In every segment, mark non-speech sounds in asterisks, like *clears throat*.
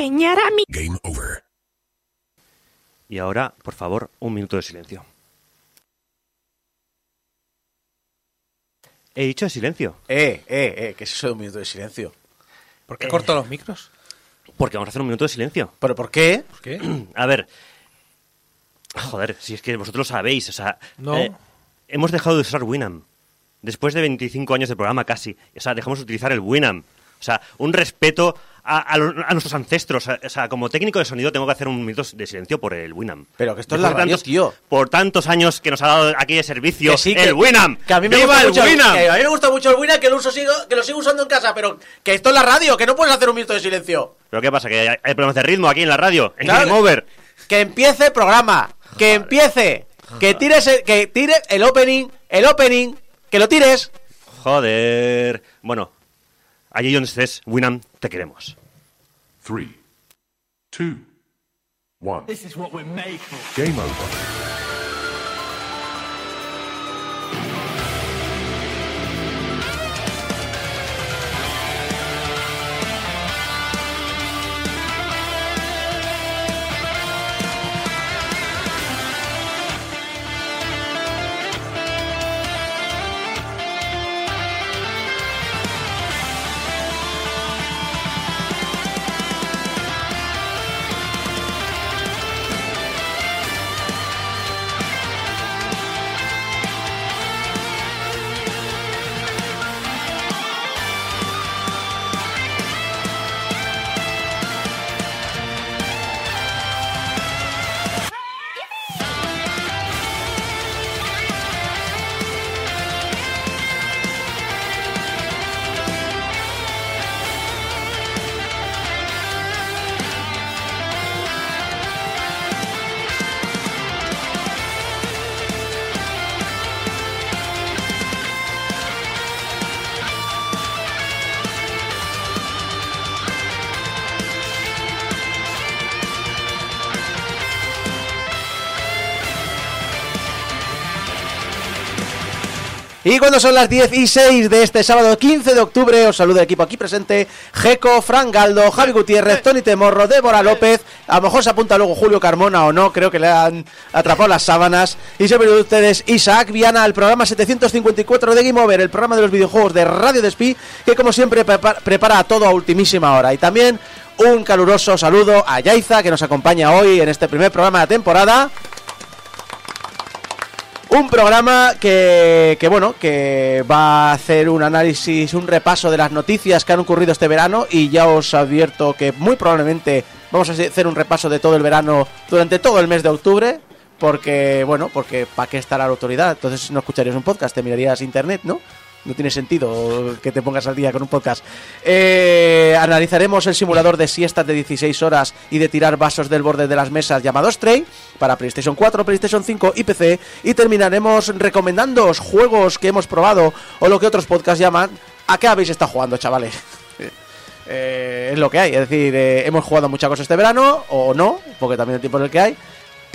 empeñar a mi... Game over. Y ahora, por favor, un minuto de silencio. He dicho silencio, Eh, eh, eh, ¿qué es eso de un minuto de silencio? ¿Por qué corto los micros? porque vamos a hacer un minuto de silencio. ¿Pero por qué? ¿Por qué? *clears throat* A ver. Joder, si es que vosotros lo sabéis, o sea. No. eh, hemos dejado de usar Winamp. Después de 25 años de programa casi. O sea, dejamos de utilizar el Winamp. O sea, un respeto a, a lo- a nuestros ancestros. O sea, como técnico de sonido tengo que hacer un minuto de silencio por el Winamp. Pero que esto es la radio, tantos- tío. Por tantos años que nos ha dado aquí de servicio Que sí, que, el Winamp. Que a mí me ¡Viva gusta el que a mí me gusta mucho el Winamp, que lo, uso, sigo, que lo sigo usando en casa, pero que esto es la radio, que no puedes hacer un minuto de silencio. ¿Pero qué pasa? ¿Que hay, hay problemas de ritmo aquí en la radio? ¿En Claro. Game Over? Que empiece el programa, que empiece, que tires el, que tires el opening, el opening, que lo tires. Joder. Bueno, allí donde estés, Winamp, te queremos. Three, two, one. This is what we're made for. Game over. Y cuando son las 10 y 6 de este sábado 15 de octubre, os saluda el equipo aquí presente: Jeco, Fran Galdo, Javi Gutiérrez, Tony Temorro, Débora López. A lo mejor se apunta luego Julio Carmona o no, creo que le han atrapado las sábanas. Y siempre de ustedes, Isaac Viana, el programa 754 de Game Over, el programa de los videojuegos de Radio Despí, que como siempre prepa- prepara todo a ultimísima hora. Y también un caluroso saludo a Yaiza, que nos acompaña hoy en este primer programa de la temporada. Un programa que, que, bueno, que va a hacer un análisis, un repaso de las noticias que han ocurrido este verano y ya os advierto que muy probablemente vamos a hacer un repaso de todo el verano durante todo el mes de octubre, porque, bueno, porque ¿para qué estará la autoridad? Entonces no escucharías un podcast, te mirarías internet, ¿no? No tiene sentido que te pongas al día con un podcast. Eh, analizaremos el simulador de siestas de 16 horas y de tirar vasos del borde de las mesas llamado Stray para PlayStation 4, PlayStation 5 y PC. Y terminaremos recomendándoos juegos que hemos probado o lo que otros podcasts llaman ¿A qué habéis estado jugando, chavales? *laughs* Eh, es lo que hay. Es decir, eh, hemos jugado muchas cosas este verano o no, porque también el tiempo en el que hay.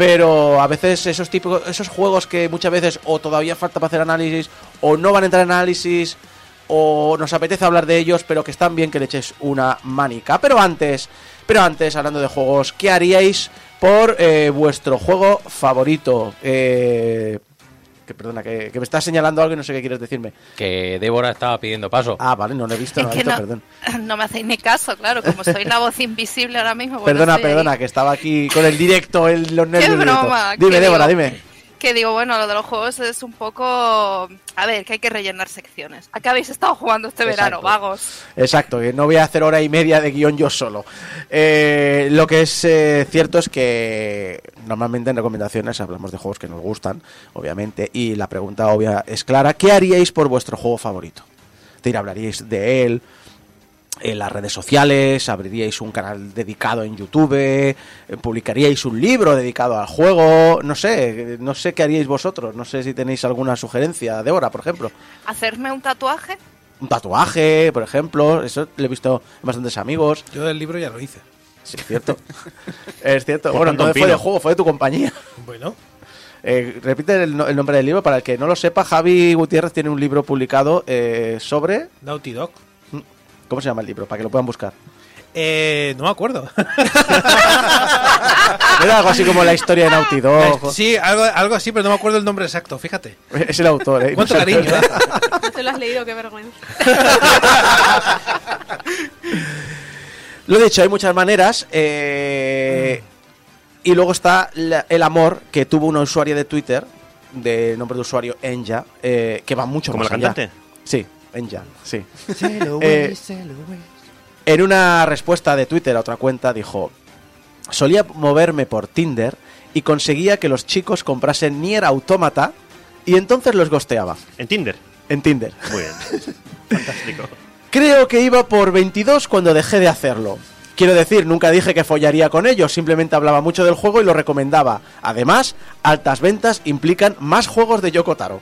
Pero a veces esos tipos, esos juegos que muchas veces o todavía falta para hacer análisis, o no van a entrar en análisis, o nos apetece hablar de ellos, pero que están bien que le eches una manica. Pero antes, pero antes, hablando de juegos, ¿qué haríais por eh, vuestro juego favorito? Eh, que perdona, que, que me estás señalando algo y no sé qué quieres decirme. Que Débora estaba pidiendo paso. Ah, vale, no lo he visto, no lo he visto, no, perdón. *laughs* no me hacéis ni caso, claro, como soy la voz invisible ahora mismo. bueno, Perdona, estoy ahí. perdona, que estaba aquí con el directo, el, los nervios. Qué broma. Dime, Débora, digo- dime. Que digo, bueno, lo de los juegos es un poco... A ver, que hay que rellenar secciones. ¿A qué habéis estado jugando este verano, Exacto. vagos? Exacto, no voy a hacer hora y media de guion yo solo. Eh, lo que es eh, cierto es que normalmente en recomendaciones hablamos de juegos que nos gustan, obviamente, y la pregunta obvia es clara, ¿qué haríais por vuestro juego favorito? Es decir, hablaríais de él en las redes sociales, abriríais un canal dedicado en YouTube, eh, publicaríais un libro dedicado al juego, no sé, no sé qué haríais vosotros, no sé si tenéis alguna sugerencia, Débora, por ejemplo. ¿Hacerme un tatuaje? Un tatuaje, por ejemplo, eso lo he visto en bastantes amigos. Yo del libro ya lo hice. Sí, es cierto. *laughs* es cierto. Por Bueno, no fue de juego, fue de tu compañía. Bueno, Eh, repite el nombre del libro para el que no lo sepa. Javi Gutiérrez tiene un libro publicado eh, sobre. Naughty Dog. ¿Cómo se llama el libro? Para que lo puedan buscar. Eh, no me acuerdo. *laughs* Era algo así como la historia de Naughty Dog. sí, algo, algo así, pero no me acuerdo el nombre exacto, fíjate. Es el autor, ¿eh? Cuánto cariño, ¿eh? No te lo has leído, qué vergüenza. *laughs* Lo dicho, hay muchas maneras. eh, y luego está la- el amor que tuvo una usuaria de Twitter, de nombre de usuario Enya, eh, que va mucho ¿Como más la allá. cantante? Sí, Enya, sí. *laughs* Eh, en una respuesta de Twitter a otra cuenta dijo: Solía moverme por Tinder y conseguía que los chicos comprasen Nier Automata y entonces los gosteaba En Tinder. en Tinder. Muy bien. *laughs* Fantástico. Creo que iba por 22 cuando dejé de hacerlo. Quiero decir, nunca dije que follaría con ellos, simplemente hablaba mucho del juego y lo recomendaba. Además, altas ventas implican más juegos de Yoko Taro.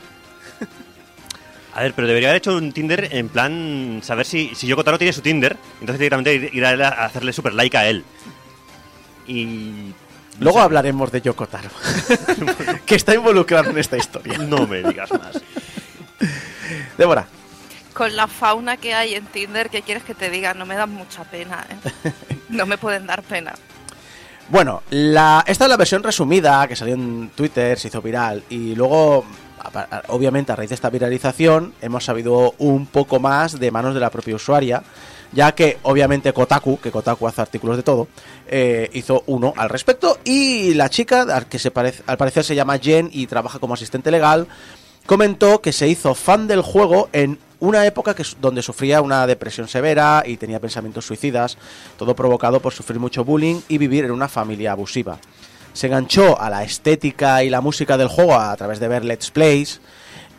A ver, pero debería haber hecho un Tinder en plan saber si, si Yoko Taro tiene su Tinder, entonces directamente ir, ir a, él a hacerle super like a él. Y. Luego hablaremos de Yoko Taro, *laughs* que está involucrado en esta historia. No me digas más. Débora, Con la fauna que hay en Tinder, ¿qué quieres que te diga? No me dan mucha pena, ¿eh? No me pueden dar pena. bueno, la, esta es la versión resumida que salió en Twitter, se hizo viral y luego, obviamente a raíz de esta viralización, hemos sabido un poco más de manos de la propia usuaria, ya que obviamente Kotaku, que Kotaku hace artículos de todo, eh, hizo uno al respecto y la chica, que se parece, al parecer se llama Jen y trabaja como asistente legal, comentó que se hizo fan del juego en una época que, donde sufría una depresión severa y tenía pensamientos suicidas, todo provocado por sufrir mucho bullying y vivir en una familia abusiva. Se enganchó a la estética y la música del juego a través de ver Let's Plays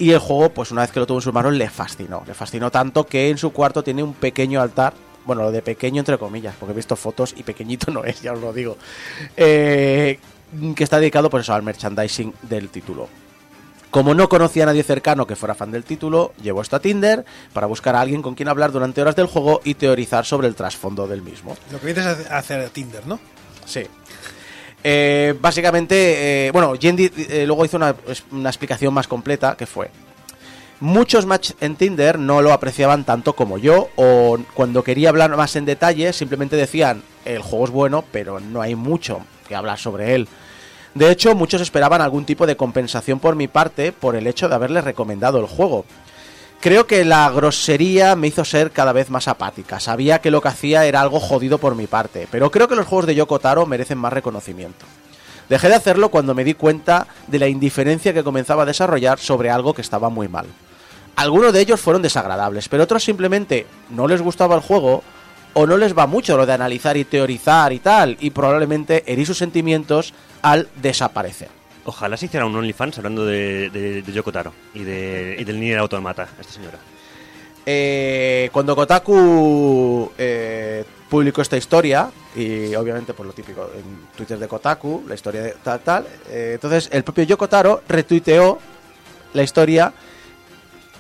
y el juego, pues una vez que lo tuvo en sus manos, le fascinó. Le fascinó tanto que en su cuarto tiene un pequeño altar. Bueno, lo de pequeño entre comillas, porque he visto fotos y pequeñito no es, *laughs* ya os lo digo. Eh, que está dedicado por eso al merchandising del título. Como no conocía a nadie cercano que fuera fan del título, llevó esto a Tinder para buscar a alguien con quien hablar durante horas del juego y teorizar sobre el trasfondo del mismo. Lo que dices es hacer Tinder, ¿no? Sí. Eh, básicamente, eh, bueno, Yendi eh, luego hizo una, una explicación más completa que fue. Muchos match en Tinder no lo apreciaban tanto como yo, o cuando quería hablar más en detalle, simplemente decían, el juego es bueno, pero no hay mucho que hablar sobre él. De hecho, muchos esperaban algún tipo de compensación por mi parte por el hecho de haberles recomendado el juego. Creo que la grosería me hizo ser cada vez más apática. Sabía que lo que hacía era algo jodido por mi parte, pero creo que los juegos de Yoko Taro merecen más reconocimiento. Dejé de hacerlo cuando me di cuenta de la indiferencia que comenzaba a desarrollar sobre algo que estaba muy mal. Algunos de ellos fueron desagradables, pero otros simplemente no les gustaba el juego o no les va mucho lo de analizar y teorizar y tal, y probablemente herí sus sentimientos al desaparecer. Ojalá se hiciera un OnlyFans hablando de, de, de Yoko Taro y, de, y del Nier Automata, esta señora. Eh, cuando Kotaku eh, publicó esta historia, y obviamente por lo típico en Twitter de Kotaku, la historia de tal, tal, eh, entonces el propio Yoko Taro retuiteó la historia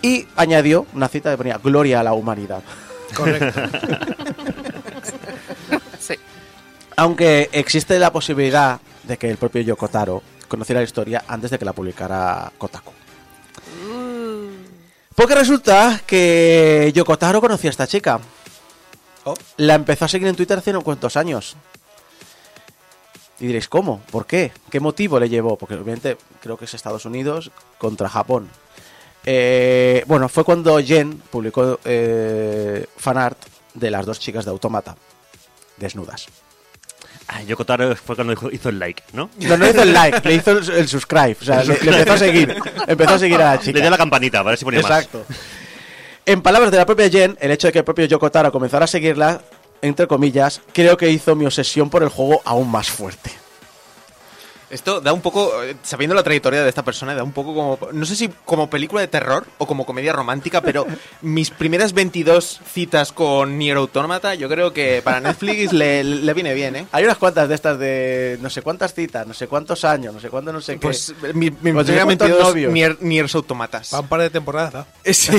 y añadió una cita que ponía Gloria a la humanidad. Correcto. *laughs* Sí. Aunque existe la posibilidad de que el propio Yoko Taro conociera la historia antes de que la publicara Kotaku. Porque resulta que Yoko Taro conocía a esta chica. Oh. La empezó a seguir en Twitter hace unos cuantos años. Y diréis, ¿cómo? ¿Por qué? ¿Qué motivo le llevó? Porque obviamente creo que es Estados Unidos contra Japón. Eh, bueno, fue cuando Jen publicó eh, fanart de las dos chicas de Automata, desnudas. Ah, Yoko Taro fue cuando hizo- el like, ¿no? No, no hizo el like, le hizo el, el subscribe. O sea, le, le empezó a seguir. Empezó a seguir a la chica. Le dio la campanita, para ver si ponía más. Exacto. En palabras de la propia Jen, el hecho de que el propio Yoko Taro comenzara a seguirla, entre comillas, creo que hizo mi obsesión por el juego aún más fuerte. Esto da un poco, eh, sabiendo la trayectoria de esta persona, da un poco como, no sé si como película de terror o como comedia romántica, pero *laughs* mis primeras 22 citas con Nier Automata, yo creo que para Netflix le, le viene bien, ¿eh? Hay unas cuantas de estas de no sé cuántas citas, no sé cuántos años, no sé cuánto, no sé qué. Pues mi, mi Pues primera ¿de cuántos 22 novios? Nier, Niers Automatas. Va un par de temporadas, ¿no? Sí.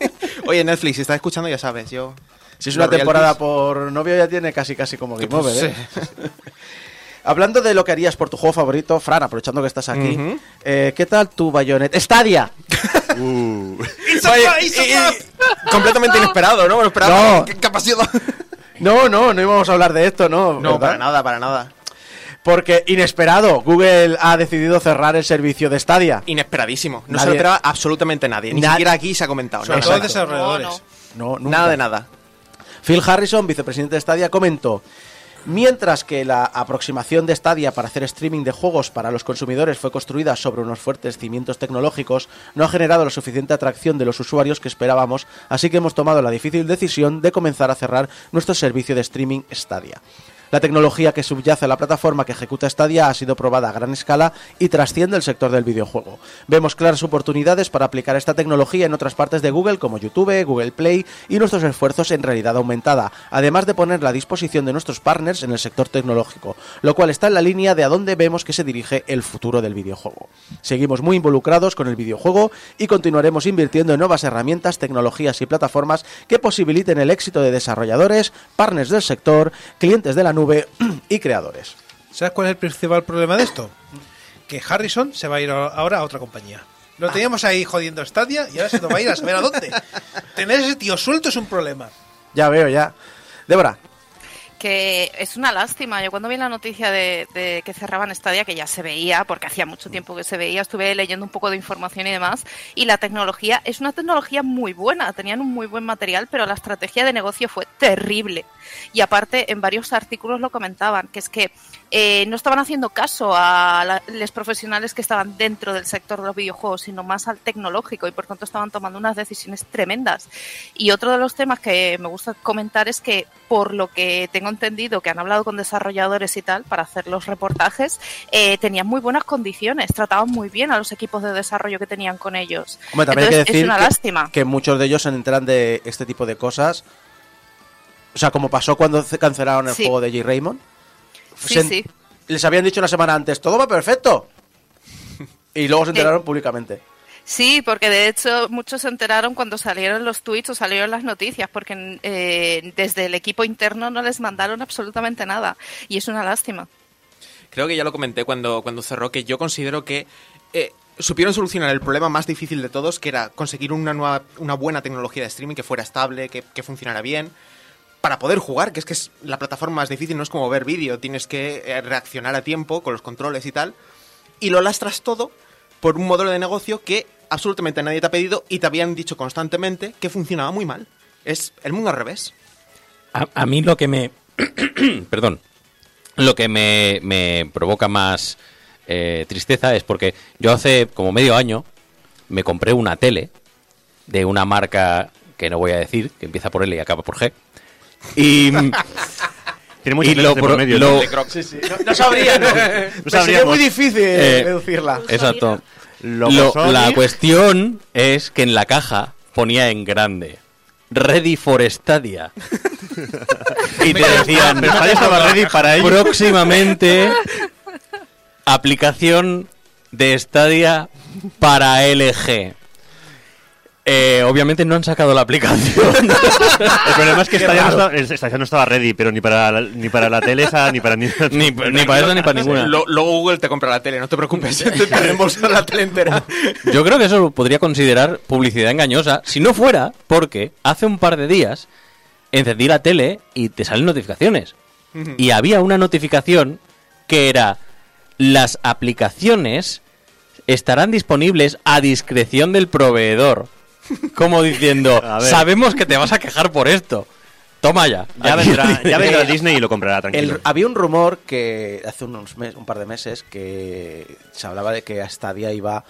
*laughs* Oye, Netflix, si estás escuchando, ya sabes, yo... si es una temporada por novio ya tiene casi casi como Game Pues, Over, ¿eh? sí. *laughs* Hablando de lo que harías por tu juego favorito, Fran, aprovechando que estás aquí, eh, ¿qué tal tu Bayonetta? ¡Stadia! *laughs* *laughs* Oye, y- y- completamente inesperado, ¿no? Bueno, esperaba. No. ¿Qué, qué ha pasado? *laughs* No, no, no íbamos a hablar de esto, no. No, ¿verdad? para nada, para nada. Porque, inesperado, Google ha decidido cerrar el servicio de Stadia. Inesperadísimo. No Nadie- se lo esperaba absolutamente nadie. Ni Nad- siquiera aquí se ha comentado. Sobre todo desarrolladores. No, nunca. Nada de nada. Phil Harrison, vicepresidente de Stadia, comentó. Mientras que la aproximación de Stadia para hacer streaming de juegos para los consumidores fue construida sobre unos fuertes cimientos tecnológicos, no ha generado la suficiente atracción de los usuarios que esperábamos, así que hemos tomado la difícil decisión de comenzar a cerrar nuestro servicio de streaming Stadia. La tecnología que subyace a la plataforma que ejecuta Stadia ha sido probada a gran escala y trasciende el sector del videojuego. Vemos claras oportunidades para aplicar esta tecnología en otras partes de Google como YouTube, Google Play y nuestros esfuerzos en realidad aumentada, además de ponerla a disposición de nuestros partners en el sector tecnológico, lo cual está en la línea de a dónde vemos que se dirige el futuro del videojuego. Seguimos muy involucrados con el videojuego y continuaremos invirtiendo en nuevas herramientas, tecnologías y plataformas que posibiliten el éxito de desarrolladores, partners del sector, clientes de la nube *clears throat* y creadores. ¿Sabes cuál es el principal problema de esto? Que Harrison se va a ir ahora a otra compañía. Lo teníamos ahí jodiendo Stadia y ahora se nos va a ir a saber a dónde. *laughs* Tener ese tío suelto es un problema. Ya veo, ya. Débora, que es una lástima. Yo cuando vi la noticia de, de que cerraban Stadia, que ya se veía, porque hacía mucho tiempo que se veía, estuve leyendo un poco de información y demás, y la tecnología es una tecnología muy buena, tenían un muy buen material, pero la estrategia de negocio fue terrible. Y aparte, en varios artículos lo comentaban, que es que eh, no estaban haciendo caso a la- los profesionales que estaban dentro del sector de los videojuegos, sino más al tecnológico, y por tanto estaban tomando unas decisiones tremendas. Y otro de los temas que me gusta comentar es que, por lo que tengo entendido, que han hablado con desarrolladores y tal para hacer los reportajes, eh, tenían muy buenas condiciones, trataban muy bien a los equipos de desarrollo que tenían con ellos. Hombre, también hay que decir es una que, lástima. que muchos de ellos se enteran de este tipo de cosas. O sea, como pasó cuando ce- cancelaron el Sí. juego de J. Raymond. Sí, sí. Les habían dicho una semana antes, todo va perfecto. Y luego se enteraron públicamente. Sí, porque de hecho muchos se enteraron cuando salieron los tweets o salieron las noticias, porque eh, desde el equipo interno no les mandaron absolutamente nada. Y es una lástima. Creo que ya lo comenté cuando, cuando cerró, que yo considero que eh, supieron solucionar el problema más difícil de todos, que era conseguir una, nueva, una buena tecnología de streaming que fuera estable, que, que funcionara bien, para poder jugar, que es que es la plataforma más difícil, no es como ver vídeo, tienes que eh, reaccionar a tiempo con los controles y tal, y lo lastras todo por un modelo de negocio que absolutamente nadie te ha pedido y te habían dicho constantemente que funcionaba muy mal. Es el mundo al revés. A, a mí lo que me. *coughs* Perdón. Lo que me, me provoca más eh, tristeza es porque yo hace como medio año me compré una tele de una marca que no voy a decir, que empieza por L y acaba por G. Y, Tiene muchas y de por medio, ¿no? lo- No, no sabría, ¿no? *laughs* Me sería muy difícil Eh, deducirla. Exacto. Lo Lo- la cuestión es que en la caja ponía en grande Ready for Stadia. *laughs* y te decían ready para ello. próximamente aplicación de Stadia para LG. Eh, obviamente no han sacado la aplicación. *laughs* El problema es que Stadia no, estaba, Stadia no estaba ready, pero ni para la, ni para la tele esa, ni para ni, ni, ni para eso ni para ninguna. Lo- luego Google te compra la tele, no te preocupes, *laughs* te tenemos la tele entera. Yo creo que eso lo podría considerar publicidad engañosa, si no fuera porque hace un par de días encendí la tele y te salen notificaciones. Y había una notificación que era las aplicaciones estarán disponibles a discreción del proveedor. Como diciendo, *laughs* sabemos que te vas a quejar por esto. Toma ya. Ya vendrá, ya vendrá Disney y lo comprará, tranquilo. El- había un rumor que hace unos mes- un par de meses que se hablaba de que Stadia iba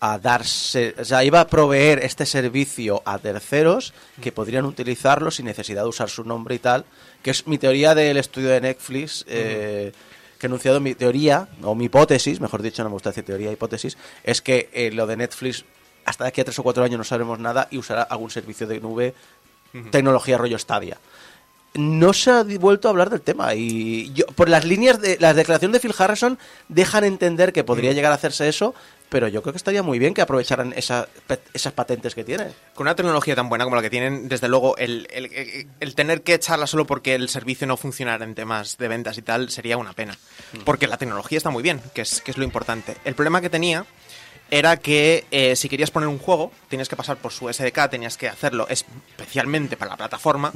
a darse, o sea, iba a proveer este servicio a terceros que podrían utilizarlo sin necesidad de usar su nombre y tal, que es mi teoría del estudio de Netflix, eh, que he enunciado mi teoría, o mi hipótesis, mejor dicho, no me gusta decir teoría, hipótesis, es que eh, lo de Netflix hasta de aquí a tres o cuatro años no sabremos nada y usará algún servicio de nube, tecnología rollo Stadia. No se ha vuelto a hablar del tema y yo, por las líneas de las declaraciones de Phil Harrison dejan entender que podría llegar a hacerse eso pero yo creo que estaría muy bien que aprovecharan esa, esas patentes que tiene. Con una tecnología tan buena como la que tienen, desde luego, el, el- el- el tener que echarla solo porque el servicio no funcionara en temas de ventas y tal sería una pena. Porque la tecnología está muy bien, que es, que es lo importante. El problema que tenía era que eh, si querías poner un juego, tenías que pasar por su SDK, tenías que hacerlo especialmente para la plataforma.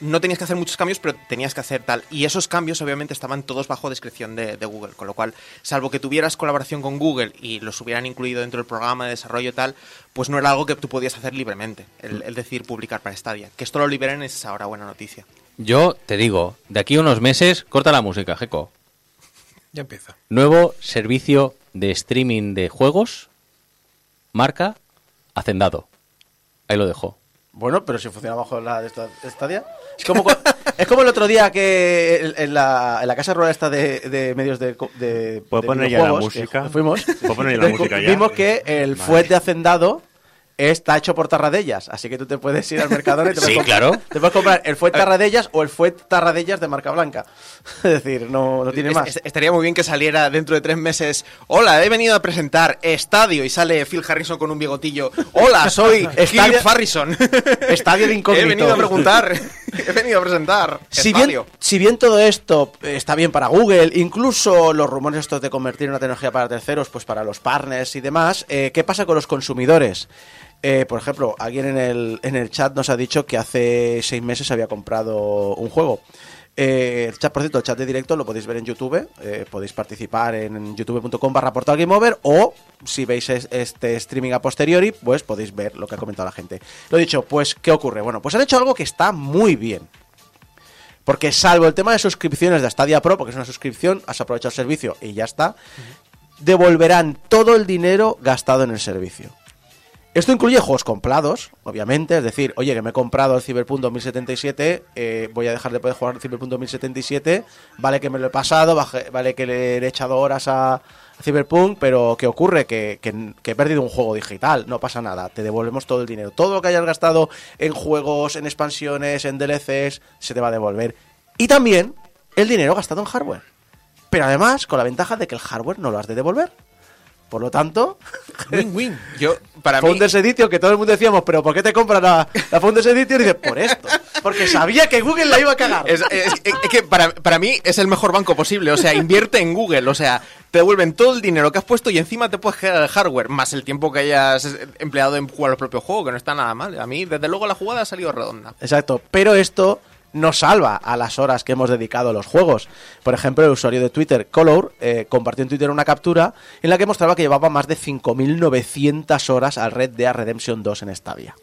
no tenías que hacer muchos cambios, pero tenías que hacer tal. Y esos cambios, obviamente, estaban todos bajo descripción de, de Google. Con lo cual, salvo que tuvieras colaboración con Google y los hubieran incluido dentro del programa de desarrollo y tal, pues no era algo que tú podías hacer libremente. El, el decir publicar para Stadia. Que esto lo liberen es ahora buena noticia. Yo te digo, de aquí a unos meses, corta la música, Jeco. Ya empieza. Nuevo servicio de streaming de juegos, marca Hacendado. Ahí lo dejo. Bueno, pero si funciona bajo la de esta Stadia. Es como, *laughs* es como el otro día que en, en la, en la casa rural esta de, de medios de, co- de, ¿Puedo de poner ya que? Fuimos. ¿Puedo poner la *laughs* música ya? Vimos que el fuet de Hacendado está hecho por Tarradellas. Así que tú te puedes ir al Mercadona y te *laughs* Sí, puedes, claro. te puedes comprar el fuet Tarradellas o el fuet Tarradellas de marca blanca. *laughs* Es decir, no, no tiene más. es- estaría muy bien que saliera dentro de tres meses. Hola, he venido a presentar Estadio y sale Phil Harrison con un bigotillo. Hola, soy *laughs* Philip Harrison. Estadio de incógnito. He venido a preguntar. *laughs* He venido a presentar. Si bien, Estadio. si bien todo esto eh, está bien para Google, incluso los rumores estos de convertir una tecnología para terceros, pues para los partners y demás, eh, ¿qué pasa con los consumidores? Eh, por ejemplo, alguien en el, en el chat nos ha dicho que hace seis meses había comprado un juego. Eh, el chat, por cierto, el chat de directo lo podéis ver en YouTube, eh, podéis participar en youtube.com barra portal Game Over o si veis es- este streaming a posteriori, pues podéis ver lo que ha comentado la gente. Lo dicho, pues, ¿qué ocurre? Bueno, pues han hecho algo que está muy bien. Porque salvo el tema de suscripciones de Stadia Pro, porque es una suscripción, has aprovechado el servicio y ya está, devolverán todo el dinero gastado en el servicio. Esto incluye juegos comprados, obviamente, es decir, oye, que me he comprado el Cyberpunk 2077, eh, voy a dejar de poder jugar el Cyberpunk 2077, vale que me lo he pasado, vale que le he echado horas a, Cyberpunk, pero ¿qué ocurre? Que- que he perdido un juego digital, no pasa nada, te devolvemos todo el dinero. Todo lo que hayas gastado en juegos, en expansiones, en DLCs, se te va a devolver. Y también el dinero gastado en hardware. Pero además, con la ventaja de que el hardware no lo has de devolver. Por lo tanto, *laughs* Win-win. Yo, para mí, Founders Edition, que todo el mundo decíamos, pero ¿por qué te compras la, la Founders Edition? Y dices, por esto. Porque sabía que Google la iba a cagar. Es, es- es que para, para mí es el mejor banco posible. O sea, invierte en Google. O sea, te devuelven todo el dinero que has puesto y encima te puedes quedar el hardware. Más el tiempo que hayas empleado en jugar el propio juego, que no está nada mal. A mí, desde luego, la jugada ha salido redonda. Exacto. Pero esto no salva a las horas que hemos dedicado a los juegos. Por ejemplo, el usuario de Twitter, Color, eh, compartió en Twitter una captura en la que mostraba que llevaba más de 5.900 horas al Red Dead Redemption 2 en Stadia.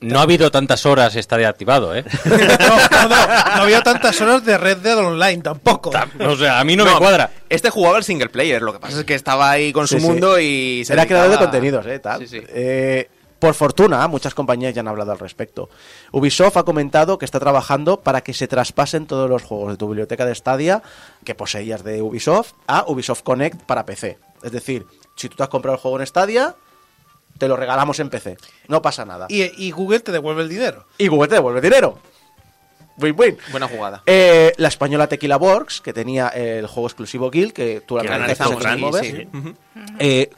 No ha habido tantas horas Stadia activado, ¿eh? *laughs* No, no, no, no había tantas horas de Red Dead Online tampoco. O sea, a mí no, me cuadra. Este jugaba el single player. Lo que pasa es que estaba ahí con Sí, su sí. mundo y se Era creador de dedicaba- contenidos, ¿eh? Tal. Sí, sí. Eh, por fortuna, muchas compañías ya han hablado al respecto. Ubisoft ha comentado que está trabajando para que se traspasen todos los juegos de tu biblioteca de Stadia que poseías de Ubisoft a Ubisoft Connect para PC. Es decir, si tú te has comprado el juego en Stadia, te lo regalamos en PC. No pasa nada. Y, Y, y Google te devuelve el dinero. Google te devuelve dinero. Win-win. Buena jugada. Eh, la española Tequila Works, que tenía el juego exclusivo Guild, que tú analizaste analizamos, en sí, sí. Eh,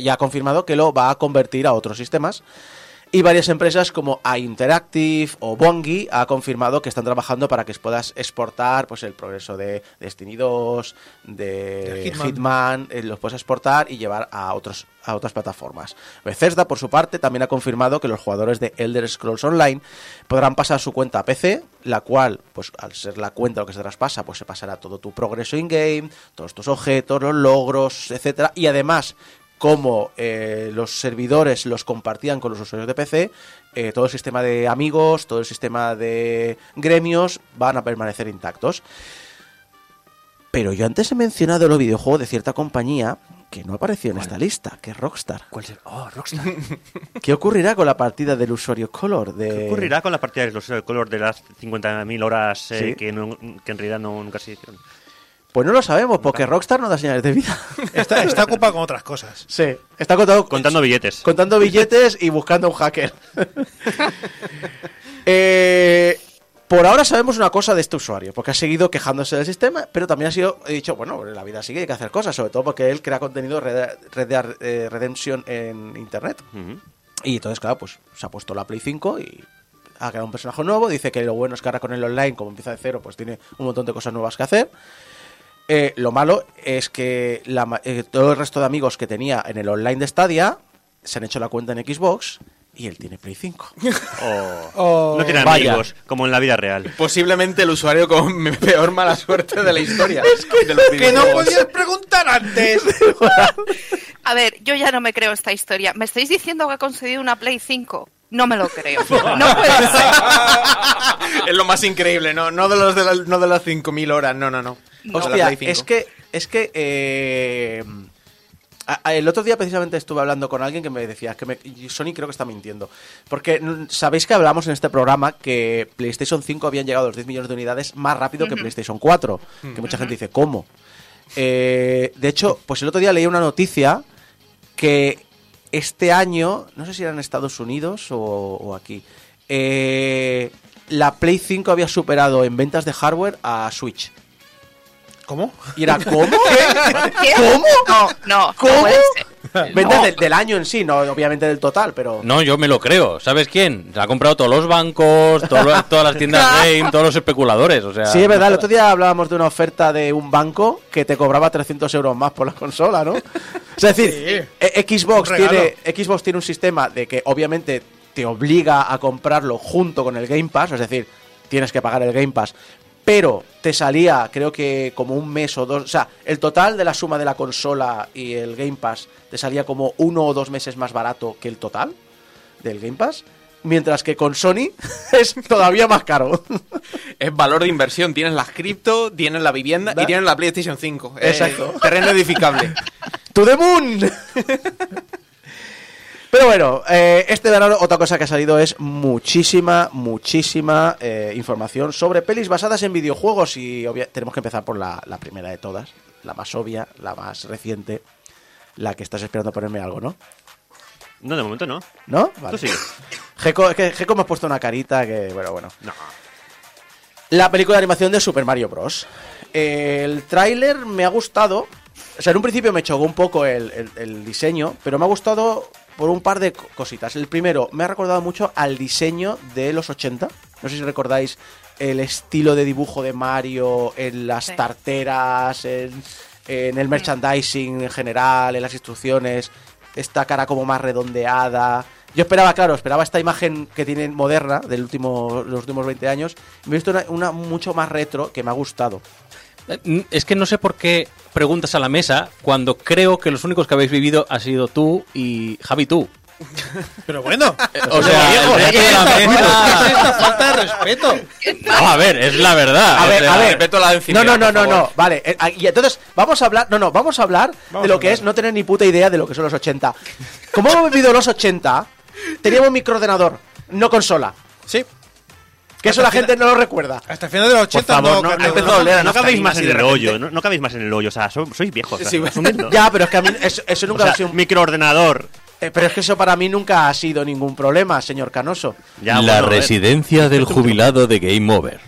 ya ha confirmado que lo va a convertir a otros sistemas. Y varias empresas como A Interactive o Bongi ha confirmado que están trabajando para que puedas exportar pues el progreso de Destiny 2, de De Hitman, Hitman. eh, los puedes exportar y llevar a otros a otras plataformas. Bethesda, por su parte, también ha confirmado que los jugadores de Elder Scrolls Online podrán pasar su cuenta a PC, la cual, pues al ser la cuenta lo que se traspasa, pues se pasará todo tu progreso in-game, todos tus objetos, los logros, etcétera, y además como eh, los servidores los compartían con los usuarios de PC, eh, todo el sistema de amigos, todo el sistema de gremios van a permanecer intactos. Pero yo antes he mencionado los videojuegos de cierta compañía que no apareció en esta lista, que es Rockstar. ¿Cuál será? Oh, Rockstar. *laughs* ¿Qué ocurrirá con la partida del usuario Color? De... ¿Qué ocurrirá con la partida de los el color de las 50.000 horas eh, Sí. que, no- que en realidad no, nunca se hicieron? Pues no lo sabemos, porque Rockstar no da señales de vida. *laughs* Está, está ocupado con otras cosas. *laughs* sí, está contando, Contando billetes. contando billetes y buscando un hacker. *laughs* Eh, por ahora sabemos una cosa de este usuario, porque ha seguido quejándose del sistema, pero también ha sido, he dicho, bueno, la vida sigue, hay que hacer cosas, sobre todo porque él crea contenido Red eh, Redemption en Internet. Y entonces, claro, pues se ha puesto la Play 5 y ha creado un personaje nuevo. Dice que lo bueno es que ahora con el online, como empieza de cero, pues tiene un montón de cosas nuevas que hacer. Eh, lo malo es que la ma- eh, todo el resto de amigos que tenía en el online de Stadia se han hecho la cuenta en Xbox y él tiene Play 5. *laughs* Oh. Oh, no tiene vaya. amigos, como en la vida real. Posiblemente el usuario con *laughs* peor mala suerte de la historia. *laughs* de los que no podías preguntar antes. A ver, yo ya no me creo esta historia. ¿Me estáis diciendo que ha conseguido una Play 5? No me lo creo. No puede ser. es lo más increíble, no, no de los de la- no de las 5000 horas, no, no, no. Hostia, Play 5. es que, es que eh, a- a- el otro día precisamente estuve hablando con alguien que me decía que me- Sony creo que está mintiendo. Porque sabéis que hablamos en este programa que PlayStation 5 habían llegado a los 10 millones de unidades más rápido que PlayStation 4. Que mucha gente dice, ¿cómo? Eh, de hecho, pues el otro día leí una noticia que este año, no sé si era en Estados Unidos o, o aquí, eh, la Play 5 había superado en ventas de hardware a Switch. ¿Cómo? Y era, ¿cómo? ¿Qué? ¿Cómo? No, no, no ¿Cómo? puede ser. Ventas No. del, del año en sí, no obviamente del total, pero... No, yo me lo creo. ¿Sabes quién? Se ha comprado todos los bancos, todo- todas las tiendas game, todos los especuladores. O sea, Sí, es verdad. El otro día hablábamos de una oferta de un banco que te cobraba 300 euros más por la consola, ¿no? Es decir, eh, Xbox, Un regalo. tiene, Xbox tiene un sistema de que obviamente te obliga a comprarlo junto con el Game Pass, es decir, tienes que pagar el Game Pass, pero te salía creo que como un mes o dos, o sea, el total de la suma de la consola y el Game Pass te salía como uno o dos meses más barato que el total del Game Pass, mientras que con Sony *laughs* es todavía más caro. Es valor de inversión. Tienes las cripto, tienes la vivienda Da- y tienes la PlayStation 5. Eh, Exacto. terreno edificable. *laughs* ¡To the moon! *laughs* Pero bueno, eh, este verano otra cosa que ha salido es muchísima, muchísima eh, información sobre pelis basadas en videojuegos y tenemos que empezar por la, la primera de todas, la más obvia, la más reciente, la que estás esperando ponerme algo, ¿no? No, de momento no. ¿No? Vale. Tú. Geco, es que Geco me ha puesto una carita que, bueno, bueno. No. La película de animación de Super Mario Bros. El tráiler me ha gustado. O sea, en un principio me chocó un poco el, el- el diseño, pero me ha gustado por un par de co- cositas. El primero, me ha recordado mucho al diseño de los 80. No sé si recordáis el estilo de dibujo de Mario en las Sí. tarteras, en, en el merchandising en general, en las instrucciones. Esta cara como más redondeada. Yo esperaba, claro, esperaba esta imagen que tienen moderna del último, los últimos 20 años. Me he visto una, una mucho más retro que me ha gustado. Eh, Es que no sé por qué preguntas a la mesa cuando creo que los únicos que habéis vivido ha sido tú y Javi tú. *laughs* Pero bueno. O sea, el resto de la mesa- esta falta de respeto. No, a ver, es la verdad. A o ver, sea, a ver. respeto a la No, no, no, no, no. Vale. eh, ah, Y entonces, vamos a hablar. No, no, vamos a hablar Vamos de lo que es no tener ni puta idea de lo que son los 80. Como hemos vivido los 80, teníamos microordenador, no consola. Sí. Que eso la gente no lo recuerda. Hasta el final de los Por 80 favor, no, no, no, nada. no, oler a no cabéis más en el hoyo, no, no cabéis más en el hoyo, o sea, so- sois viejos. o sea, Sí, asumidlo. Ya, pero es que a mí eso, eso O nunca sea, ha sido un- microordenador. eh, Pero es que eso para mí nunca ha sido ningún problema, señor Canoso. Ya, la bueno, a ver. residencia del jubilado de Game Over.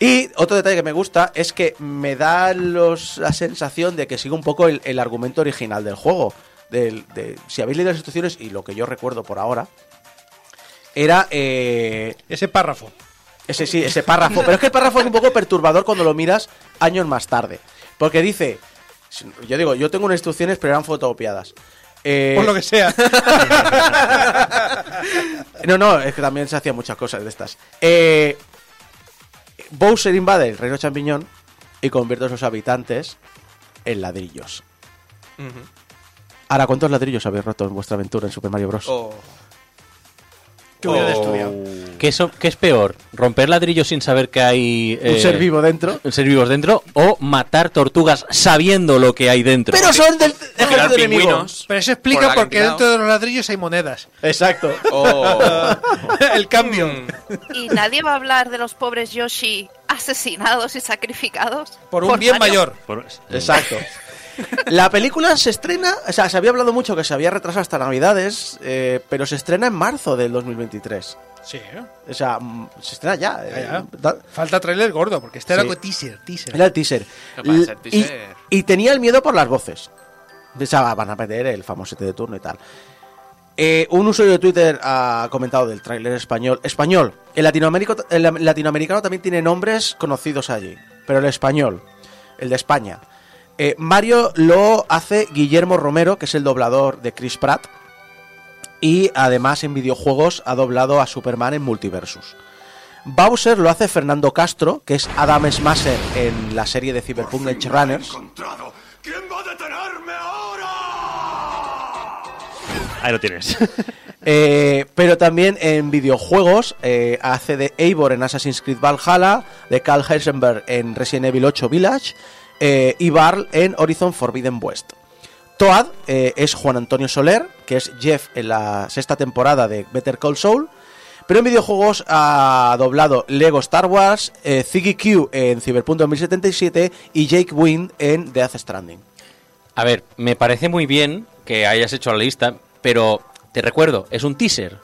Y otro detalle que me gusta es que me da los- la sensación de que sigue un poco el, el argumento original del juego. Del, de, si habéis leído las instrucciones, y lo que yo recuerdo por ahora, era eh, Ese párrafo. Ese, sí, ese párrafo. Pero es que el párrafo es un poco perturbador cuando lo miras años más tarde. Porque dice, yo digo, yo tengo unas instrucciones, pero eran fotocopiadas. Eh, Por lo que sea. *laughs* no, no, es que también se hacían muchas cosas de estas. Eh, Bowser invade el reino champiñón y convierte a sus habitantes en ladrillos. Ahora, ¿cuántos ladrillos habéis roto en vuestra aventura en Super Mario Bros? Oh. Que hubiera estudiado. ¿Qué, eso- qué es peor? ¿Romper ladrillos sin saber que hay Un eh, ser vivo dentro. ser vivos dentro? ¿O matar tortugas sabiendo lo que hay dentro? Pero son del ejército enemigo. pingüinos. Pero eso explica por qué dentro de los ladrillos hay monedas. Exacto. Oh. *laughs* el cambio. Y nadie va a hablar de los pobres Yoshi asesinados y sacrificados. Por un bien Mario. mayor. Por- Exacto. La película se estrena, o sea, se había hablado mucho que se había retrasado hasta Navidades, eh, pero se estrena en marzo del 2023. Sí, ¿eh? O sea, mm, se estrena ya. Ya, eh, ya. da- Falta trailer gordo, porque este Sí. era teaser, teaser. Era el teaser. ¿Qué pasa, el Y- tenía el miedo por las voces. Pensaba, van a perder el famosete de turno y tal. Eh, un usuario de Twitter ha comentado del tráiler español. Español. El, latinoamérico, el latinoamericano también tiene nombres conocidos allí. Pero el español. El de España. Eh, Mario lo hace Guillermo Romero, que es el doblador de Chris Pratt. Y además en videojuegos ha doblado a Superman en Multiversus. Bowser lo hace Fernando Castro, que es Adam Smasher en la serie de Cyberpunk Edge Runners. ¿Quién va a detenerme ahora? Ahí lo tienes. *laughs* Eh, pero también en videojuegos eh, hace de Eivor en Assassin's Creed Valhalla, de Carl Heisenberg en Resident Evil 8 Village eh, y Barl en Horizon Forbidden West. Toad eh, es Juan Antonio Soler, que es Jeff en la sexta temporada de Better Call Saul. Pero en videojuegos ha doblado Lego Star Wars, eh, Ziggy Q en Cyberpunk 2077 y Jake Wind en Death Stranding. A ver, me parece muy bien que hayas hecho la lista, pero te recuerdo, es un teaser.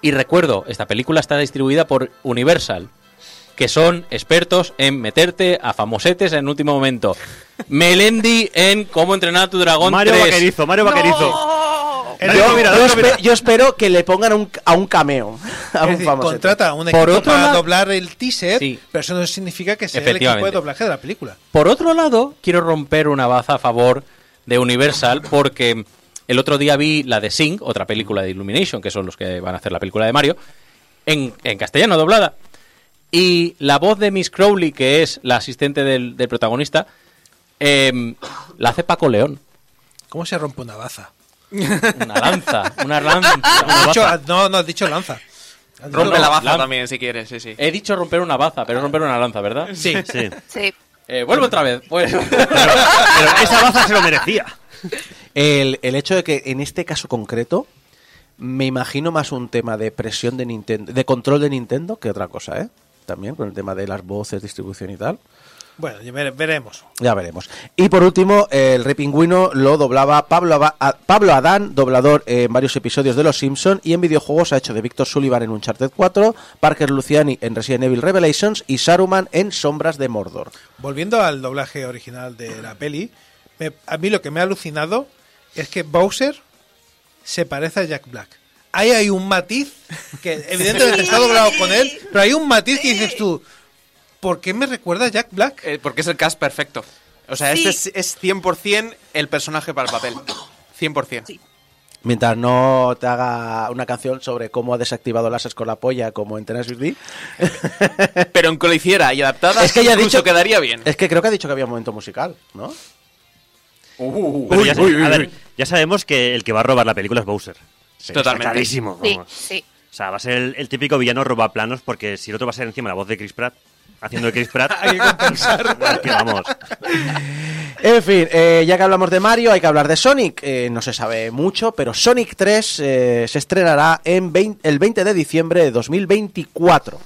Y recuerdo, esta película está distribuida por Universal, que son expertos en meterte a famosetes en último momento. Melendi en Cómo entrenar a tu dragón Mario 3. Vaquerizo, Mario Vaquerizo. ¡No! El Yo, David Mira, yo David Mira. espe- yo espero que le pongan a un, a un cameo. A un decir, contrata a un Por equipo otro para lado- doblar el teaser, Sí. pero eso no significa que sea el equipo de doblaje de la película. Por otro lado, quiero romper una baza a favor de Universal porque el otro día vi la de Sing, otra película de Illumination, que son los que van a hacer la película de Mario, en, en castellano doblada. Y la voz de Miss Crowley, que es la asistente del, del protagonista, em, la hace Paco León. ¿Cómo se rompe una baza? Una lanza, *laughs* una lanza. una Has dicho- baza. no, no has dicho lanza. Has dicho Rompe la baza Lan- también, si quieres, sí, sí. He dicho romper una baza, pero romper una lanza, ¿verdad? Sí. Sí. Sí. Eh, vuelvo otra vez. Pues. *laughs* Pero esa baza se lo merecía. El, el hecho de que en este caso concreto me imagino más un tema de presión de Nintendo, de control de Nintendo que otra cosa, ¿eh? También con el tema de las voces, distribución y tal. Bueno, ya vere- veremos. Ya veremos. Y por último, el Rey Pingüino lo doblaba Pablo, Aba- Pablo Adán, doblador en varios episodios de Los Simpson y en videojuegos ha hecho de Víctor Sullivan en Uncharted 4, Parker Luciani en Resident Evil Revelations y Saruman en Sombras de Mordor. Volviendo al doblaje original de la peli, me- a mí lo que me ha alucinado es que Bowser se parece a Jack Black. Ahí hay un matiz que evidentemente está doblado con él, pero hay un matiz que dices tú, ¿por qué me recuerda a Jack Black? Eh, porque es el cast perfecto. O sea, Sí. este es, es 100% el personaje para el papel. 100%. Sí. Mientras no te haga una canción sobre cómo ha desactivado las con la polla como en Tenacious D. *laughs* Pero en que lo hiciera y adaptada, Es que ya dicho- quedaría bien. Es que creo que ha dicho que había un momento musical, ¿no? Pero ya, a ver, ya sabemos que el que va a robar la película es Bowser. Totalmente. Está clarísimo. Sí, vamos. sí. O sea, va a ser el, el típico villano roba planos porque si el otro va a ser encima la voz de Chris Pratt, haciendo de Chris Pratt. *laughs* Hay que compensar. *laughs* vamos. En fin, eh, ya que hablamos de Mario, hay que hablar de Sonic. Eh, no se sabe mucho, pero Sonic 3 eh, se estrenará en 20 el 20 de diciembre de 2024.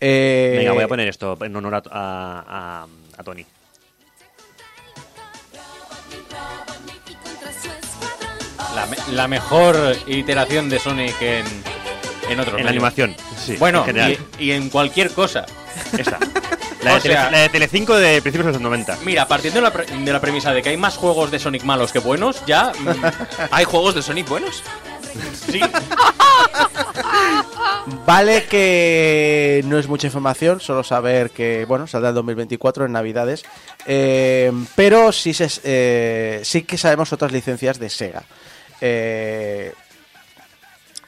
Eh, Venga, voy a poner esto en honor a, a, a- a Tony. La, me- la mejor iteración de Sonic en, en otros En la medios. animación. Sí, Bueno, en y, y en cualquier cosa. Esta. *laughs* La de, sea- Tele- la de Telecinco de principios de los 90. Mira, partiendo de la, pre- de la premisa de que hay más juegos de Sonic malos que buenos, ya. mm, *laughs* ¿Hay juegos de Sonic buenos? sí. *laughs* Vale que no es mucha información, solo saber que, bueno, saldrá en 2024 en Navidades. Eh, pero sí, se, eh, sí que sabemos otras licencias de Sega. Eh,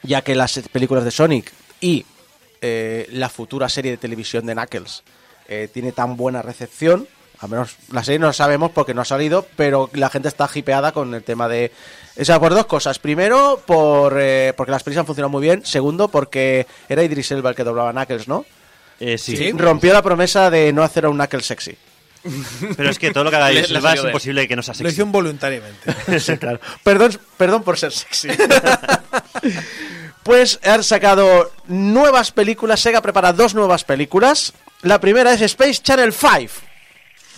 ya que las películas de Sonic y eh, la futura serie de televisión de Knuckles eh, tiene tan buena recepción. Al menos la serie no lo sabemos porque no ha salido, pero la gente está hipeada con el tema de... O sea, por dos cosas. Primero, por, eh, porque las pelis han funcionado muy bien. Segundo, porque era Idris Elba el que doblaba Knuckles, ¿no? Eh, sí. Rompió la promesa de no hacer a un Knuckles sexy. Pero es que todo lo que haga Le- es imposible que no sea Lo sexy. hizo involuntariamente. *laughs* Sí, claro. Perdón, perdón por ser sexy. pues han sacado nuevas películas. Sega prepara dos nuevas películas. La primera es Space Channel 5.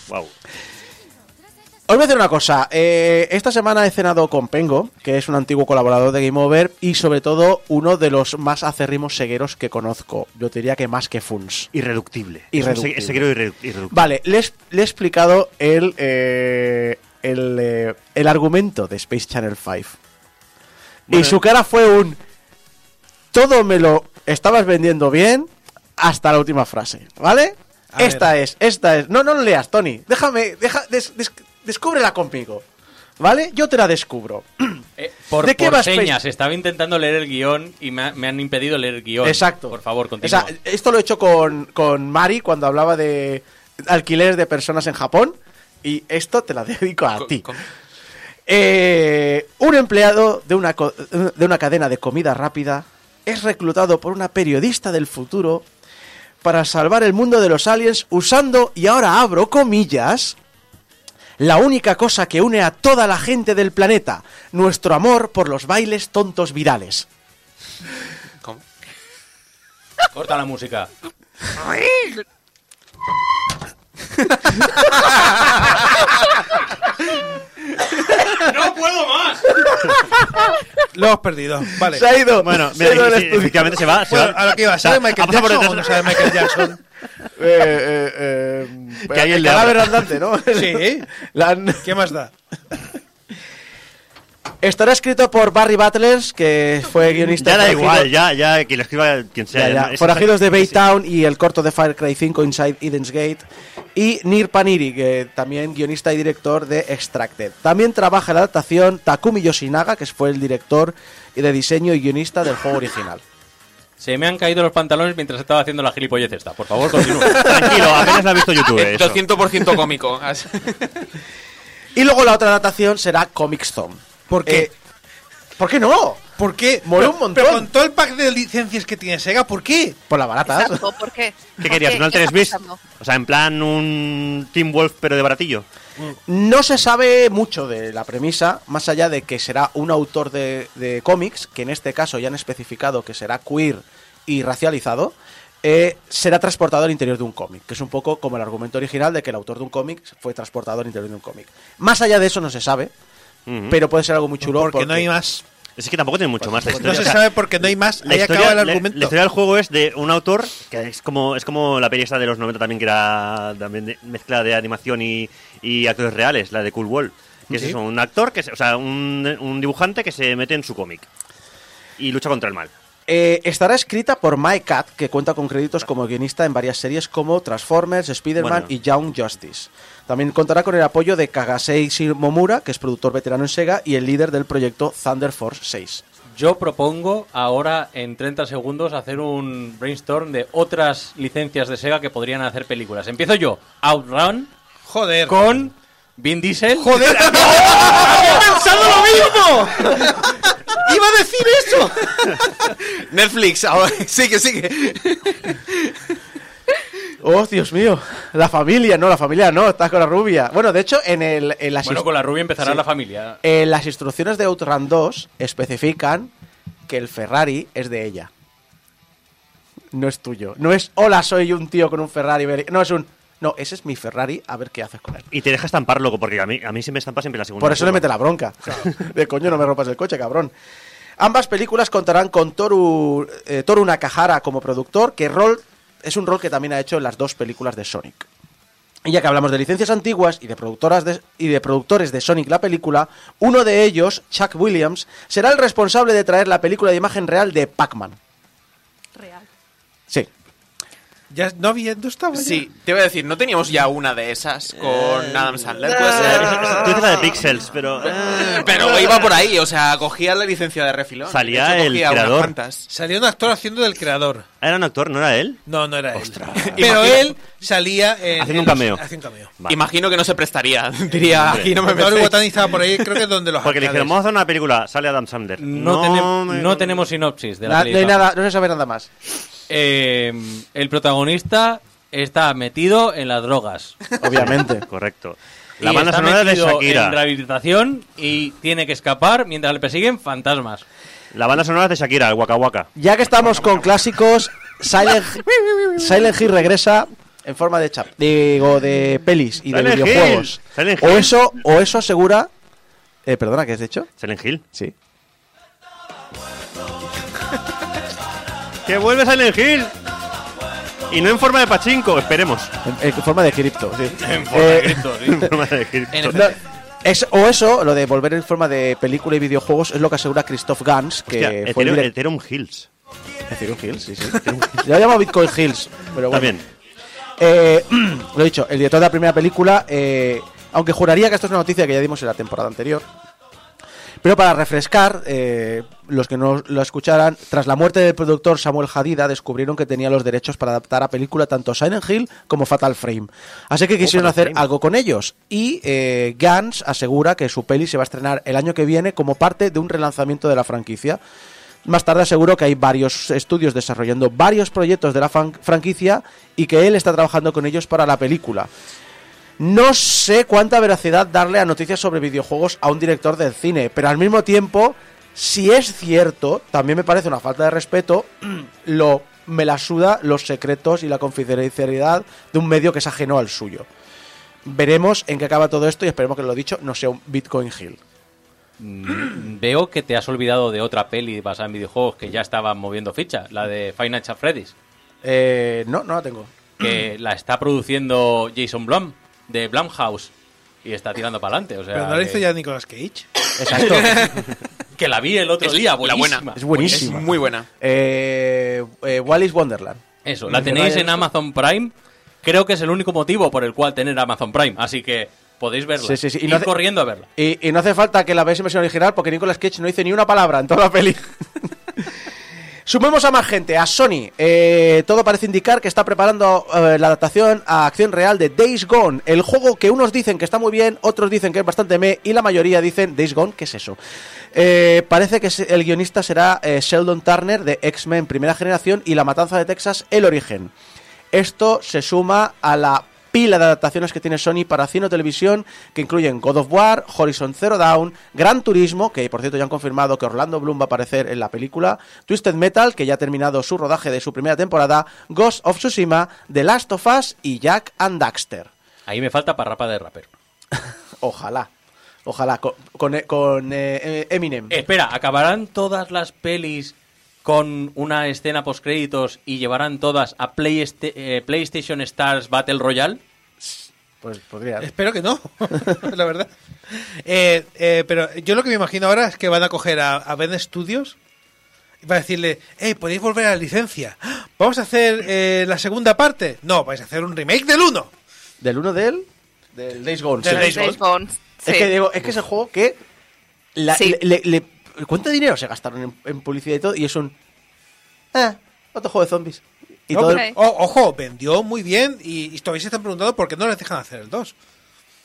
Wow. Os voy a decir una cosa. eh, esta semana he cenado con Pengo, que es un antiguo colaborador de Game Over y sobre todo uno de los más acérrimos segueros que conozco. Yo te diría que más que Funs. Irreductible. Irreductible. Es seguero irre- irreductible. Vale, le, he- explicado el, eh, el, eh, el argumento de Space Channel 5. Y su cara fue un... Todo me lo estabas vendiendo bien hasta la última frase, ¿vale? A esta ver. es, esta es... No, no lo leas, Tony. Déjame, deja, des- des- descúbrela conmigo. ¿vale? Yo te la descubro. Eh, por ¿De qué por va Space- señas, estaba intentando leer el guion y me, ha- me han impedido leer el guion. Exacto. Por favor, O continúa. sea, esto lo he hecho con, con Mari cuando hablaba de alquileres de personas en Japón. Y esto te la *laughs* dedico a ti. Eh, un empleado de una, de una cadena de comida rápida es reclutado por una periodista del futuro para salvar el mundo de los aliens usando, y ahora abro comillas, la única cosa que une a toda la gente del planeta, nuestro amor por los bailes tontos virales. com- Corta la música. ¡No puedo más! Lo hemos perdido. Vale. Se ha ido. Bueno, se ha mira, ido sí, efectivamente se va. Se Bueno, va. a lo que iba, ¿sabe Michael Jackson no sabe Michael Jackson? *laughs* Eh, eh, eh, Que alguien el cadáver andante, ¿no? *laughs* Sí. *laughs* La ¿Qué más da? Estará escrito por Barry Butlers, que fue guionista. Ya da igual, ya, ya, que lo escriba quien sea. Ya, ya. Es- Forajidos de Baytown y el corto de Far Cry 5 Inside Eden's Gate. Y Nir Paniri, que también guionista y director de Extracted. También trabaja en la adaptación Takumi Yoshinaga, que fue el director y de diseño y guionista del juego original. Se me han caído los pantalones mientras estaba haciendo la gilipollez esta. Por favor, continúa. *laughs* Tranquilo, apenas la ha visto YouTube. Eh, eso. 200% cómico. *laughs* Y luego la otra adaptación será Comic Zone. ¿Por qué? Eh, ¿Por qué no? ¿Por qué? Moló un montón. Pero con todo el pack de licencias que tiene Sega, ¿por qué? Por las baratas. Exacto, ¿por qué? *laughs* ¿Qué ¿Por querías? ¿Un Alter ¿Qué está Beast? pasando? O sea, en plan un Team Wolf, pero de baratillo. No se sabe mucho de la premisa, más allá de que será un autor de, de cómics, que en este caso ya han especificado que será queer y racializado, eh, será transportado al interior de un cómic, que es un poco como el argumento original de que el autor de un cómic fue transportado al interior de un cómic. Más allá de eso no se sabe, Pero puede ser algo muy chulo. Porque no hay más. Es que tampoco tiene mucho más la No historia. se o sea, sabe porque no hay más. la Ahí historia, acaba el argumento. la historia del juego es de un autor que es como es como la peli esta de los 90 también que era también de- mezcla de animación y, y actores reales, la de Cool Wall. Que es eso, un actor, que se- o sea, un, un dibujante que se mete en su cómic y lucha contra el mal. Eh, estará escrita por Mike Cat, que cuenta con créditos como guionista en varias series como Transformers, Spider-Man Bueno. y Young Justice. También contará con el apoyo de Kagasei Shimomura, que es productor veterano en Sega y el líder del proyecto Thunder Force 6. Yo propongo ahora en 30 segundos hacer un brainstorm de otras licencias de Sega que podrían hacer películas. Empiezo yo. Outrun Joder. con Vin Diesel. ¡Joder! *laughs* ¡Había pensado lo mismo! *laughs* ¡Iba a decir eso! *laughs* Netflix, ahora sigue, sigue. ¡Oh, Dios mío! La familia, no, la familia no, estás con la rubia. Bueno, de hecho, en, el, en, las, Bueno, con la rubia empezará Sí. la familia. en las instrucciones de Outrun 2 especifican que el Ferrari es de ella. No es tuyo. No es, hola, soy un tío con un Ferrari. ver-". No, es un, no, ese es mi Ferrari, a ver qué haces con él. Y te deja estampar loco, porque a mí, a mí se me estampa siempre la segunda. Por eso le mete la bronca. *laughs* De coño, no me rompas el coche, cabrón. Ambas películas contarán con Toru, eh, Toru Nakahara como productor, que rol es un rol que también ha hecho en las dos películas de Sonic. Y ya que hablamos de licencias antiguas y de productoras de- y de productores de Sonic la película, uno de ellos, Chuck Williams, será el responsable de traer la película de imagen real de Pac-Man. Real. Sí. Ya no había, no estaba ya. Sí, te iba a decir, ¿no teníamos ya una de esas con Adam Sandler? Puede Eh, ser. Tú dices la de Pixels, pero. eh, Pero iba por ahí, o sea, cogía la licencia de refilón. Salía De hecho, el creador. Salió un actor haciendo del creador. ¿Era un actor? ¿No era él? No, no era él. Pero él salía en, Haciendo en un cameo. Haciendo un cameo. Vale. Imagino que no se prestaría. *laughs* Diría, aquí no me metéis. Estaba por ahí, creo que es donde los Porque le dijeron, vamos a hacer una película, sale Adam Sandler. No, tenem- me- no tenemos sinopsis de la no peli hay de nada, no se sabe nada más. Eh, el protagonista está metido en las drogas. Obviamente. *laughs* Correcto. La banda está sonora de Shakira. en rehabilitación y tiene que escapar mientras le persiguen fantasmas. La banda sonora de Shakira, el Waka Waka. Ya que estamos con clásicos, Silent, Silent Hill regresa en forma de chap, digo de pelis y de videojuegos. Hill, O eso, o eso asegura. Eh, perdona, ¿qué has dicho? Silent Hill. Sí. ¡Que vuelve Silent Hill! Y no en forma de pachinko, esperemos. En, en forma de cripto. sí. *laughs* En forma Eh, de Cristo, sí. *laughs* En forma de cripto. no, es- o eso, lo de volver en forma de película y videojuegos, es lo que asegura Christoph Gans, que Hostia, fue el Ethereum, Ethereum Hills. Ethereum Hills, sí, sí. Yo lo *laughs* llamo Bitcoin Hills, pero bueno. También. Eh, *clears throat* lo he dicho, el director de la primera película eh, Aunque juraría que esto es una noticia que ya dimos en la temporada anterior. Pero para refrescar, eh, los que no lo escucharan, tras la muerte del productor Samuel Hadida, descubrieron que tenía los derechos para adaptar a película tanto Silent Hill como Fatal Frame. Así que quisieron Fatal hacer Frame. algo con ellos. Y eh, Gans asegura que su peli se va a estrenar el año que viene como parte de un relanzamiento de la franquicia. Más tarde aseguró que hay varios estudios desarrollando varios proyectos de la franquicia y que él está trabajando con ellos para la película. No sé cuánta veracidad darle a noticias sobre videojuegos a un director del cine, pero al mismo tiempo, si es cierto, también me parece una falta de respeto *clears throat* lo me la suda los secretos y la confidencialidad de un medio que es ajeno al suyo. Veremos en qué acaba todo esto y esperemos que lo dicho no sea un Bitcoin Hill. Mm, Veo que te has olvidado de otra peli basada en videojuegos que ya estaba moviendo ficha, la de Financial Freddy's, Eh, no, no la tengo. que la está produciendo Jason Blum de Blumhouse y está tirando para adelante. O sea, Pero no lo hizo que, ya Nicolas Cage. Exacto. *laughs* que la vi el otro Es día, la buenísima. buena. es buenísima. Es muy buena. Eh, eh, Wallis Wonderland. Eso, la tenéis en Amazon Prime. Creo que es el único motivo por el cual tener Amazon Prime, así que podéis verla. Sí, sí, sí. Y Ir no hace- corriendo a verla. Y, y no hace falta que la veáis en versión original porque Nicolas Cage no dice ni una palabra en toda la peli. *laughs* Sumemos a más gente, a Sony. Eh, todo parece indicar que está preparando eh, la adaptación a acción real de Days Gone, el juego que unos dicen que está muy bien, otros dicen que es bastante me y la mayoría dicen Days Gone, ¿qué es eso? Eh, parece que el guionista será Sheldon Turner de X-Men Primera Generación y La Matanza de Texas, El Origen. Esto se suma a la pila de adaptaciones que tiene Sony para cine o televisión, que incluyen God of War, Horizon Zero Dawn, Gran Turismo, que por cierto ya han confirmado que Orlando Bloom va a aparecer en la película, Twisted Metal, que ya ha terminado su rodaje de su primera temporada, Ghost of Tsushima, The Last of Us y Jack and Daxter. Ahí me falta parrapa de rapero. *laughs* Ojalá, ojalá, con, con, con, eh, Eminem. Espera, ¿acabarán todas las pelis con una escena post-créditos y llevarán todas a Playsta- eh, PlayStation Stars Battle Royale? Pues podría. Espero que no, *laughs* la verdad. Eh, eh, pero yo lo que me imagino ahora es que van a coger a, a Ben Studios y van a decirle, hey, podéis volver a la licencia. ¿Vamos a hacer eh, la segunda parte? No, vais a hacer un remake del 1. ¿Del uno de él? Del Days Gone. Del sí. Days Days Gone, sí. Es que digo, es que es el juego que la- Sí. le, le- le- ¿cuánto dinero se gastaron en, en publicidad y todo? Y es un eh, otro juego de zombies. Y No, todo el- pero- o- ojo, vendió muy bien y, y todavía se están preguntando por qué no les dejan hacer el 2.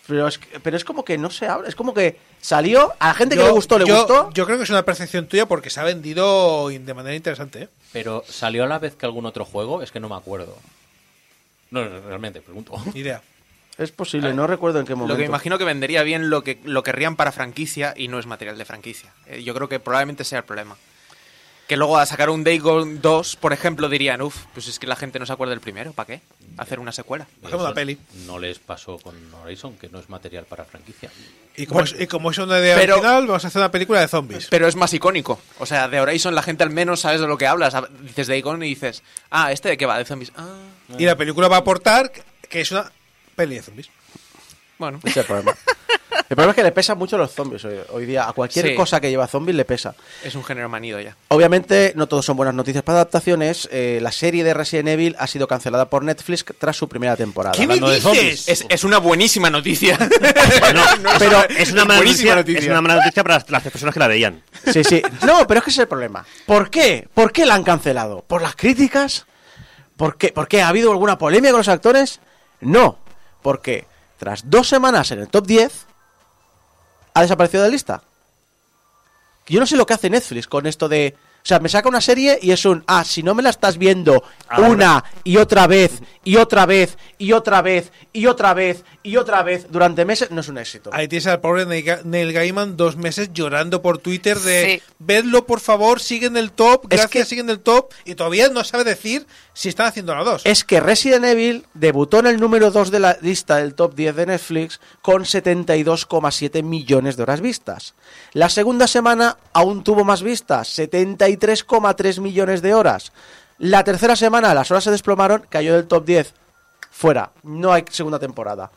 pero, es, que- pero es como que no se habla, es como que salió, a la gente que le gustó, le yo- gustó. Yo creo que es una percepción tuya porque se ha vendido de manera interesante. ¿eh? Pero ¿salió a la vez que algún otro juego? Es que no me acuerdo. No, no, realmente, pregunto. Ni idea. Es posible, no recuerdo en qué momento. Lo que me imagino que vendería bien lo que lo querrían para franquicia y no es material de franquicia. Eh, yo creo que probablemente sea el problema. Que luego a sacar un Day Gone 2, por ejemplo, dirían, uff, pues es que la gente no se acuerda del primero, ¿para qué? Hacer una secuela. Hacemos una Eso peli. No les pasó con Horizon, que no es material para franquicia. Y como, es, y como es una idea pero- original, vamos a hacer una película de zombies. Pero es más icónico. O sea, de Horizon la gente al menos sabes de lo que hablas. Hab- Dices Day Gone y dices, ah, ¿este de qué va? De zombies. Ah, Y la película va a aportar que es una peli de zombies. bueno. Ese es el problema. *laughs* El problema es que le pesan mucho los zombies hoy, hoy día. A cualquier Sí. cosa que lleva zombies le pesa. Es un género manido ya. Obviamente, no todos son buenas noticias para adaptaciones. Eh, la serie de Resident Evil ha sido cancelada por Netflix tras su primera temporada. ¿Qué me hablando de dices? zombies. Es, es una buenísima noticia. *laughs* Bueno, *laughs* pero es una, mala buenísima noticia, noticia. es una mala noticia para las, las personas que la veían. Sí, sí. No, pero es que ese es el problema. ¿Por qué? ¿Por qué la han cancelado? ¿Por las críticas? ¿Por qué? ¿Por qué? ¿Ha habido alguna polémica con los actores? No. Porque tras dos semanas en el top 10, ha desaparecido de la lista. Yo no sé lo que hace Netflix con esto de... O sea, me saca una serie y es un... Ah, si no me la estás viendo Ahora. una y otra vez, y otra vez, y otra vez, y otra vez, y otra vez, durante meses, no es un éxito. Ahí tienes al pobre Neil Ga- Neil Gaiman dos meses llorando por Twitter de Sí. vedlo por favor, sigue en el top, Es gracias, que- sigue en el top y todavía no sabe decir si están haciendo la 2. es que Resident Evil debutó en el número 2 de la lista del top 10 de Netflix con 72,7 millones de horas vistas. La segunda semana aún tuvo más vistas, 73,3 millones de horas. La tercera semana las horas se desplomaron, cayó del top 10. Fuera, no hay segunda temporada.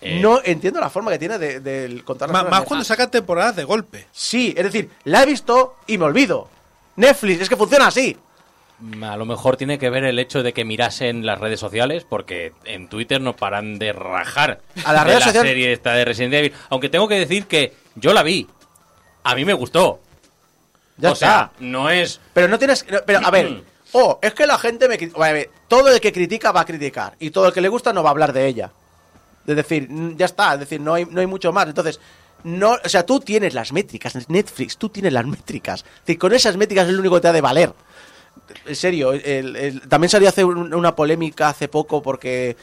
Eh. No entiendo la forma que tiene de, de contar las más cuando sacan temporadas de golpe. Sí, es decir, la he visto y me olvido. Netflix, es que funciona así. Mm, a lo mejor tiene que ver el hecho de que mirasen las redes sociales, porque en Twitter no paran de rajar A las de la serie esta de Resident Evil. Aunque tengo que decir que yo la vi. A mí me gustó. Ya o está. sea, no es... Pero no tienes. Pero a ver. Oh, es que la gente me. ver, todo el que critica va a criticar. Y todo el que le gusta no va a hablar de ella. Es decir, mm, ya está. Es decir, no hay, no hay mucho más. Entonces. No, o sea, tú tienes las métricas, Netflix, tú tienes las métricas. Es decir, con esas métricas es lo único que te ha de valer. En serio, el- también salió hace un- una polémica hace poco porque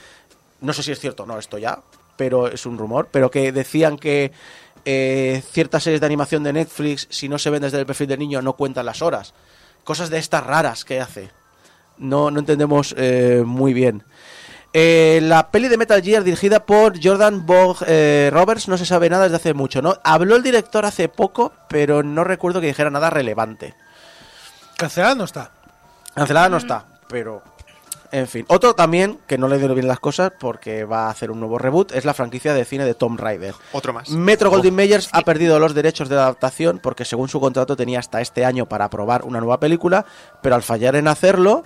no sé si es cierto o no esto ya, pero es un rumor, pero que decían que eh, ciertas series de animación de Netflix, si no se ven desde el perfil del niño, no cuentan las horas. Cosas de estas raras que hace. No, no entendemos eh, muy bien. Eh, la peli de Metal Gear dirigida por Jordan Bog eh, Roberts no se sabe nada desde hace mucho, ¿no? Habló el director hace poco, pero no recuerdo que dijera nada relevante. Cancelada no está. Cancelada no está, pero. En fin. Otro también, que no le dio bien las cosas porque va a hacer un nuevo reboot, es la franquicia de cine de Tomb Raider. Otro más. Metro Goldwyn Mayers ha perdido los derechos de adaptación porque según su contrato tenía hasta este año para probar una nueva película, pero al fallar en hacerlo,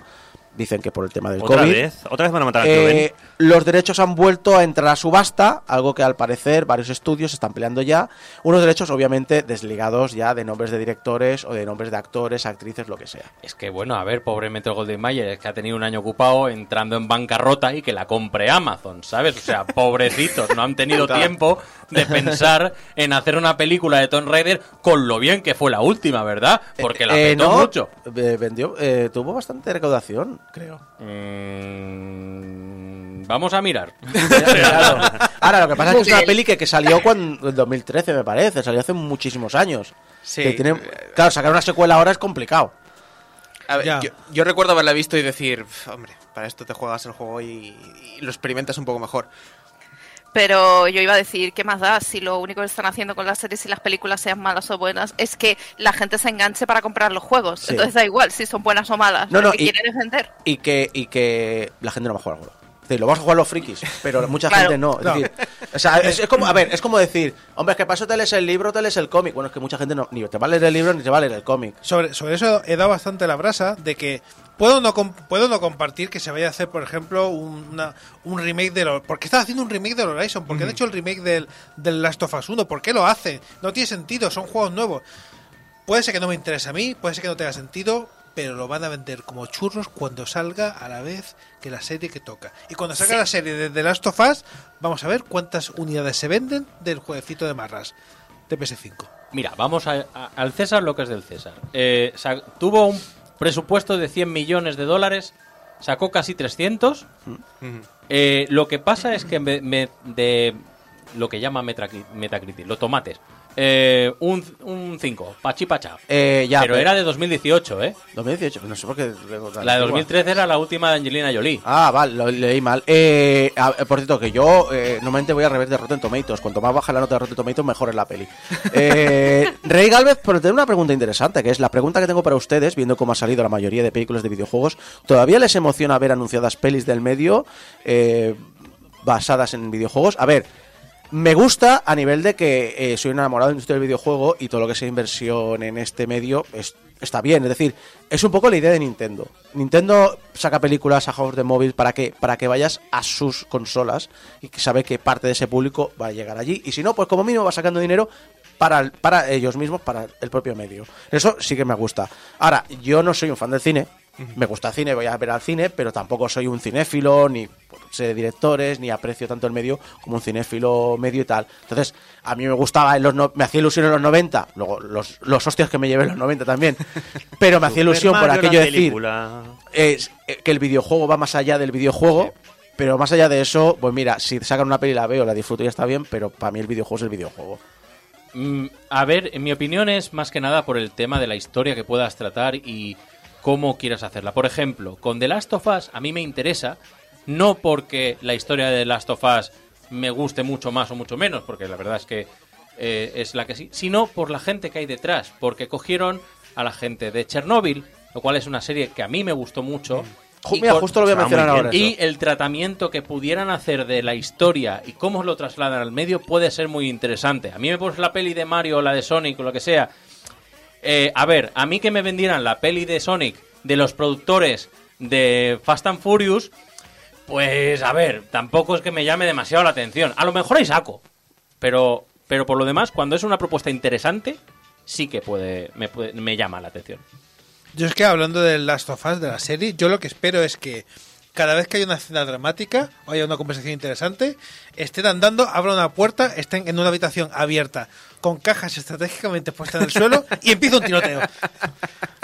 dicen que por el tema del ¿Otra COVID, vez? ¿Otra vez van a matar a eh, Rubén? los derechos han vuelto a entrar a subasta, algo que al parecer varios estudios están peleando ya. Unos derechos obviamente desligados ya de nombres de directores o de nombres de actores, actrices, lo que sea. Es que bueno, a ver, pobre Metro Golden Mayer, es que ha tenido un año ocupado entrando en bancarrota y que la compre Amazon, ¿sabes? O sea, *laughs* pobrecitos, no han tenido tiempo de pensar en hacer una película de Tomb Raider con lo bien que fue la última, ¿verdad? Porque la Eh, petó no, mucho. eh, vendió, eh, tuvo bastante recaudación, creo. Mm, vamos a mirar. *laughs* Ahora, lo que pasa es que es una peli que, que salió cuando, en 2013, me parece. Salió hace muchísimos años. Sí. Que tiene- claro, sacar una secuela ahora es complicado. A ver, yo, yo recuerdo haberla visto y decir, "Pf, hombre, para esto te juegas el juego y, y lo experimentas un poco mejor. Pero yo iba a decir, ¿qué más da? Si lo único que están haciendo con las series y las películas sean malas o buenas, es que la gente se enganche para comprar los juegos. Sí. Entonces da igual si son buenas o malas. No, no, que y- quieren vender. Y que, y que la gente no va a jugar al juego. Decir, lo vas a jugar los frikis, pero mucha Claro. gente no. Es No. decir, o sea, es, es como, a ver, es como decir, hombre, es que para eso te lees el libro, te lees el cómic. Bueno, es que mucha gente no, ni te va a leer el libro ni te va a leer el cómic. Sobre, sobre eso he dado bastante la brasa de que puedo no puedo no compartir que se vaya a hacer, por ejemplo, un, una- un remake de lo, porque está haciendo un remake del Horizon, porque han hecho el remake del, del Last of Us 1, ¿por qué lo hacen? No tiene sentido, son juegos nuevos. Puede ser que no me interese a mí, puede ser que no tenga sentido, pero lo van a vender como churros cuando salga a la vez que la serie que toca. Y cuando salga la serie de The Last of Us, vamos a ver cuántas unidades se venden del jueguecito de Marras de PS5. Mira, vamos a- a- al César lo que es del César. Eh, tuvo un presupuesto de 100 millones de dólares, sacó casi 300. Eh, lo que pasa es que me- me- de lo que llama Metacri- Metacritic, los tomates, eh, un, un 5, pachi pacha. Eh, ya, pero era de 2018, ¿eh? 2018, no sé por qué. La de 2013 era la última de Angelina Jolie. Ah, vale, lo leí mal. Eh, a- por cierto, que yo eh, normalmente voy al revés de Rotten Tomatoes. Cuanto más baja la nota de Rotten Tomatoes, mejor es la peli. *laughs* Eh, Rey Galvez, pero tengo una pregunta interesante, que es la pregunta que tengo para ustedes, viendo cómo ha salido la mayoría de películas de videojuegos. ¿Todavía les emociona ver anunciadas pelis del medio eh, basadas en videojuegos? A ver, me gusta a nivel de que eh, soy un enamorado de la industria del videojuego y todo lo que sea inversión en este medio es- está bien. Es decir, es un poco la idea de Nintendo. Nintendo saca películas a juegos de móvil para que, para que vayas a sus consolas y que sabe que parte de ese público va a llegar allí. Y si no, pues como mínimo va sacando dinero para, para ellos mismos, para el propio medio. Eso sí que me gusta. Ahora, yo no soy un fan del cine. Me gusta el cine, voy a ver al cine, pero tampoco soy un cinéfilo, ni sé de directores, ni aprecio tanto el medio como un cinéfilo medio y tal. Entonces, a mí me gustaba, en los no- me hacía ilusión en los 90, luego los, los hostias que me llevé en los 90 también, *laughs* pero me hacía ilusión por aquello de decir eh, que el videojuego va más allá del videojuego. Pero más allá de eso, pues mira, si sacan una peli la veo, la disfruto y ya está bien, pero para mí el videojuego es el videojuego. Mm, a ver, en mi opinión es más que nada por el tema de la historia que puedas tratar y cómo quieras hacerla. Por ejemplo, con The Last of Us a mí me interesa, no porque la historia de The Last of Us me guste mucho más o mucho menos, porque la verdad es que eh, es la que sí, sino por la gente que hay detrás, porque cogieron a la gente de Chernobyl, lo cual es una serie que a mí me gustó mucho. Y mira, justo lo voy a mencionar ahora. y eso. el tratamiento que pudieran hacer de la historia y cómo lo trasladan al medio puede ser muy interesante. A mí me pones la peli de Mario o la de Sonic o lo que sea. Eh, a ver, a mí que me vendieran la peli de Sonic de los productores de Fast and Furious, pues a ver, tampoco es que me llame demasiado la atención. A lo mejor hay saco, pero, pero por lo demás, cuando es una propuesta interesante, sí que puede me, puede- me llama la atención. Yo es que hablando del Last of Us, de la serie, yo lo que espero es que cada vez que haya una escena dramática o haya una conversación interesante, estén andando, abran una puerta, estén en una habitación abierta, con cajas estratégicamente puestas en el suelo y empieza un tiroteo.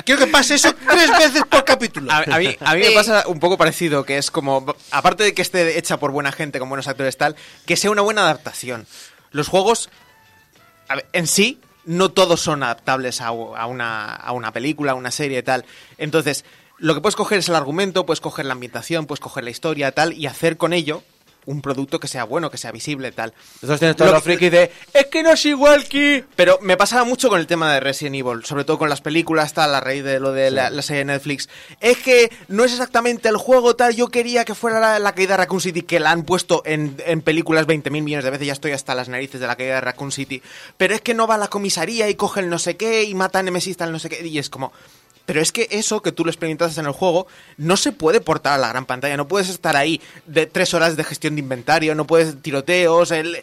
Quiero que pase eso tres veces por capítulo. A, a mí, a mí me pasa un poco parecido, que es como, aparte de que esté hecha por buena gente, con buenos actores tal, que sea una buena adaptación. Los juegos, a ver, en sí, no todos son adaptables a, a una, a una película, a una serie y tal. Entonces, lo que puedes coger es el argumento, puedes coger la ambientación, puedes coger la historia tal, y hacer con ello un producto que sea bueno, que sea visible tal. Entonces tienes todos Lo los frikis de es que no es igual que... Pero me pasaba mucho con el tema de Resident Evil, sobre todo con las películas, tal, a raíz de lo de la, la serie de Netflix. Es que no es exactamente el juego, tal. Yo quería que fuera la, la caída de Raccoon City, que la han puesto en, en películas 20.000 millones de veces. Ya estoy hasta las narices de la caída de Raccoon City. Pero es que no va a la comisaría y coge el no sé qué y mata a Nemesis, tal, no sé qué. Y es como. Pero es que eso que tú lo experimentas en el juego no se puede portar a la gran pantalla. No puedes estar ahí de tres horas de gestión de inventario, no puedes tiroteos. el-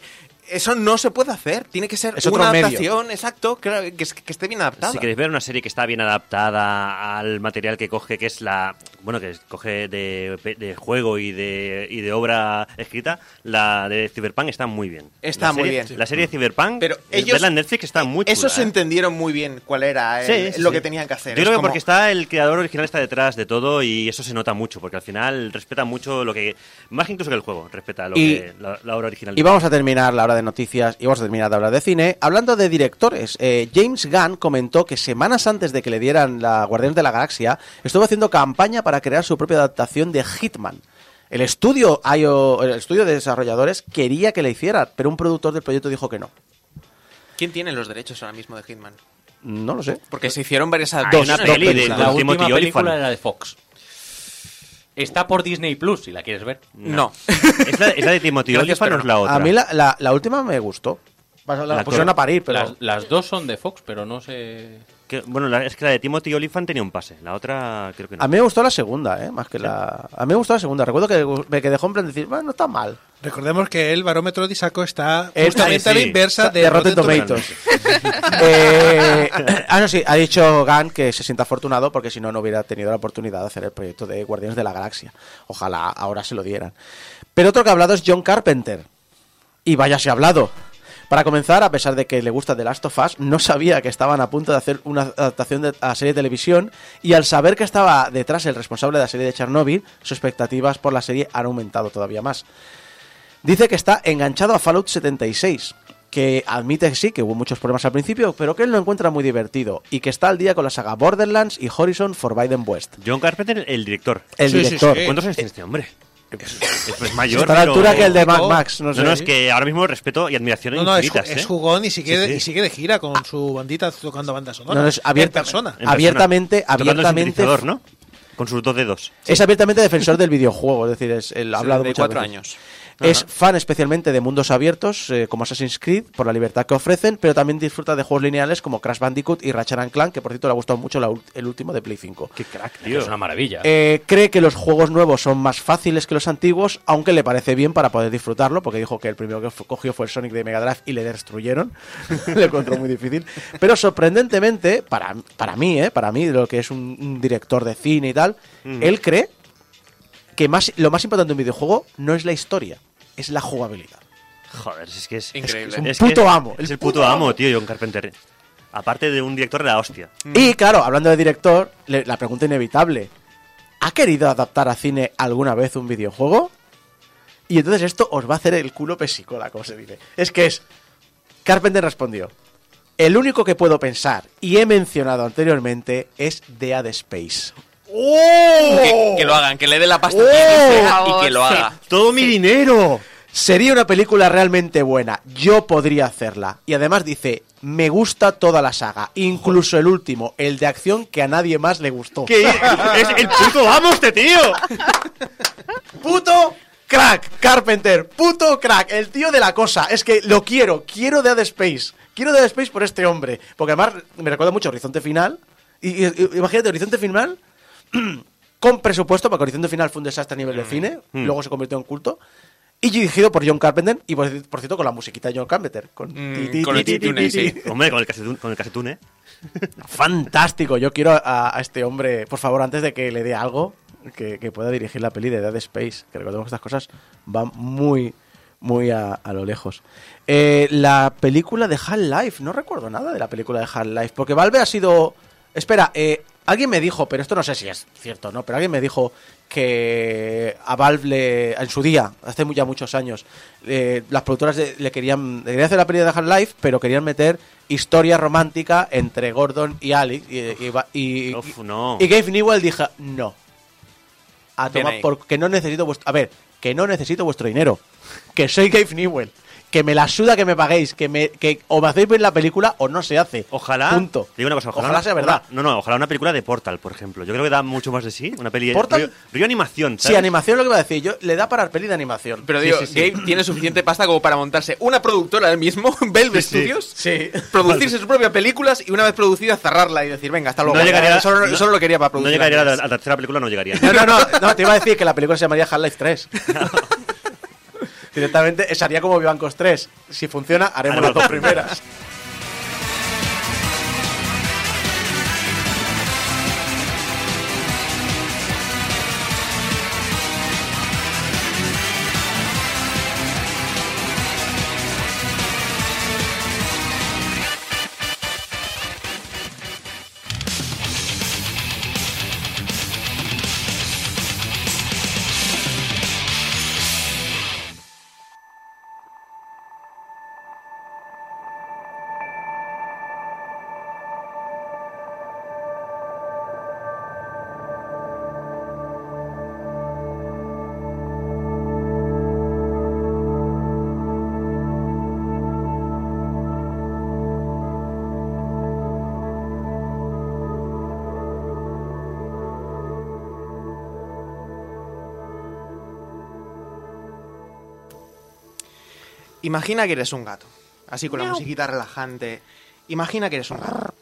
eso no se puede hacer. Tiene que ser Es una medio. adaptación, exacto, que, que, es- que esté bien adaptada. Si queréis ver una serie que está bien adaptada al material que coge, que es la. Bueno, que coge de, de juego y de, y de obra escrita, la de Cyberpunk está muy bien. Está La muy serie- bien. La serie de Cyberpunk, Pero ellos- verla en Netflix está muy chula. Eso se ¿eh? entendieron muy bien cuál era el- Sí, sí, lo sí. que tenían que hacer. Yo Es creo que como- porque está el creador original está detrás de todo y eso se nota mucho, porque al final respeta mucho lo que. Más incluso que el juego, respeta lo Y- que, la, la obra original. Y vamos a terminar la hora de noticias y vamos a terminar de hablar de cine. Hablando de directores, eh, James Gunn comentó que semanas antes de que le dieran la Guardianes de la Galaxia, estuvo haciendo campaña para crear su propia adaptación de Hitman. El estudio, IO el estudio de desarrolladores quería que le hiciera, pero un productor del proyecto dijo que no. ¿Quién tiene los derechos ahora mismo de Hitman? No lo sé. Porque se hicieron varias adaptaciones. de- películas. La última película era de Fox. Está por Disney Plus, si la quieres ver. No. *laughs* ¿Es la, es la de Timothy Olyphant o es la otra? A mí la, la- la última me gustó. La, La pusieron a parir, pero... Las, las dos son de Fox, pero no sé. Que- bueno, la- es que la de Timothy Olyphant tenía un pase, la otra creo que no. A mí me gustó la segunda, ¿eh? Más que la... A mí me gustó la segunda. Recuerdo que me quedé en plan de decir, bueno, no está mal. Recordemos que el barómetro de Isaco está justamente a la inversa de, de Rotten Tomatoes. *laughs* Eh, ah, no, sí, ha dicho Gunn que se siente afortunado porque si no, no hubiera tenido la oportunidad de hacer el proyecto de Guardianes de la Galaxia. Ojalá ahora se lo dieran. Pero otro que ha hablado es John Carpenter. Y vaya si ha hablado. Para comenzar, a pesar de que le gusta The Last of Us, no sabía que estaban a punto de hacer una adaptación de a serie de televisión y al saber que estaba detrás el responsable de la serie de Chernobyl, sus expectativas por la serie han aumentado todavía más. Dice que está enganchado a Fallout 76, que admite que sí, que hubo muchos problemas al principio, pero que él lo encuentra muy divertido y que está al día con la saga Borderlands y Horizon Forbidden West. John Carpenter, el director. El Sí, sí, director. sí. ¿Cuántos años tiene este hombre? Es, es mayor. *laughs* Está a la pero- altura que el de Mad No, Max, no No, sé. no, es que ahora mismo respeto y admiración No, no, es, infinitas, es ¿eh? jugón y sigue, Sí, sí. y sigue de gira con su bandita tocando bandas sonoras. No, no, es abierta- persona. En persona. abiertamente- Tocando el abiertamente- ¿no? Con sus dos dedos. Es abiertamente defensor del videojuego, es decir, es, él ha hablado de cuatro veces. años. Es fan especialmente de mundos abiertos eh, como Assassin's Creed por la libertad que ofrecen, pero también disfruta de juegos lineales como Crash Bandicoot y Ratchet and Clank, que por cierto le ha gustado mucho la el último de Play 5. Qué crack, Que tío. es una maravilla. Eh, cree que los juegos nuevos son más fáciles que los antiguos, aunque le parece bien para poder disfrutarlo, porque dijo que el primero que cogió fue el Sonic de Mega Drive y le destruyeron. *laughs* le encontró muy difícil. Pero sorprendentemente, para, para mí, eh, para mí, lo que es un, un director de cine y tal, él cree que más, lo más importante de un videojuego no es la historia, es la jugabilidad. Joder, es que es... Increíble. Es, un es puto que es- amo, Es el el puto puto amo, tío, John Carpenter. Aparte de un director de la hostia. Y claro, hablando de director, le- la pregunta inevitable: ¿ha querido adaptar a cine alguna vez un videojuego? Y entonces esto os va a hacer el culo pesicola, como se dice. Es que es. Carpenter respondió: El único que puedo pensar, y he mencionado anteriormente, es Dead Space. Que, que lo hagan, que le dé la pasta ¡Oh! que sea y que lo haga. ¡Todo mi dinero! Sería una película realmente buena. Yo podría hacerla. Y además dice: Me gusta toda la saga, incluso el último, el de acción que a nadie más le gustó. ¿Qué? ¡Es el puto amo este tío! Puto crack, Carpenter, puto crack, el tío de la cosa. Es que lo quiero, quiero Dead Space. Quiero Dead Space por este hombre. Porque además me recuerda mucho a Horizonte Final. Y- y- imagínate, Horizonte Final *clears throat* con presupuesto, porque Horizonte Final fue un desastre a nivel de cine, Mm. luego se convirtió en culto. Y dirigido por John Carpenter, y por, por cierto con la musiquita de John Carpenter. Con, Mm, con el sí. *laughs* Hombre, con el casetune, con el casetune. *laughs* Fantástico. Yo quiero a, a este hombre, por favor, antes de que le dé algo, que, que pueda dirigir la peli de Dead Space. Que recordemos que estas cosas van muy, muy a, a lo lejos. Eh, la película de Half-Life. No recuerdo nada de la película de Half-Life. Porque Valve ha sido. Espera, eh, alguien me dijo, pero esto no sé si es cierto o no, pero alguien me dijo que a Valve le, en su día, hace ya muchos años, eh, las productoras de- le querían, le querían hacer la película de Half-Life, pero querían meter historia romántica entre Gordon y Alex. Y, y, y- Uf, no. y Gabe Newell dijo, no. A tomar porque no necesito vuestro... A ver, que no necesito vuestro dinero. Que soy Gabe Newell. Que me la suda que me paguéis. Que, me, que o me hacéis ver la película o no se hace. Ojalá. Punto. Digo una cosa, ojalá, Ojalá sea verdad. una- no, no, ojalá una película de Portal, por ejemplo. Yo creo que da mucho más de sí. Una peli. ¿Portal? Río, río animación, Sí, ¿sabes? animación es lo que iba a decir. Yo, le da para peli de animación. Pero Sí, digo, sí, sí. Gabe tiene suficiente pasta como para montarse una productora él mismo, *laughs* Sí, sí. Studios, Sí. producirse sus propias películas y una vez producida cerrarla y decir, venga, hasta luego. No llegaría, solo, no- solo lo quería para No producir. llegaría a la, a la tercera película, no llegaría. No, no, no, no, te iba a decir que la película se llamaría Half-Life 3. *laughs* Directamente sería como Vivancos 3. Si funciona, haremos las dos primeras. *laughs* Imagina que eres un gato, así con la musiquita relajante. Imagina que eres un gato.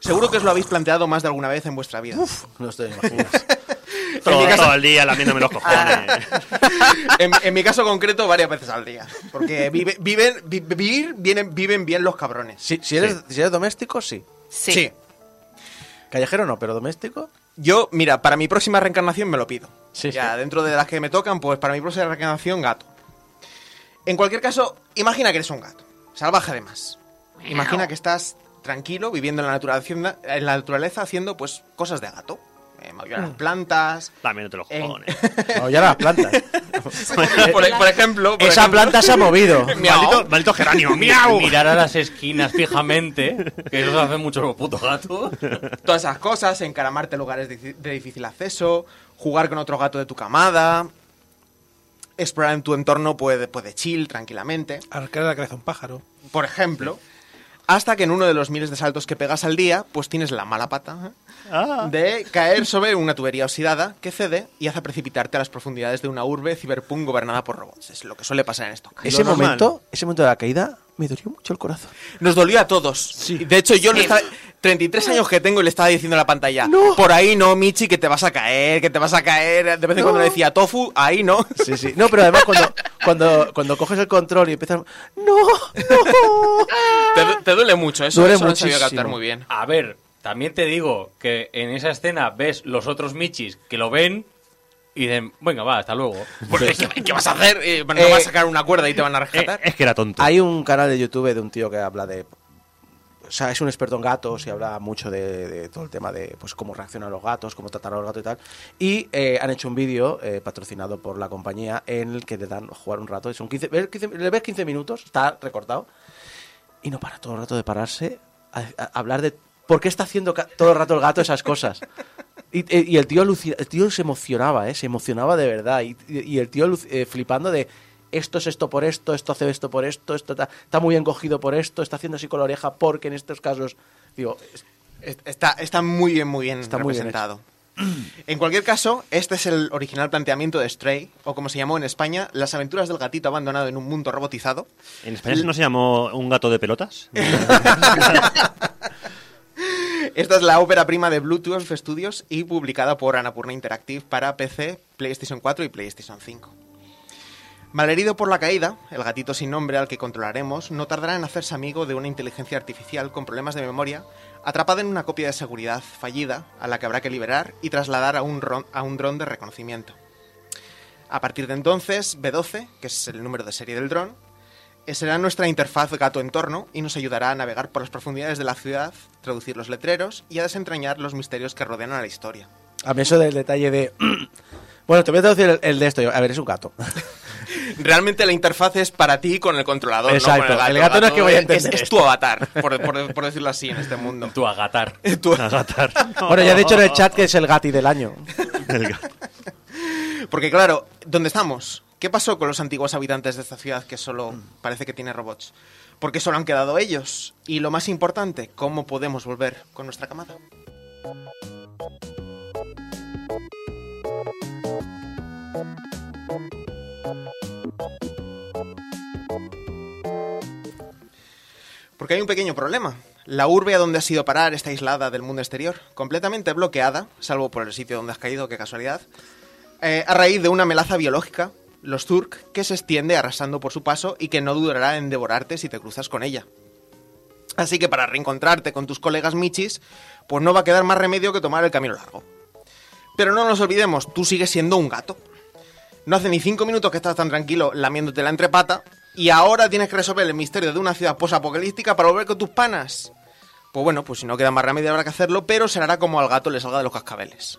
Seguro que os lo habéis planteado más de alguna vez en vuestra vida. No estoy imaginas. *laughs* todo, en mi caso- todo el día lamiéndome los cojones. *laughs* en, en mi caso concreto, varias veces al día. Porque vive- viven, vi- vivir, vienen, viven bien los cabrones. Si, si eres, si eres doméstico, sí. Sí. Callejero no, pero doméstico. Yo, mira, para mi próxima reencarnación me lo pido. Sí, ya, sí. dentro de las que me tocan, pues para mi próxima reencarnación, gato. En cualquier caso, imagina que eres un gato. Salvaje además. Imagina que estás tranquilo, viviendo en la naturaleza, en la naturaleza haciendo, pues, cosas de gato. Eh, maullar *laughs* las plantas. Lamiéndote los En- cojones. No, ya las plantas. por, por ejemplo... por Esa ejemplo- planta se ha movido. *laughs* Maldito, maldito geranio, miau. Mirar a las esquinas fijamente, que eso hace mucho los putos gatos. Todas esas cosas, encaramarte en lugares de, de difícil acceso, jugar con otro gato de tu camada, explorar en tu entorno pues, pues de chill, tranquilamente, Arcar la cabeza un pájaro. por ejemplo, hasta que en uno de los miles de saltos que pegas al día, pues tienes la mala pata ¿eh? de caer sobre una tubería oxidada que cede y hace precipitarte a las profundidades de una urbe ciberpunk gobernada por robots. Es lo que suele pasar en casos. Ese normal. momento, ese momento de la caída, me dolió mucho el corazón. Nos dolió a todos. De hecho, yo le Sí. estaba, 33 años que tengo y le estaba diciendo en la pantalla, No. por ahí no, Michi, que te vas a caer, que te vas a caer. De vez en cuando le decía, Tofu, ahí no. Sí, sí. No, pero además cuando, cuando, cuando coges el control y empiezas... ¡No! ¡No! *laughs* te, du- te duele mucho, eso, Duele eso muchísimo. captar muy bien. A ver, también te digo que en esa escena ves los otros Michis que lo ven y dicen, venga, va, hasta luego. *laughs* Porque, ¿qué, *laughs* qué vas a hacer? Eh, no Eh, vas a sacar una cuerda y te van a Eh, rescatar. es que era tonto. Hay un canal de YouTube de un tío que habla de... O sea, es un experto en gatos y habla mucho de, de todo el tema de pues cómo reaccionan los gatos, cómo tratar a los gatos y tal. Y eh, han hecho un vídeo eh, patrocinado por la compañía en el que te dan jugar un rato. Son 15, ves 15 le ves 15 minutos, está recortado. Y no para todo el rato de pararse a hablar de por qué está haciendo todo el rato el gato esas cosas. Y, eh, y el tío el tío se emocionaba, ¿eh? se emocionaba de verdad. Y, y- el tío eh, flipando de esto es esto por esto, esto hace esto por esto, esto está, está muy bien cogido por esto, está haciendo así con la oreja porque en estos casos, digo, es- Es- Está, está muy bien, muy bien Está muy bien representado. en cualquier caso, este es el original planteamiento de Stray, o como se llamó en España, las aventuras del gatito abandonado en un mundo robotizado. ¿En España no se llamó un gato de pelotas? *laughs* *laughs* Esta es la ópera prima de Bluetooth Studios y publicada por Annapurna Interactive para PC, PlayStation 4 y PlayStation 5. Malherido por la caída, el gatito sin nombre al que controlaremos no tardará en hacerse amigo de una inteligencia artificial con problemas de memoria, atrapada en una copia de seguridad fallida a la que habrá que liberar y trasladar a un, a un dron de reconocimiento. A partir de entonces, B12, que es el número de serie del dron, será nuestra interfaz gato-entorno y nos ayudará a navegar por las profundidades de la ciudad, traducir los letreros y a desentrañar los misterios que rodean a la historia. A mí eso del detalle de... *clears throat* Bueno, te voy a traducir el, el de esto. A ver, es un gato. *laughs* Realmente la interfaz es para ti con el controlador, Exacto. no con el gato. El gato no es que vaya a entender Es, tu avatar, por, por- por decirlo así, en este mundo. Tu agatar. *laughs* Tu- Agatar. *laughs* Bueno, ya he dicho en el chat que es el gati del año. El gato. Porque claro, ¿dónde estamos? ¿Qué pasó con los antiguos habitantes de esta ciudad que solo parece que tiene robots? ¿Por qué solo han quedado ellos? Y lo más importante, ¿cómo podemos volver con nuestra camada? Porque hay un pequeño problema. La urbe a donde has ido a parar está aislada del mundo exterior, completamente bloqueada, salvo por el sitio donde has caído, qué casualidad, eh, a raíz de una melaza biológica, los Turk, que se extiende arrasando por su paso y que no dudará en devorarte si te cruzas con ella. Así que para reencontrarte con tus colegas Michis, pues no va a quedar más remedio que tomar el camino largo. Pero no nos olvidemos, tú sigues siendo un gato. No hace ni cinco minutos que estás tan tranquilo lamiéndote la entrepata y ahora tienes que resolver el misterio de una ciudad posapocalíptica para volver con tus panas. Pues bueno, pues si no queda más remedio habrá que hacerlo, pero se hará como al gato le salga de los cascabeles.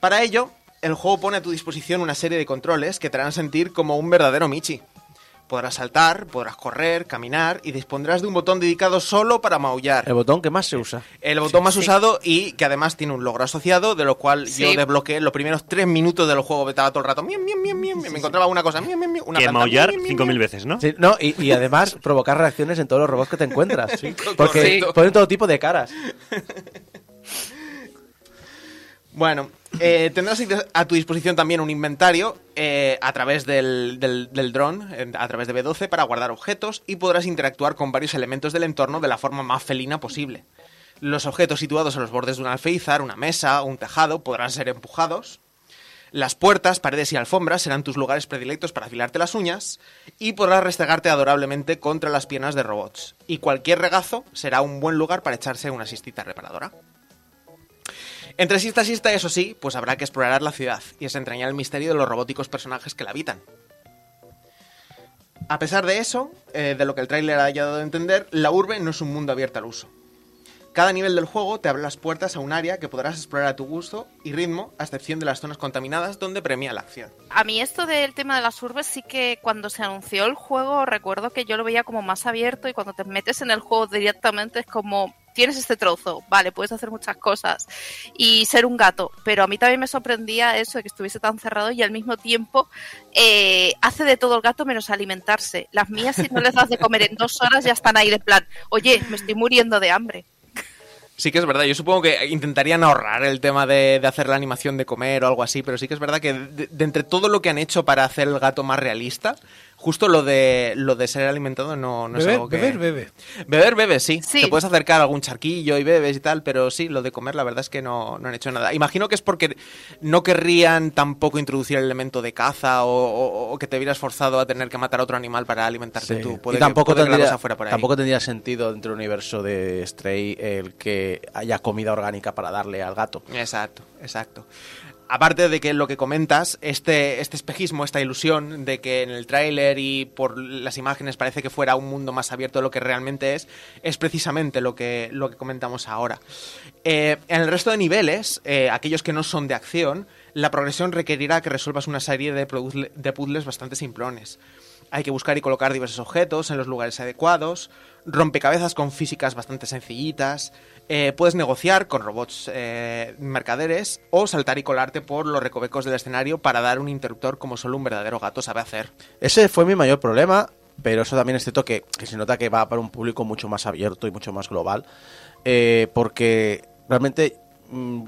Para ello, el juego pone a tu disposición una serie de controles que te harán sentir como un verdadero Michi. Podrás saltar, podrás correr, caminar y dispondrás de un botón dedicado solo para maullar. El botón que más se usa. El botón más usado y que además tiene un logro asociado, de lo cual yo Sí. desbloqueé los primeros tres minutos del juego, estaba todo el rato, miam, miam, miam, miam, miam, me encontraba una cosa, miam, miam, miam, una Que planta, maullar miam, miam, 5.000 miam. veces, ¿no? Sí, no, y, y además *laughs* provocar reacciones en todos los robots que te encuentras. Porque *laughs* correcto. ponen todo tipo de caras. *laughs* Bueno, eh, tendrás a tu disposición también un inventario eh, a través del, del, dron, a través de B12, para guardar objetos y podrás interactuar con varios elementos del entorno de la forma más felina posible. Los objetos situados a los bordes de un alféizar, una mesa o un tejado podrán ser empujados. Las puertas, paredes y alfombras serán tus lugares predilectos para afilarte las uñas y podrás restregarte adorablemente contra las piernas de robots. Y cualquier regazo será un buen lugar para echarse una siestita reparadora. Entre siesta y siesta, eso sí, pues habrá que explorar la ciudad y desentrañar el misterio de los robóticos personajes que la habitan. A pesar de eso, eh, de lo que el tráiler haya dado a entender, la urbe no es un mundo abierto al uso. Cada nivel del juego te abre las puertas a un área que podrás explorar a tu gusto y ritmo, a excepción de las zonas contaminadas donde premia la acción. A mí esto del tema de las urbes sí que cuando se anunció el juego recuerdo que yo lo veía como más abierto y cuando te metes en el juego directamente es como tienes este trozo, vale, puedes hacer muchas cosas y ser un gato, pero a mí también me sorprendía eso de que estuviese tan cerrado y al mismo tiempo eh, hace de todo el gato menos alimentarse. Las mías si no les das de comer en dos horas ya están ahí de plan, oye, me estoy muriendo de hambre. Sí que es verdad, yo supongo que intentarían ahorrar el tema de, hacer la animación de comer o algo así, pero sí que es verdad que de entre todo lo que han hecho para hacer el gato más realista, justo lo de lo de ser alimentado no, no es Beber, algo que... beber, bebe. Beber, bebes, sí. Sí. Te puedes acercar a algún charquillo y bebes y tal, pero sí, lo de comer, la verdad es que no, no han hecho nada. Imagino que es porque no querrían tampoco introducir el elemento de caza o, o- o que te vieras forzado a tener que matar a otro animal para alimentarte Sí. tú. Puede y que- tampoco, que la cosa fuera por ahí. tampoco tendría sentido dentro del universo de Stray el que haya comida orgánica para darle al gato. Exacto, exacto. Aparte de que lo que comentas, este, este espejismo, esta ilusión de que en el tráiler y por las imágenes parece que fuera un mundo más abierto de lo que realmente es, es precisamente lo que, lo que comentamos ahora. Eh, en el resto de niveles, eh, aquellos que no son de acción, la progresión requerirá que resuelvas una serie de, de puzzles bastante simplones. Hay que buscar y colocar diversos objetos en los lugares adecuados, rompecabezas con físicas bastante sencillitas, eh, puedes negociar con robots eh, mercaderes o saltar y colarte por los recovecos del escenario para dar un interruptor como solo un verdadero gato sabe hacer. Ese fue mi mayor problema, pero eso también es cierto que, se nota que va para un público mucho más abierto y mucho más global, eh, porque realmente mm,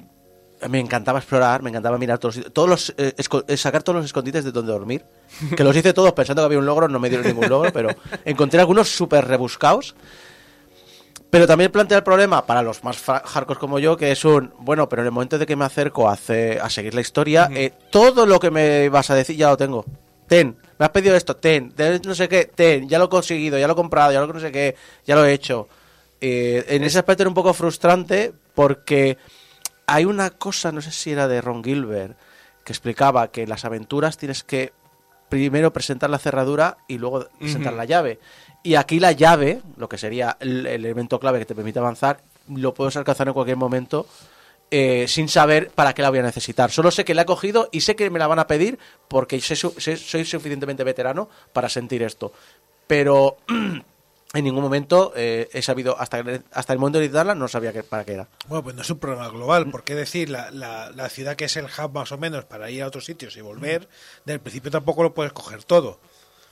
me encantaba explorar, me encantaba mirar todos, los- todos los, eh, esco- eh, sacar todos los escondites de donde dormir, que los hice todos pensando que había un logro, no me dieron ningún logro, pero encontré algunos súper rebuscados. Pero también plantea el problema para los más hardcore como yo, que es un, bueno, pero en el momento de que me acerco a, hacer- a seguir la historia, eh, todo lo que me vas a decir ya lo tengo. Ten, me has pedido esto, ten, de no sé qué, ten, ya lo he conseguido, ya lo he comprado, ya lo no sé qué, ya lo he hecho. Eh, en ese aspecto era un poco frustrante porque hay una cosa, no sé si era de Ron Gilbert, que explicaba que en las aventuras tienes que primero presentar la cerradura y luego presentar la llave. Y aquí la llave, lo que sería el, el elemento clave que te permite avanzar, lo puedes alcanzar en cualquier momento eh, sin saber para qué la voy a necesitar. Solo sé que la he cogido y sé que me la van a pedir porque sé- soy suficientemente veterano para sentir esto. Pero *clears throat* en ningún momento eh, he sabido, hasta, hasta el momento de editarla, no sabía que, para qué era. Bueno, pues no es un problema global, porque decir, la, la, la ciudad que es el hub más o menos para ir a otros sitios y volver, del principio tampoco lo puedes coger todo.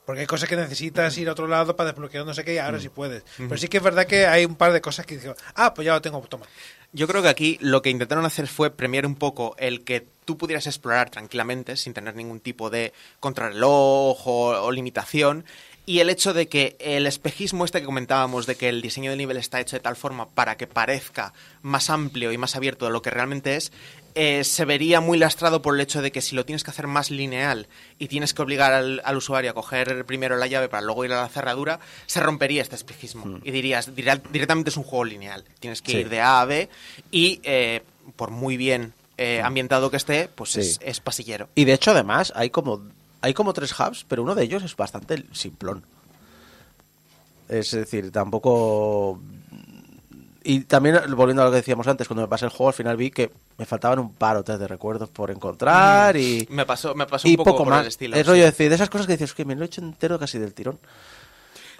Porque hay cosas que necesitas ir a otro lado para desbloquear no sé qué y ahora sí puedes. Pero sí que es verdad que hay un par de cosas que digo, ah, pues ya lo tengo, toma. Yo creo que aquí lo que intentaron hacer fue premiar un poco el que tú pudieras explorar tranquilamente sin tener ningún tipo de contrarreloj o, o limitación y el hecho de que el espejismo este que comentábamos de que el diseño del nivel está hecho de tal forma para que parezca más amplio y más abierto de lo que realmente es eh, se vería muy lastrado por el hecho de que si lo tienes que hacer más lineal y tienes que obligar al, al usuario a coger primero la llave para luego ir a la cerradura, se rompería este espejismo. Y dirías, diría- directamente es un juego lineal. Tienes que Sí. ir de A a B y eh, por muy bien eh, ambientado que esté, pues Sí. es, es pasillero. Y de hecho, además, hay como hay como tres hubs, pero uno de ellos es bastante simplón. Es decir, tampoco. Y también, volviendo a lo que decíamos antes, cuando me pasé el juego, al final vi que me faltaban un par o tres de recuerdos por encontrar y. Me pasó, me pasó y un poco, poco por más. el estilo. es sí. rollo decir, de esas cosas que dices, que me lo he hecho entero casi del tirón.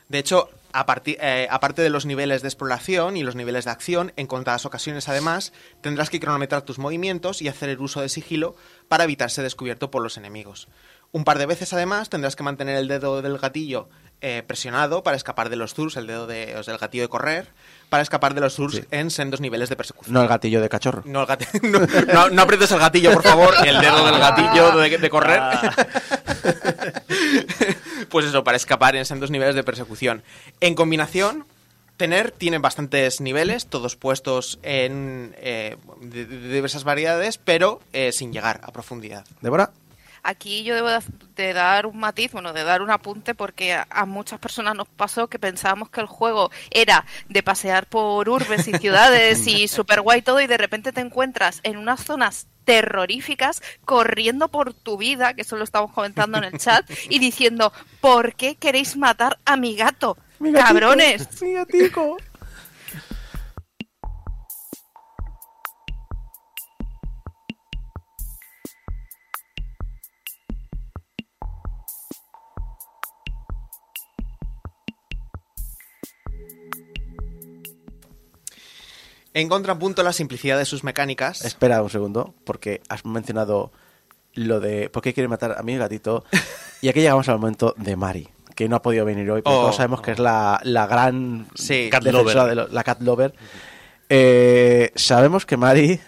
De hecho, a eh, aparte de los niveles de exploración y los niveles de acción, en contadas ocasiones además tendrás que cronometrar tus movimientos y hacer el uso de sigilo para evitar ser descubierto por los enemigos. Un par de veces además tendrás que mantener el dedo del gatillo eh, presionado para escapar de los tours, el dedo de, o sea, el gatillo de correr, para escapar de los tours en sendos niveles de persecución. No el gatillo de cachorro. No, el gati- *laughs* no, no- no aprietes el gatillo, por favor, el dedo del gatillo de, de correr. *laughs* pues eso, para escapar en sendos niveles de persecución. En combinación, Tener tiene bastantes niveles, todos puestos en eh, de, de diversas variedades, pero eh, sin llegar a profundidad. Débora, Aquí yo debo de, dar un matiz, bueno, de dar un apunte, porque a, a muchas personas nos pasó que pensábamos que el juego era de pasear por urbes y *laughs* ciudades y super guay todo, y de repente te encuentras en unas zonas terroríficas corriendo por tu vida, que eso lo estamos comentando en el chat, y diciendo, ¿por qué queréis matar a mi gato? Mi ¡Cabrones! mi gatico. En contrapunto, la simplicidad de sus mecánicas. Espera un segundo, porque has mencionado lo de por qué quiere matar a mi gatito. *laughs* Y aquí llegamos al momento de Mari, que no ha podido venir hoy, pero Oh. todos sabemos que es la, la gran Sí. Cat defensora lover. de lo- la cat lover. Eh, sabemos que Mari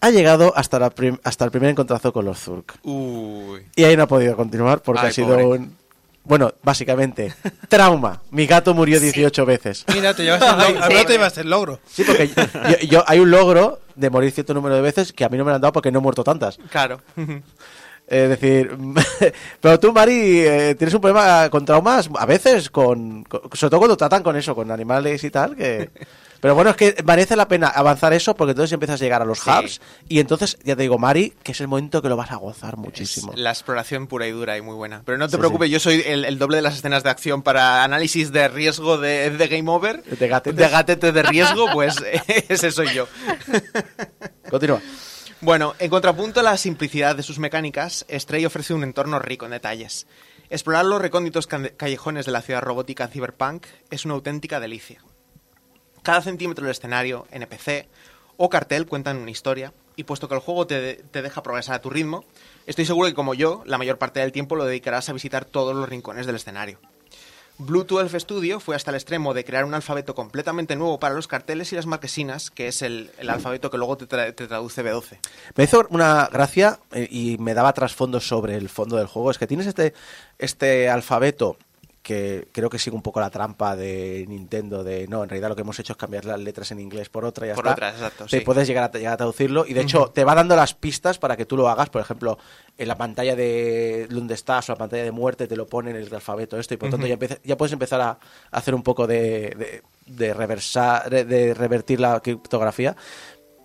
ha llegado hasta, la prim- hasta el primer encontrazo con los Zurk. Uy. Y ahí no ha podido continuar porque Ay, ha sido pobre. un... Bueno, básicamente, *laughs* trauma. Mi gato murió 18 veces. *laughs* Mira, te llevas el logro. Menos te llevas el logro. Sí, porque yo, yo- yo- hay un logro de morir cierto número de veces que a mí no me lo han dado porque no he muerto tantas. Claro. *laughs* Es decir, pero tú, Mari, eh, tienes un problema con traumas a veces, con, con- sobre todo cuando tratan con eso, con animales y tal, que... Pero bueno, es que merece la pena avanzar eso porque entonces empiezas a llegar a los Sí. hubs y entonces, ya te digo, Mari, que es el momento que lo vas a gozar muchísimo. Es la exploración pura y dura y muy buena. Pero no te Sí, preocupes, sí. yo soy el, el doble de las escenas de acción para análisis de riesgo de, de Game Over. De gatetes. De gatete de riesgo, pues *laughs* ese soy yo. Continúa. Bueno, en contrapunto a la simplicidad de sus mecánicas, Stray ofrece un entorno rico en detalles. Explorar los recónditos callejones de la ciudad robótica Cyberpunk es una auténtica delicia. Cada centímetro del escenario, NPC o cartel cuentan una historia, y puesto que el juego te, te deja progresar a tu ritmo, estoy seguro que como yo, la mayor parte del tiempo lo dedicarás a visitar todos los rincones del escenario. Blue 12 Studio fue hasta el extremo de crear un alfabeto completamente nuevo para los carteles y las marquesinas, que es el, el alfabeto que luego te, te traduce B12. Me hizo una gracia eh, y me daba trasfondo sobre el fondo del juego. Es que tienes este, este alfabeto que creo que sigue un poco la trampa de Nintendo de no, en realidad lo que hemos hecho es cambiar las letras en inglés por otra y ya Por está. otras, exacto, Te sí. puedes llegar a, llegar a traducirlo y de hecho te va dando las pistas para que tú lo hagas, por ejemplo, en la pantalla de donde estás o la pantalla de muerte te lo pone en el alfabeto esto y por tanto ya, empieza- ya puedes empezar a, a hacer un poco de, de, de reversar, de, de revertir la criptografía.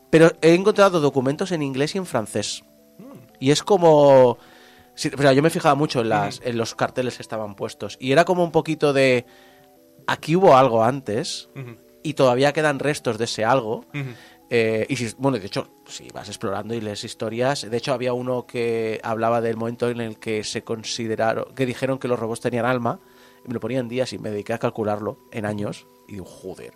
Pero he encontrado documentos en inglés y en francés. Y es como... sí, o sea, yo me fijaba mucho en, las, en los carteles que estaban puestos. Y era como un poquito de... Aquí hubo algo antes y todavía quedan restos de ese algo. Eh, y si, bueno, de hecho, si vas explorando y lees historias, de hecho había uno que hablaba del momento en el que se consideraron, que dijeron que los robots tenían alma, y me lo ponía en días y me dediqué a calcularlo en años, y digo, joder.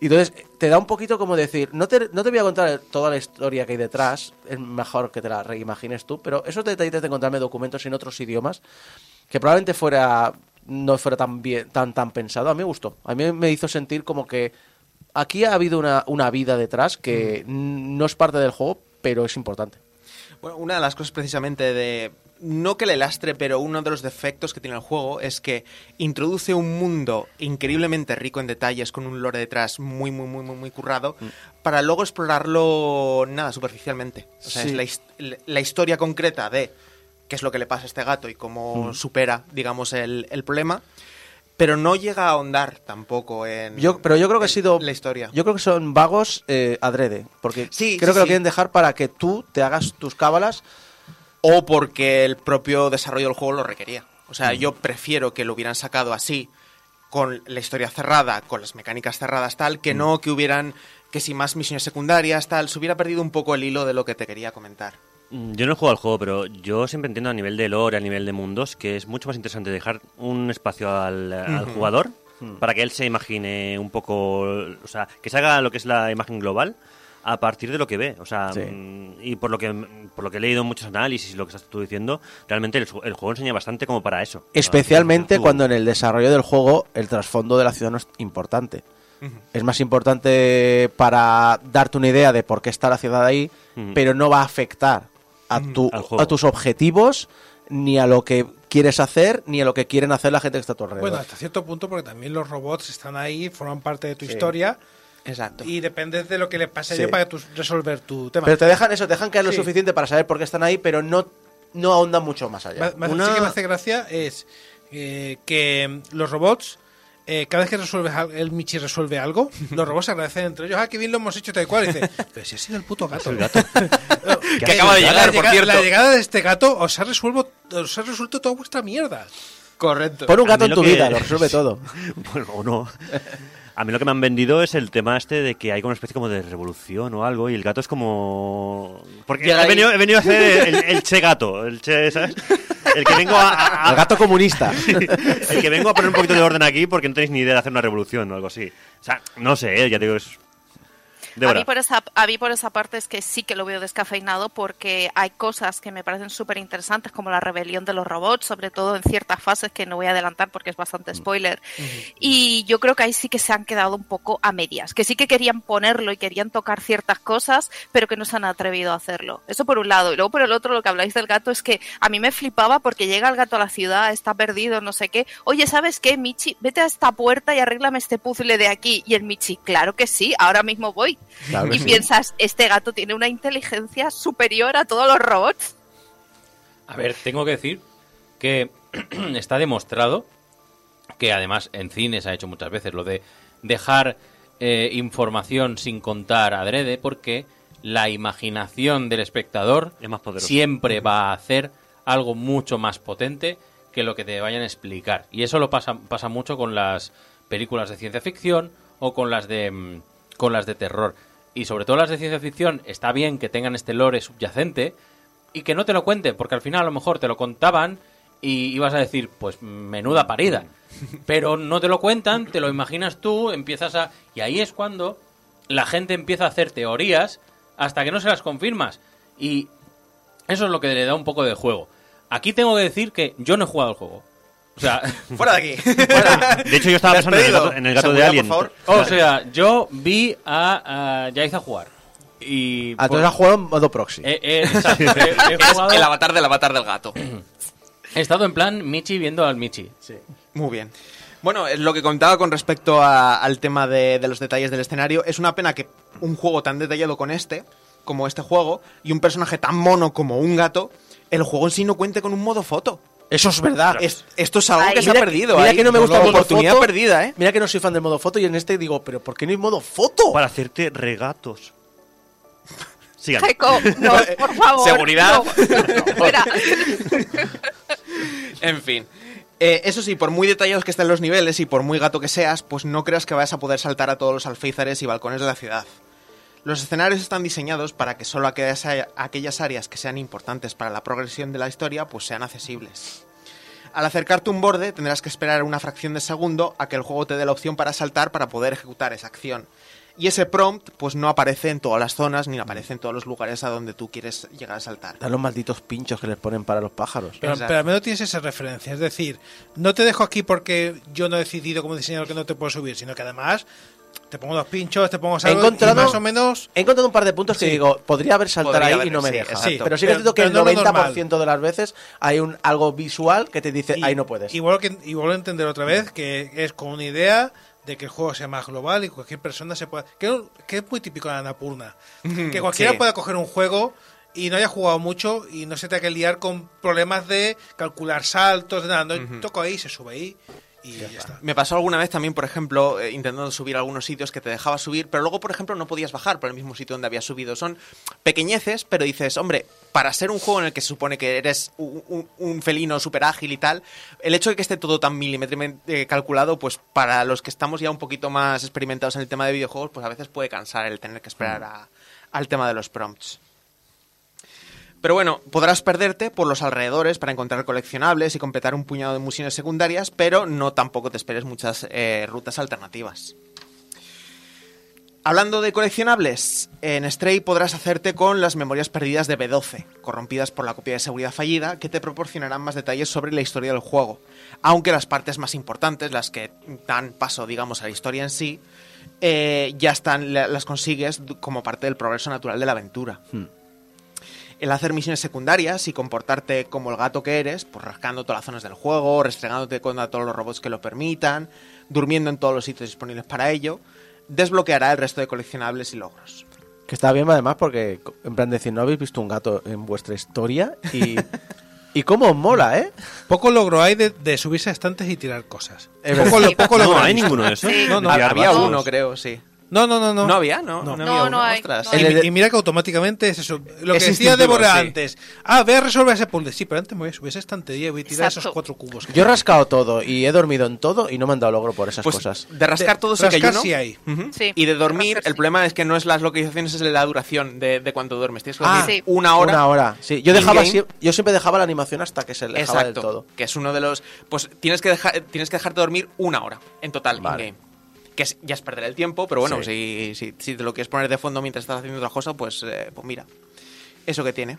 Y entonces te da un poquito como decir, no te, no te voy a contar toda la historia que hay detrás, es mejor que te la reimagines tú, pero esos detalles de encontrarme documentos en otros idiomas, que probablemente fuera no fuera tan bien tan tan pensado a mí me gustó. A mí me hizo sentir como que aquí ha habido una, una vida detrás que n- no es parte del juego pero es importante. Bueno, una de las cosas precisamente de... No que le lastre, pero uno de los defectos que tiene el juego es que introduce un mundo increíblemente rico en detalles, con un lore detrás muy, muy, muy, muy, muy currado, para luego explorarlo, nada, superficialmente. O sea, Sí. es la, his- la historia concreta de qué es lo que le pasa a este gato y cómo supera, digamos, el, el problema, pero no llega a ahondar tampoco en yo pero yo creo que ha sido la historia. yo creo que son vagos eh, adrede porque Sí, creo sí, que lo quieren dejar para que tú te hagas tus cábalas o porque el propio desarrollo del juego lo requería. O sea, yo prefiero que lo hubieran sacado así, con la historia cerrada, con las mecánicas cerradas tal, que no que hubieran, que si más misiones secundarias tal, se hubiera perdido un poco el hilo de lo que te quería comentar. Mm, Yo no he jugado al juego, pero yo siempre entiendo a nivel de lore, a nivel de mundos, que es mucho más interesante dejar un espacio al, al jugador para que él se imagine un poco, o sea, que se haga lo que es la imagen global a partir de lo que ve, o sea, Sí. mm, y por lo que por lo que he leído en muchos análisis y lo que estás tú diciendo, realmente el, el juego enseña bastante como para eso. especialmente cuando en el desarrollo del juego el trasfondo de la ciudad no es importante. Es más importante para darte una idea de por qué está la ciudad ahí pero no va a afectar a, tu, a tus objetivos ni a lo que quieres hacer ni a lo que quieren hacer la gente que está a tu alrededor. Bueno, hasta cierto punto, porque también los robots están ahí, forman parte de tu Sí. historia Exacto. y depende de lo que le pase a Sí. ellos para tú resolver tu tema. pero te dejan eso te dejan caer lo Sí. suficiente para saber por qué están ahí pero no no ahondan mucho más allá ma- Una- Sí que me hace gracia es eh, que mm, los robots, eh, cada vez que resuelves el Michi resuelve algo, *laughs* los robots se agradecen entre ellos. Ah, qué bien lo hemos hecho tal cual. Y dice, *laughs* pero si ha sido el puto gato. *laughs* Que acaba de La llegar, por llega- cierto. La llegada de este gato os ha, resuelvo, os ha resuelto toda vuestra mierda. Correcto. pon un gato en lo tu que- vida lo resuelve todo bueno, o no. A mí lo que me han vendido es el tema este de que hay como una especie como de revolución o algo y el gato es como... Porque he venido, he venido a hacer el, el che gato, el che, ¿sabes? El que vengo a... a- a- el gato comunista *laughs* el que vengo a poner un poquito de orden aquí porque no tenéis ni idea de hacer una revolución o algo así. O sea, no sé, ¿eh? ya te digo, es... A mí, por esa, a mí por esa parte es que sí que lo veo descafeinado porque hay cosas que me parecen súper interesantes como la rebelión de los robots, sobre todo en ciertas fases que no voy a adelantar porque es bastante spoiler. Y yo creo que ahí sí que se han quedado un poco a medias, que sí que querían ponerlo y querían tocar ciertas cosas, pero que no se han atrevido a hacerlo. Eso por un lado. Y luego por el otro, lo que habláis del gato es que a mí me flipaba porque llega el gato a la ciudad, está perdido, no sé qué. Oye, ¿sabes qué, Michi? Vete a esta puerta y arréglame este puzzle de aquí. Y el Michi, claro que sí, ahora mismo voy. Claro y sí. piensas, este gato tiene una inteligencia superior a todos los robots. A ver, tengo que decir que *clears throat* está demostrado que además en cine se ha hecho muchas veces lo de dejar eh, información sin contar adrede porque la imaginación del espectador Es más poderosa. siempre va a hacer algo mucho más potente que lo que te vayan a explicar. Y eso lo pasa, pasa mucho con las películas de ciencia ficción o con las de mm, con las de terror. Y sobre todo las de ciencia ficción está bien que tengan este lore subyacente y que no te lo cuenten, porque al final a lo mejor te lo contaban y ibas a decir, pues menuda parida. *laughs* Pero no te lo cuentan, te lo imaginas tú, empiezas a... Y ahí es cuando la gente empieza a hacer teorías hasta que no se las confirmas. Y eso es lo que le da un poco de juego. Aquí tengo que decir que yo no he jugado al juego. O sea, *laughs* Fuera de aquí. De hecho, yo estaba pensando en el gato, en el gato de Alien. por favor. o sea, yo vi a, a Yaiza jugar. Y Ah, entonces ha jugado en modo proxy Eh, eh, exacto, *laughs* he- he Es jugado- el avatar del avatar del gato. He estado en plan Michi viendo al Michi. Muy bien. Bueno, eh, lo que contaba con respecto a- al tema de, de los detalles del escenario, es una pena que un juego tan detallado con este, como este juego, y un personaje tan mono como un gato, el juego en sí no cuente con un modo foto. Eso es verdad. Es- esto es algo Ay. que se ha Mira perdido. Mira que no me gusta el modo oportunidad foto. perdida, ¿eh? Mira que no soy fan del modo foto y en este digo, pero ¿por qué no hay modo foto? Para hacerte regatos. Sigan. Jacob, *laughs* no, por favor. Seguridad. no. *laughs* En fin. Eh, eso sí, por muy detallados que estén los niveles y por muy gato que seas, pues no creas que vayas a poder saltar a todos los alféizares y balcones de la ciudad. Los escenarios están diseñados para que solo aquellas, aquellas áreas que sean importantes para la progresión de la historia pues sean accesibles. Al acercarte a un borde tendrás que esperar una fracción de segundo a que el juego te dé la opción para saltar para poder ejecutar esa acción. Y ese prompt pues no aparece en todas las zonas ni aparece en todos los lugares a donde tú quieres llegar a saltar. Dan los malditos pinchos que les ponen para los pájaros. Pero, pero al menos tienes esa referencia. Es decir, no te dejo aquí porque yo no he decidido como diseñador que no te puedo subir, sino que además te pongo los pinchos, te pongo He algo y encontrado, más o menos... he encontrado un par de puntos que Sí. digo, podría haber saltar Podría ahí haber, y no me sí, deja. exacto. Pero sí que es que el no lo 90% de las veces hay un algo visual que te dice, y- ahí no puedes. Y vuelvo, que, y vuelvo a entender otra vez que es con una idea de que el juego sea más global y cualquier persona se pueda... Que, que es muy típico de Anapurna. que cualquiera sí. pueda coger un juego y no haya jugado mucho y no se tenga que liar con problemas de calcular saltos, de nada. No, Toco ahí, se sube ahí y ya, está. Me pasó alguna vez también, por ejemplo, eh, intentando subir a algunos sitios que te dejaba subir, pero luego, por ejemplo, no podías bajar por el mismo sitio donde habías subido. Son pequeñeces, pero dices, hombre, para ser un juego en el que se supone que eres un, un- un felino súper ágil y tal, el hecho de que esté todo tan milimétricamente calculado, pues para los que estamos ya un poquito más experimentados en el tema de videojuegos, pues a veces puede cansar el tener que esperar a- al tema de los prompts. Pero bueno, podrás perderte por los alrededores para encontrar coleccionables y completar un puñado de misiones secundarias, pero no tampoco te esperes muchas eh, rutas alternativas. Hablando de coleccionables, en Stray podrás hacerte con las memorias perdidas de B12, corrompidas por la copia de seguridad fallida, que te proporcionarán más detalles sobre la historia del juego. Aunque las partes más importantes, las que dan paso, digamos, a la historia en sí, eh, ya están, la- las consigues como parte del progreso natural de la aventura el hacer misiones secundarias y comportarte como el gato que eres, pues rascando todas las zonas del juego, restregándote contra todos los robots que lo permitan, durmiendo en todos los sitios disponibles para ello, desbloqueará el resto de coleccionables y logros. Que está bien además porque, en plan de decir, no habéis visto un gato en vuestra historia y... *laughs* y cómo os mola, ¿eh? Poco logro hay de, de subirse a estantes y tirar cosas. Poco, verdad. lo- poco No, logro hay ninguno de esos. Sí. No, no, Tirar había uno, creo, sí. No, no, no, no. ¿No había? No, No. no, No, había no uno. hay, Ostras. no Y. El mira que automáticamente es eso. Lo Es que decía Débora sí. antes. Ah, ve a resolver ese puzzle. Sí, pero antes me voy a subir esa estantería y voy a tirar Exacto. esos cuatro cubos. Yo he rascado todo y he dormido en todo y no me han dado logro por esas Pues cosas. de rascar De- todo sí que hay uno. sí hay. Sí, Y de dormir, rascar el sí. problema es que no es las localizaciones, es la duración de, de cuánto duermes. Tienes que Ah, dormir sí. una hora. Una hora, sí. Yo, dejaba, yo siempre dejaba la animación hasta que se Exacto, del todo. que es uno de los... Pues tienes que, dejar, tienes que dejarte dormir una hora en total Vale. in-game. Que es- ya es perder el tiempo, pero bueno, Sí. si, si, si te lo quieres poner de fondo mientras estás haciendo otra cosa, pues, eh, pues mira, eso que tiene.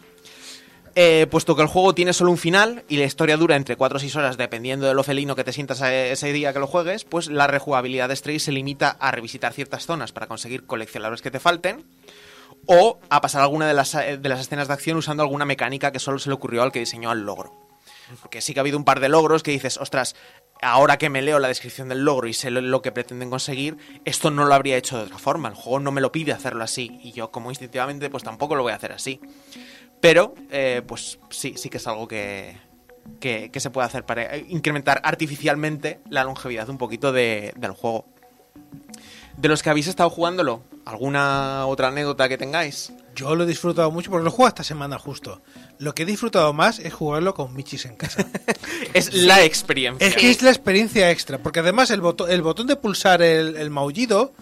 Eh, puesto que el juego tiene solo un final y la historia dura entre 4 o 6 horas dependiendo de lo felino que te sientas ese día que lo juegues, pues la rejugabilidad de Stray se limita a revisitar ciertas zonas para conseguir coleccionables que te falten o a pasar alguna de las, eh, de las escenas de acción usando alguna mecánica que solo se le ocurrió al que diseñó al logro. Porque sí que ha habido un par de logros que dices, ostras, ahora que me leo la descripción del logro y sé lo, que pretenden conseguir, esto no lo habría hecho de otra forma. El juego no me lo pide hacerlo así. Y yo, como instintivamente, pues tampoco lo voy a hacer así. Pero, eh, pues sí, sí que es algo que, que, se puede hacer para incrementar artificialmente la longevidad un poquito de- del juego. De los que habéis estado jugándolo, ¿alguna otra anécdota que tengáis? Yo lo he disfrutado mucho porque lo juego esta semana justo. Lo que he disfrutado más es jugarlo con Michis en casa. *laughs* Es la experiencia. es que es la experiencia extra, porque además el, boto- el botón de pulsar el, el maullido,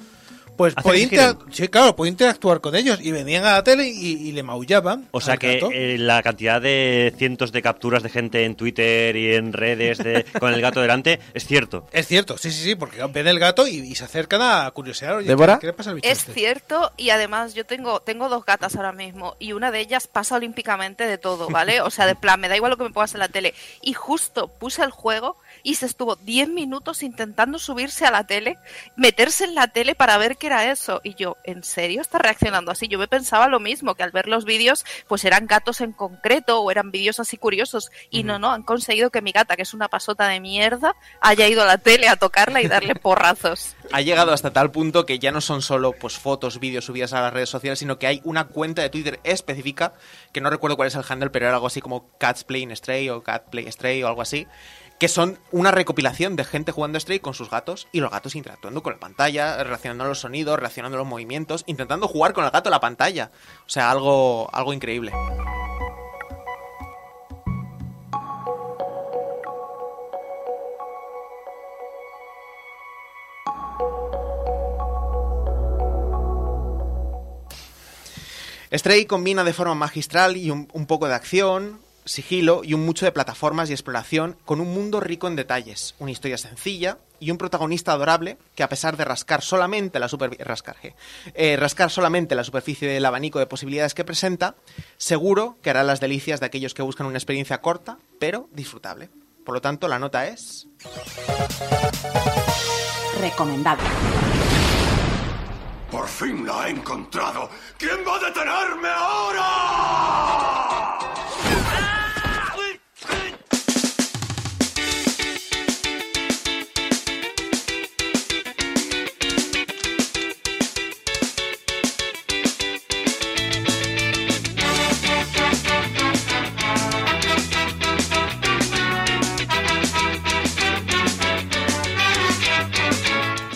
pues podía, sí, claro, podía interactuar con ellos y venían a la tele y, y le maullaban. O sea que eh, la cantidad de cientos de capturas de gente en Twitter y en redes de, *laughs* con el gato delante es cierto. Es cierto, sí, sí, sí, porque ven el gato y, y se acercan a curiosear. Oye, ¿Débora? ¿qué, qué le pasa al bicho Es este? cierto y además yo tengo tengo dos gatas ahora mismo y una de ellas pasa olímpicamente de todo, ¿vale? O sea, de *laughs* plan, me da igual lo que me pongas en la tele. Y justo puse el juego y se estuvo 10 minutos intentando subirse a la tele, meterse en la tele para ver qué era eso. Y yo, ¿en serio está reaccionando así? Yo me pensaba lo mismo, que al ver los vídeos, pues eran gatos en concreto o eran vídeos así curiosos. Y no, no, han conseguido que mi gata, que es una pasota de mierda, haya ido a la tele a tocarla y darle porrazos. *laughs* Ha llegado hasta tal punto que ya no son solo pues fotos, vídeos subidas a las redes sociales, sino que hay una cuenta de Twitter específica, que no recuerdo cuál es el handle, pero era algo así como Cats Playing Stray o Cat Play Stray o algo así, que son una recopilación de gente jugando Stray con sus gatos y los gatos interactuando con la pantalla, relacionando los sonidos, relacionando los movimientos, intentando jugar con el gato en la pantalla. O sea, algo, algo increíble. Stray combina de forma magistral y un poco de acción, sigilo y un mucho de plataformas y exploración con un mundo rico en detalles, una historia sencilla y un protagonista adorable que a pesar de rascar solamente la super- rascar, eh, rascar solamente la superficie del abanico de posibilidades que presenta, seguro que hará las delicias de aquellos que buscan una experiencia corta pero disfrutable. Por lo tanto, la nota es Recomendable. Por fin la he encontrado. ¿Quién va a detenerme ahora?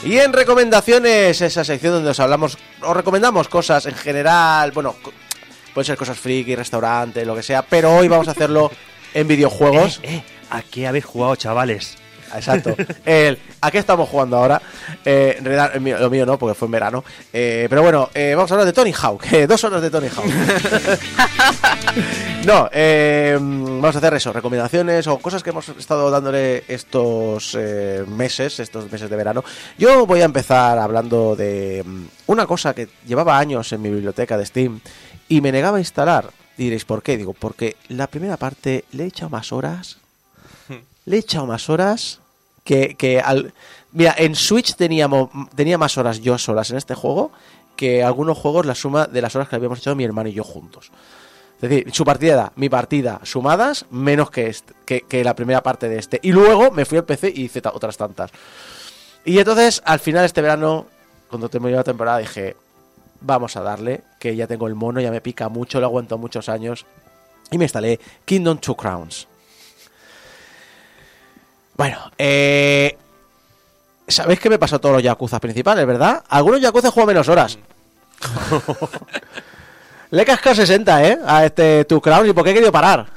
Y en recomendaciones, esa sección donde os hablamos, os recomendamos cosas en general, bueno, pueden ser cosas friki, restaurante, lo que sea, pero hoy vamos a hacerlo en videojuegos. Eh, eh, ¿a qué habéis jugado, chavales? Exacto. El, ¿A qué estamos jugando ahora? Eh, en realidad, el mío- lo mío no, porque fue en verano. Eh, pero bueno, eh, vamos a hablar de Tony Hawk. *laughs* eh, dos horas de Tony Hawk. *laughs* no, eh, vamos a hacer eso, recomendaciones o cosas que hemos estado dándole estos eh, meses, estos meses de verano. Yo voy a empezar hablando de mm, una cosa que llevaba años en mi biblioteca de Steam y me negaba a instalar. Y diréis, ¿por qué? Digo, porque la primera parte le he echado más horas le he echado más horas que, que al... Mira, en Switch teníamos, tenía más horas yo solas en este juego que algunos juegos la suma de las horas que habíamos echado mi hermano y yo juntos. Es decir, su partida, mi partida, sumadas, menos que, este- que, la primera parte de este. Y luego me fui al PC y hice otras tantas. Y entonces, al final este verano, cuando terminó la temporada, dije, vamos a darle, que ya tengo el mono, ya me pica mucho, lo aguanto muchos años. Y me instalé Kingdom Two Crowns. Bueno, eh... Sabéis que me pasó todos los Yakuza principales, ¿verdad? Algunos Yakuza juego menos horas. *laughs* Le he cascado 60, ¿eh? A este Two Crowns. ¿Y por qué he querido parar?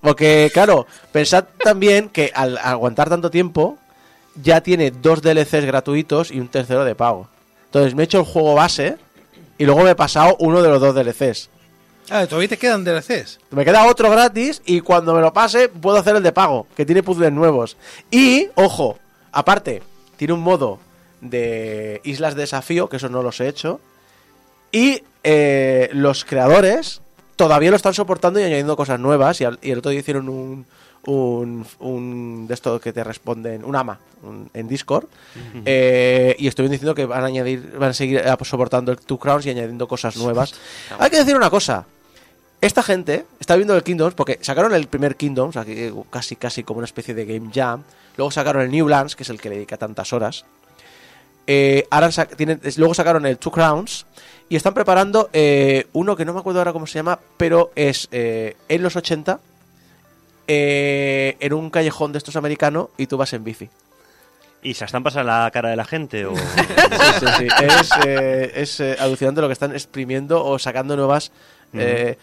Porque, claro, pensad también que al aguantar tanto tiempo, ya tiene dos DLCs gratuitos y un tercero de pago. Entonces me he hecho el juego base y luego me he pasado uno de los dos DLCs. Ah, todavía te quedan DLCs. Me queda otro gratis y cuando me lo pase puedo hacer el de pago, que tiene puzzles nuevos. Y, ojo, aparte, tiene un modo de islas de desafío, que eso no los he hecho. Y eh, los creadores todavía lo están soportando y añadiendo cosas nuevas. Y, al- y el otro día hicieron un, un, un de esto que te responden, un AMA un- en Discord. Eh, y estuvieron diciendo que van a añadir, van a seguir eh, soportando el Two Crowns y añadiendo cosas nuevas. Hay que decir una cosa. Esta gente está viendo el Kingdoms porque sacaron el primer Kingdoms, casi casi como una especie de Game Jam. Luego sacaron el Newlands, que es el que le dedica tantas horas. Eh, ahora sa- tienen- es- luego sacaron el Two Crowns y están preparando eh, uno que no me acuerdo ahora cómo se llama, pero es eh, en los 80 eh, en un callejón de estos americanos y tú vas en bici. ¿Y se están pasando la cara de la gente? O... *laughs* Sí, sí, sí. Es, eh, es eh, alucinante lo que están exprimiendo o sacando nuevas eh,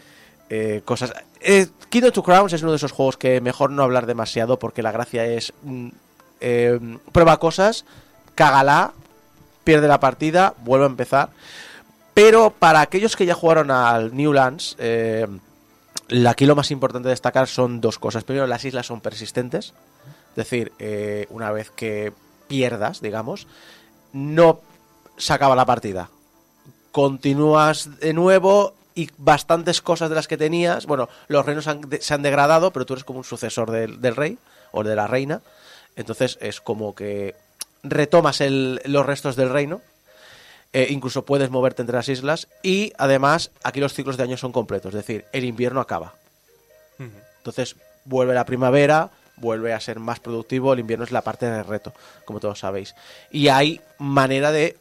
eh, cosas. Eh, Kingdom Two Crowns es uno de esos juegos que mejor no hablar demasiado porque la gracia es mm, eh, prueba cosas, cágala, pierde la partida, vuelve a empezar. Pero para aquellos que ya jugaron al Newlands, eh, aquí lo más importante de destacar son dos cosas. Primero, las islas son persistentes. Es decir, eh, una vez que pierdas, digamos, no se acaba la partida. Continúas de nuevo y bastantes cosas de las que tenías, bueno, los reinos han de- se han degradado, pero tú eres como un sucesor del, del rey o de la reina. Entonces es como que retomas el- los restos del reino. eh, incluso puedes moverte entre las islas. Y además, aquí los ciclos de año son completos. Es decir, el invierno acaba. Entonces vuelve la primavera, vuelve a ser más productivo, el invierno es la parte del reto, como todos sabéis. Y hay manera de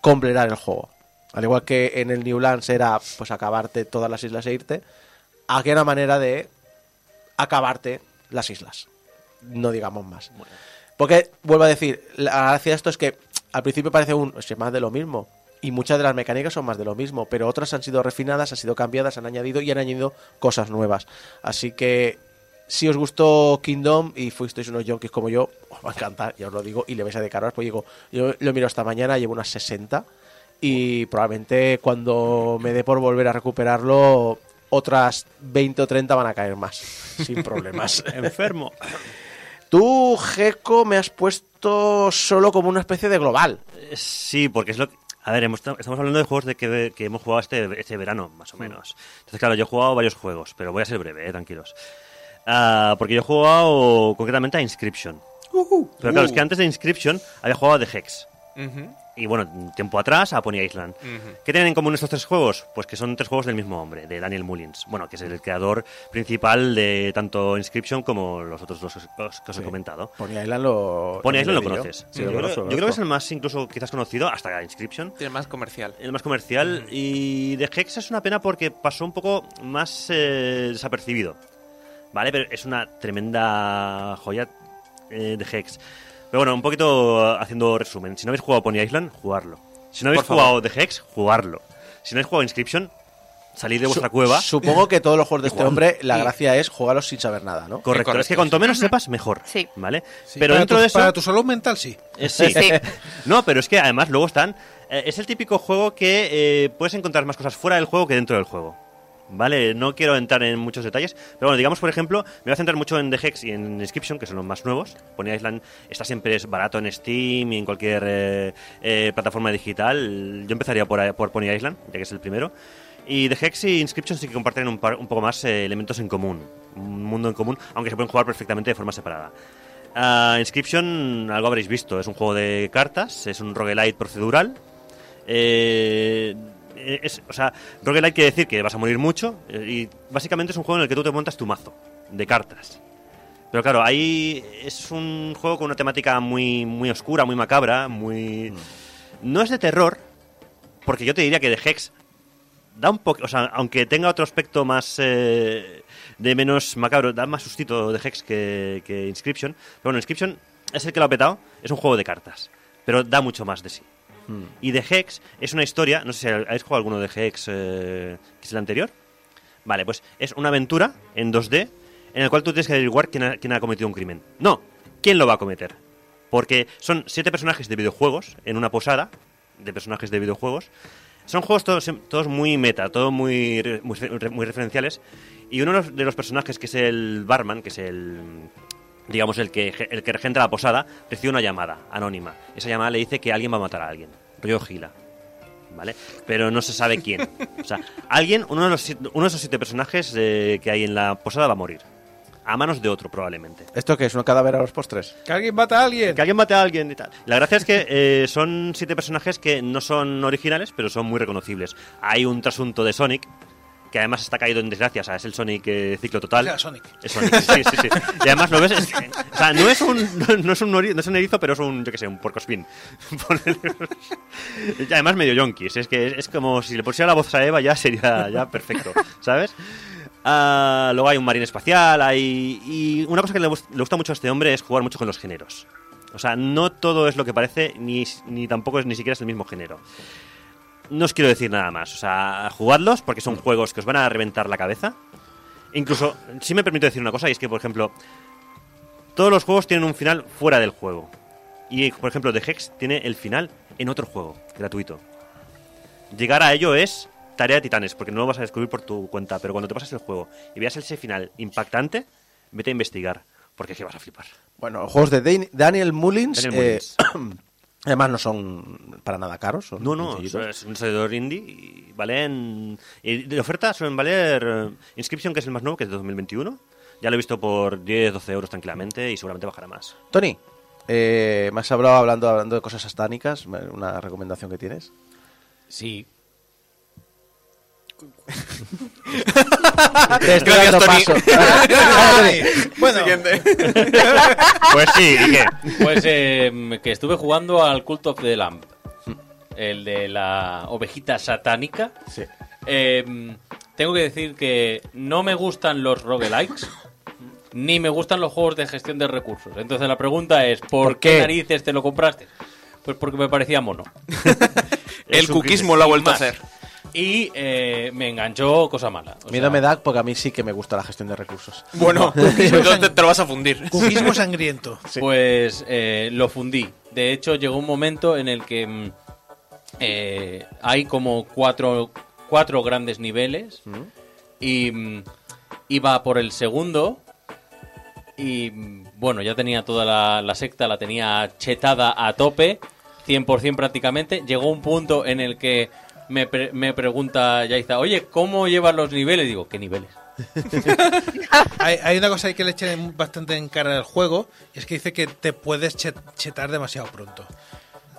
completar el juego. Al igual que en el Newlands era pues acabarte todas las islas e irte, aquí hay una manera de acabarte las islas. No digamos más. Porque, vuelvo a decir, la gracia de esto es que al principio parece un es más de lo mismo. Y muchas de las mecánicas son más de lo mismo, pero otras han sido refinadas, han sido cambiadas, han añadido y han añadido cosas nuevas. Así que si os gustó Kingdom y fuisteis unos junkies como yo, os va a encantar, ya os lo digo, y le vais a dedicar horas, pues digo, yo lo miro esta mañana, llevo unas 60 y probablemente cuando me dé por volver a recuperarlo, otras 20 o 30 van a caer más, sin problemas. *laughs* Enfermo. Tú, Gecko, me has puesto solo como una especie de global. Eh, Sí, porque es lo que... A ver, hemos- estamos hablando de juegos de que, que hemos jugado este, este verano, más o menos. Entonces, claro, yo he jugado varios juegos, pero voy a ser breve, eh, tranquilos. Ah, porque yo he jugado concretamente a Inscription. Pero claro, es que antes de Inscription había jugado a The Hex. Ujú. Y bueno, tiempo atrás a Pony Island. ¿Qué tienen en común estos tres juegos? Pues que son tres juegos del mismo hombre, de Daniel Mullins. Bueno, que es el creador principal de tanto Inscription como los otros dos que os he comentado. Pony Island lo... Pony Island lo conoces. Sí, yo, lo creo, conozco, lo yo creo que es el más incluso quizás conocido hasta Inscription. Tiene más comercial. El más comercial. Y The Hex es una pena porque pasó un poco más eh, desapercibido. ¿Vale? Pero es una tremenda joya eh, de Hex. Pero bueno, un poquito haciendo resumen. Si no habéis jugado Pony Island, jugarlo. Si no habéis Por favor. jugado The Hex, jugarlo. Si no habéis jugado Inscription, salid de vuestra Su- cueva. Supongo que todos los juegos de este Igual. hombre, la gracia es jugarlos sin saber nada, ¿no? Correcto. correcto, Es que cuanto menos sepas, mejor. Sí. ¿Vale? Sí, pero para dentro tu, de eso. Para tu salud mental, sí. Eh, sí. Sí. *laughs* No, pero es que además luego están. eh, es el típico juego que eh, puedes encontrar más cosas fuera del juego que dentro del juego. ¿Vale? No quiero entrar en muchos detalles. Pero bueno, digamos, por ejemplo, me voy a centrar mucho en The Hex y en Inscription, que son los más nuevos. Pony Island está siempre barato en Steam y en cualquier eh, eh, plataforma digital. Yo empezaría por, por Pony Island, ya que es el primero. Y The Hex y Inscription sí que comparten un, par- un poco más eh, elementos en común. Un mundo en común, aunque se pueden jugar perfectamente de forma separada. Ah, Inscription, algo habréis visto, es un juego de cartas, es un roguelite procedural. Eh, es, o sea, roguelite quiere decir que vas a morir mucho eh, y básicamente es un juego en el que tú te montas tu mazo de cartas. Pero claro, ahí es un juego con una temática muy, muy oscura, muy macabra, muy... No es de terror, porque yo te diría que de Hex da un poco, o sea, aunque tenga otro aspecto más eh, de menos macabro, da más sustito de Hex que, que Inscription. Pero bueno, Inscription es el que lo ha petado, es un juego de cartas, pero da mucho más de sí. Y The Hex es una historia, no sé si habéis jugado alguno de Hex, eh, que es el anterior. Vale, pues es una aventura en 2D en el cual tú tienes que averiguar quién ha, quién ha cometido un crimen. No, quién lo va a cometer. Porque son siete personajes de videojuegos en una posada de personajes de videojuegos. Son juegos todos, todos muy meta, todos muy, muy, muy referenciales. Y uno de los personajes, que es el barman, que es el digamos el que el que regenta la posada, recibe una llamada anónima. Esa llamada le dice que alguien va a matar a alguien. Rollo Gila. ¿Vale? Pero no se sabe quién. O sea, alguien, uno de, los, uno de esos siete personajes eh, que hay en la posada va a morir. A manos de otro, probablemente. ¿Esto qué es? ¿Un cadáver a los postres? Que alguien mata a alguien. Que alguien mate a alguien y tal. La gracia es que eh, son siete personajes que no son originales, pero son muy reconocibles. Hay un trasunto de Sonic, que además está caído en desgracia, o sea, es el Sonic eh, ciclo total. O sea, Sonic. Es Sonic, sí, sí, sí. Y además lo ves, es- o sea, no es un, no, no es un, no es un erizo, pero es un, yo qué sé, un porcospin. *laughs* y además medio yonkis, es que es, es como si le pusiera la voz a Eva ya sería ya perfecto, ¿sabes? Ah, luego hay un marín espacial, hay... Y una cosa que le, le gusta mucho a este hombre es jugar mucho con los géneros. O sea, no todo es lo que parece, ni, ni tampoco es ni siquiera es el mismo género. No os quiero decir nada más. O sea, jugadlos porque son juegos que os van a reventar la cabeza. Incluso, si me permito decir una cosa, y es que, por ejemplo, todos los juegos tienen un final fuera del juego. Y, por ejemplo, The Hex tiene el final en otro juego, gratuito. Llegar a ello es tarea de titanes, porque no lo vas a descubrir por tu cuenta, pero cuando te pasas el juego y veas ese final impactante, vete a investigar, porque es que vas a flipar. Bueno, los juegos de Dan- Daniel Mullins, Daniel eh, Mullins. Además no son para nada caros. Son No, no, es un servidor indie y valen... y de oferta suelen valer eh, Inscription, que es el más nuevo, que es de 2021. Ya lo he visto por 10, 12 euros tranquilamente y seguramente bajará más. Tony, Eh, me has hablado hablando, hablando de cosas satánicas, una recomendación que tienes. Sí. Te estoy Gracias, dando Tony. paso. *laughs* Bueno, *laughs* Pues sí, ¿y qué? Pues eh, que estuve jugando al Cult of the Lamb. El de la ovejita satánica. Sí. Eh, tengo que decir que no me gustan los roguelikes. Ni me gustan los juegos de gestión de recursos. Entonces la pregunta es, ¿por, ¿Por qué? qué? narices te lo compraste? Pues porque me parecía mono. *laughs* El cuquismo lo ha vuelto a Más. hacer. Y eh, me enganchó cosa mala. O Miedo sea, me da porque a mí sí que me gusta la gestión de recursos. Bueno, *laughs* *laughs* entonces te, te lo vas a fundir. cuquismo *laughs* sangriento. Pues eh, lo fundí. De hecho, llegó un momento en el que mm, eh, hay como cuatro, cuatro grandes niveles y mm, iba por el segundo y mm, bueno, ya tenía toda la, la secta, la tenía chetada a tope, 100% prácticamente. Llegó un punto en el que me, pre- me pregunta Yaiza, oye, ¿cómo llevas los niveles? Digo, ¿qué niveles? *laughs* Hay, hay una cosa ahí que le echen bastante en cara al juego, y es que dice que te puedes chet- chetar demasiado pronto.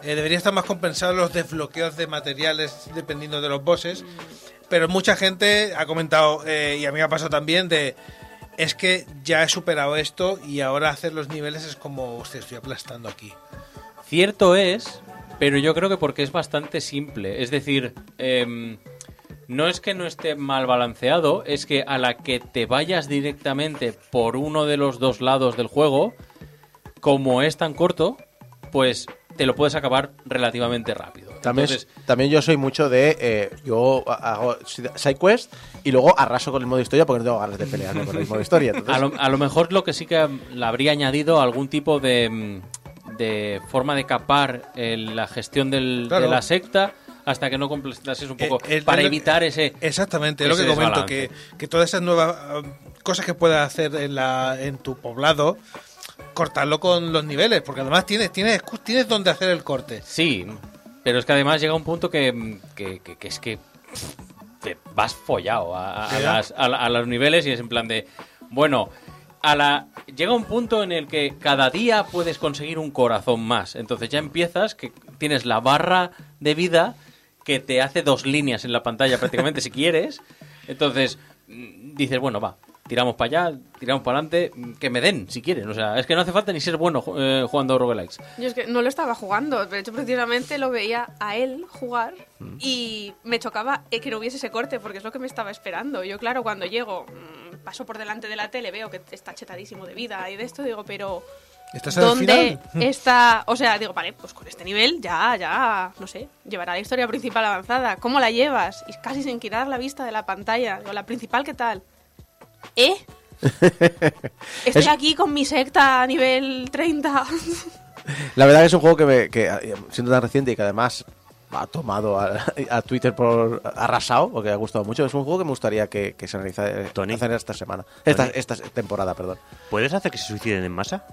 Eh, debería estar más compensado los desbloqueos de materiales dependiendo de los bosses, pero mucha gente ha comentado, eh, y a mí me ha pasado también, de es que ya he superado esto y ahora hacer los niveles es como, hostia, estoy aplastando aquí. Cierto es, pero yo creo que porque es bastante simple. Es decir, em, no es que no esté mal balanceado, es que a la que te vayas directamente por uno de los dos lados del juego, como es tan corto, pues te lo puedes acabar relativamente rápido. También, Entonces, también yo soy mucho de. eh, yo hago sidequest y luego arraso con el modo historia porque no tengo ganas de pelearme con el modo historia. *laughs* entonces- a, lo, a lo mejor lo que sí que le habría añadido algún tipo de, mm, de forma de capar el- la gestión del- Claro. de la secta hasta que no completases un poco Eh, eh, para evitar ese Exactamente, es lo que comento, que, que todas esas nuevas um, cosas que puedas hacer en, la, en tu poblado, cortarlo con los niveles, porque además tienes, tienes, tienes donde hacer el corte. Sí, pero es que además llega un punto que, que- que- que es que te vas follado a, a- las- a la- a los niveles y es en plan de, bueno, a la llega un punto en el que cada día puedes conseguir un corazón más. Entonces ya empiezas que tienes la barra de vida que te hace dos líneas en la pantalla prácticamente si quieres. Entonces mm, dices, bueno, va, tiramos para allá, tiramos para adelante, mm, que me den si quieren. O sea, es que no hace falta ni ser bueno eh, jugando roguelikes. Yo es que no lo estaba jugando, de hecho precisamente lo veía a él jugar y me chocaba eh, que no hubiese ese corte porque es lo que me estaba esperando. Yo claro, cuando llego, mm, paso por delante de la tele, veo que está chetadísimo de vida y de esto digo, pero ¿Estás ¿dónde *laughs* está? O sea, digo, vale, pues con este nivel ya, ya, no sé, llevará la historia principal avanzada. ¿Cómo la llevas? Y casi sin quitar la vista de la pantalla. Digo, la principal, ¿qué tal? ¿Eh? *laughs* Estoy Es- aquí con mi secta a nivel 30. La verdad que es un juego que, me, que siendo tan reciente y que además ha tomado a, a Twitter por arrasado, porque ha gustado mucho, es un juego que me gustaría que, que se hacer esta semana. Esta, esta temporada, perdón. ¿Puedes hacer que se suiciden en masa?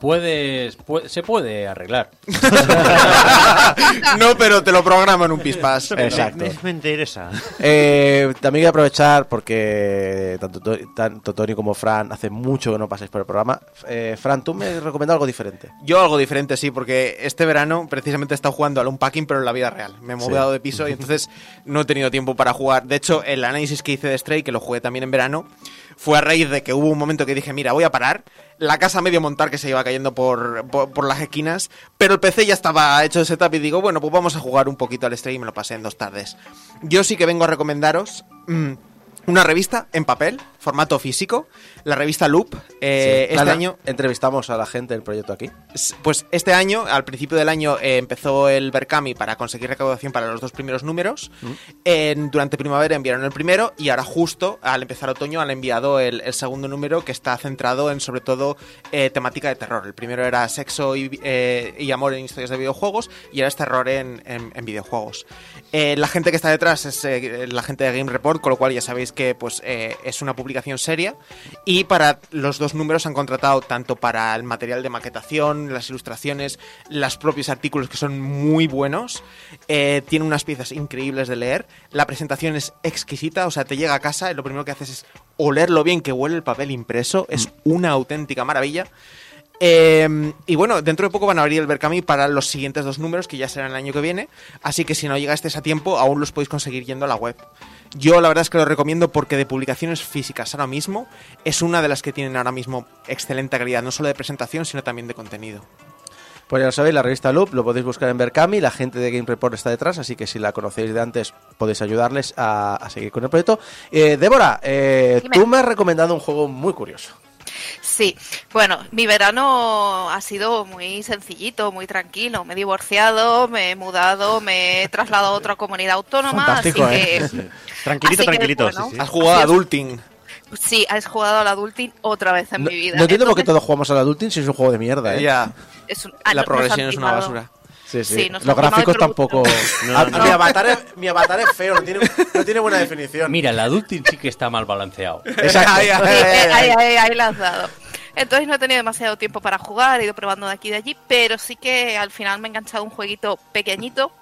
Puedes, pu- se puede arreglar. *laughs* no, pero te lo programo en un pispas. Exacto. Me, me interesa. Eh, también voy a aprovechar porque tanto, To- tanto Tony como Fran hace mucho que no pasáis por el programa. Eh, Fran, tú me recomiendas algo diferente. Yo algo diferente, sí, porque este verano precisamente he estado jugando al Unpacking, pero en la vida real. Me he Sí. mudado de piso y entonces no he tenido tiempo para jugar. De hecho, el análisis que hice de Stray, que lo jugué también en verano, fue a raíz de que hubo un momento que dije, mira, voy a parar. La casa medio montar que se iba cayendo por, por, por las esquinas, pero el PC ya estaba hecho de setup y digo, bueno, pues vamos a jugar un poquito al Stray y me lo pasé en dos tardes. Yo sí que vengo a recomendaros... mm, una revista en papel, formato físico, la revista Loop. Eh, Sí. Este Nada, año entrevistamos a la gente del proyecto aquí. Pues este año, al principio del año, eh, empezó el Berkami para conseguir recaudación para los dos primeros números. Durante primavera enviaron el primero y ahora justo al empezar otoño han enviado el, el segundo número que está centrado en sobre todo eh, temática de terror. El primero era sexo y, y amor en historias de videojuegos y ahora es terror en, en- en videojuegos. La gente que está detrás es la gente de Game Report, con lo cual ya sabéis que pues, es una publicación seria. Y para los dos números han contratado tanto para el material de maquetación, las ilustraciones, los propios artículos que son muy buenos. Eh, tiene unas piezas increíbles de leer. La presentación es exquisita, o sea, te llega a casa y lo primero que haces es oler lo bien que huele el papel impreso. Es una auténtica maravilla. Eh, y bueno, dentro de poco van a abrir el Berkami para los siguientes dos números, que ya serán el año que viene. Así que si no llegasteis a tiempo, aún los podéis conseguir yendo a la web. Yo la verdad es que lo recomiendo porque de publicaciones físicas ahora mismo es una de las que tienen ahora mismo excelente calidad, no solo de presentación, sino también de contenido. Pues ya lo sabéis, la revista Loop lo podéis buscar en Berkami, la gente de Game Report está detrás, así que si la conocéis de antes podéis ayudarles a, a seguir con el proyecto. Eh, Débora, eh, tú me has recomendado un juego muy curioso. Sí, bueno, mi verano ha sido muy sencillito, muy tranquilo. Me he divorciado, me he mudado, me he trasladado a otra comunidad autónoma, Fantástico, así ¿eh? que... Tranquilito, así que, tranquilito. bueno, sí, sí. Has jugado a. Adulting. Sí, has jugado al adulting otra vez en No, mi vida. no entiendo por qué Entonces, todos jugamos al Adulting si es un juego de mierda, ¿eh? Ya, es un- ah, la no- progresión es una basura. Sí, sí. Los gráficos tampoco. producto. No, Ah, no. Mi, avatar es, mi avatar es feo, no tiene, no tiene buena definición. Mira, el adulting sí que está mal balanceado. *laughs* Exacto. Eh, *laughs* ahí, ahí, ahí la has dado. Entonces no he tenido demasiado tiempo para jugar, he ido probando de aquí y de allí, pero sí que al final me he enganchado un jueguito pequeñito.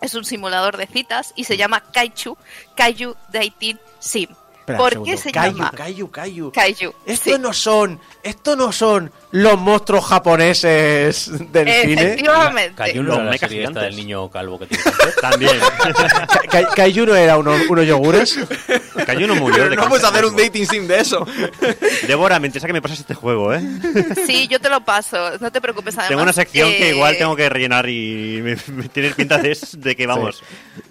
Es un simulador de citas y se llama Kaiju, Kaiju Dating Sim. Espera, ¿Por qué se Kaiju, llama Kaiju, Kaiju. Kaiju? Estos Sí. no son, estos no son los monstruos japoneses del cine. Efectivamente. Cayó Los una la del niño calvo que tiene. *laughs* También. Ka- Ka- Kaiju no era uno- unos yogures. Cayó uno murió Pero de no puedes hacer un dating sim de eso. Débora, me interesa que me pases este juego, ¿eh? Sí, yo te lo paso, no te preocupes. Además, tengo una sección que igual tengo que rellenar y me, me tienes pinta de, de que vamos.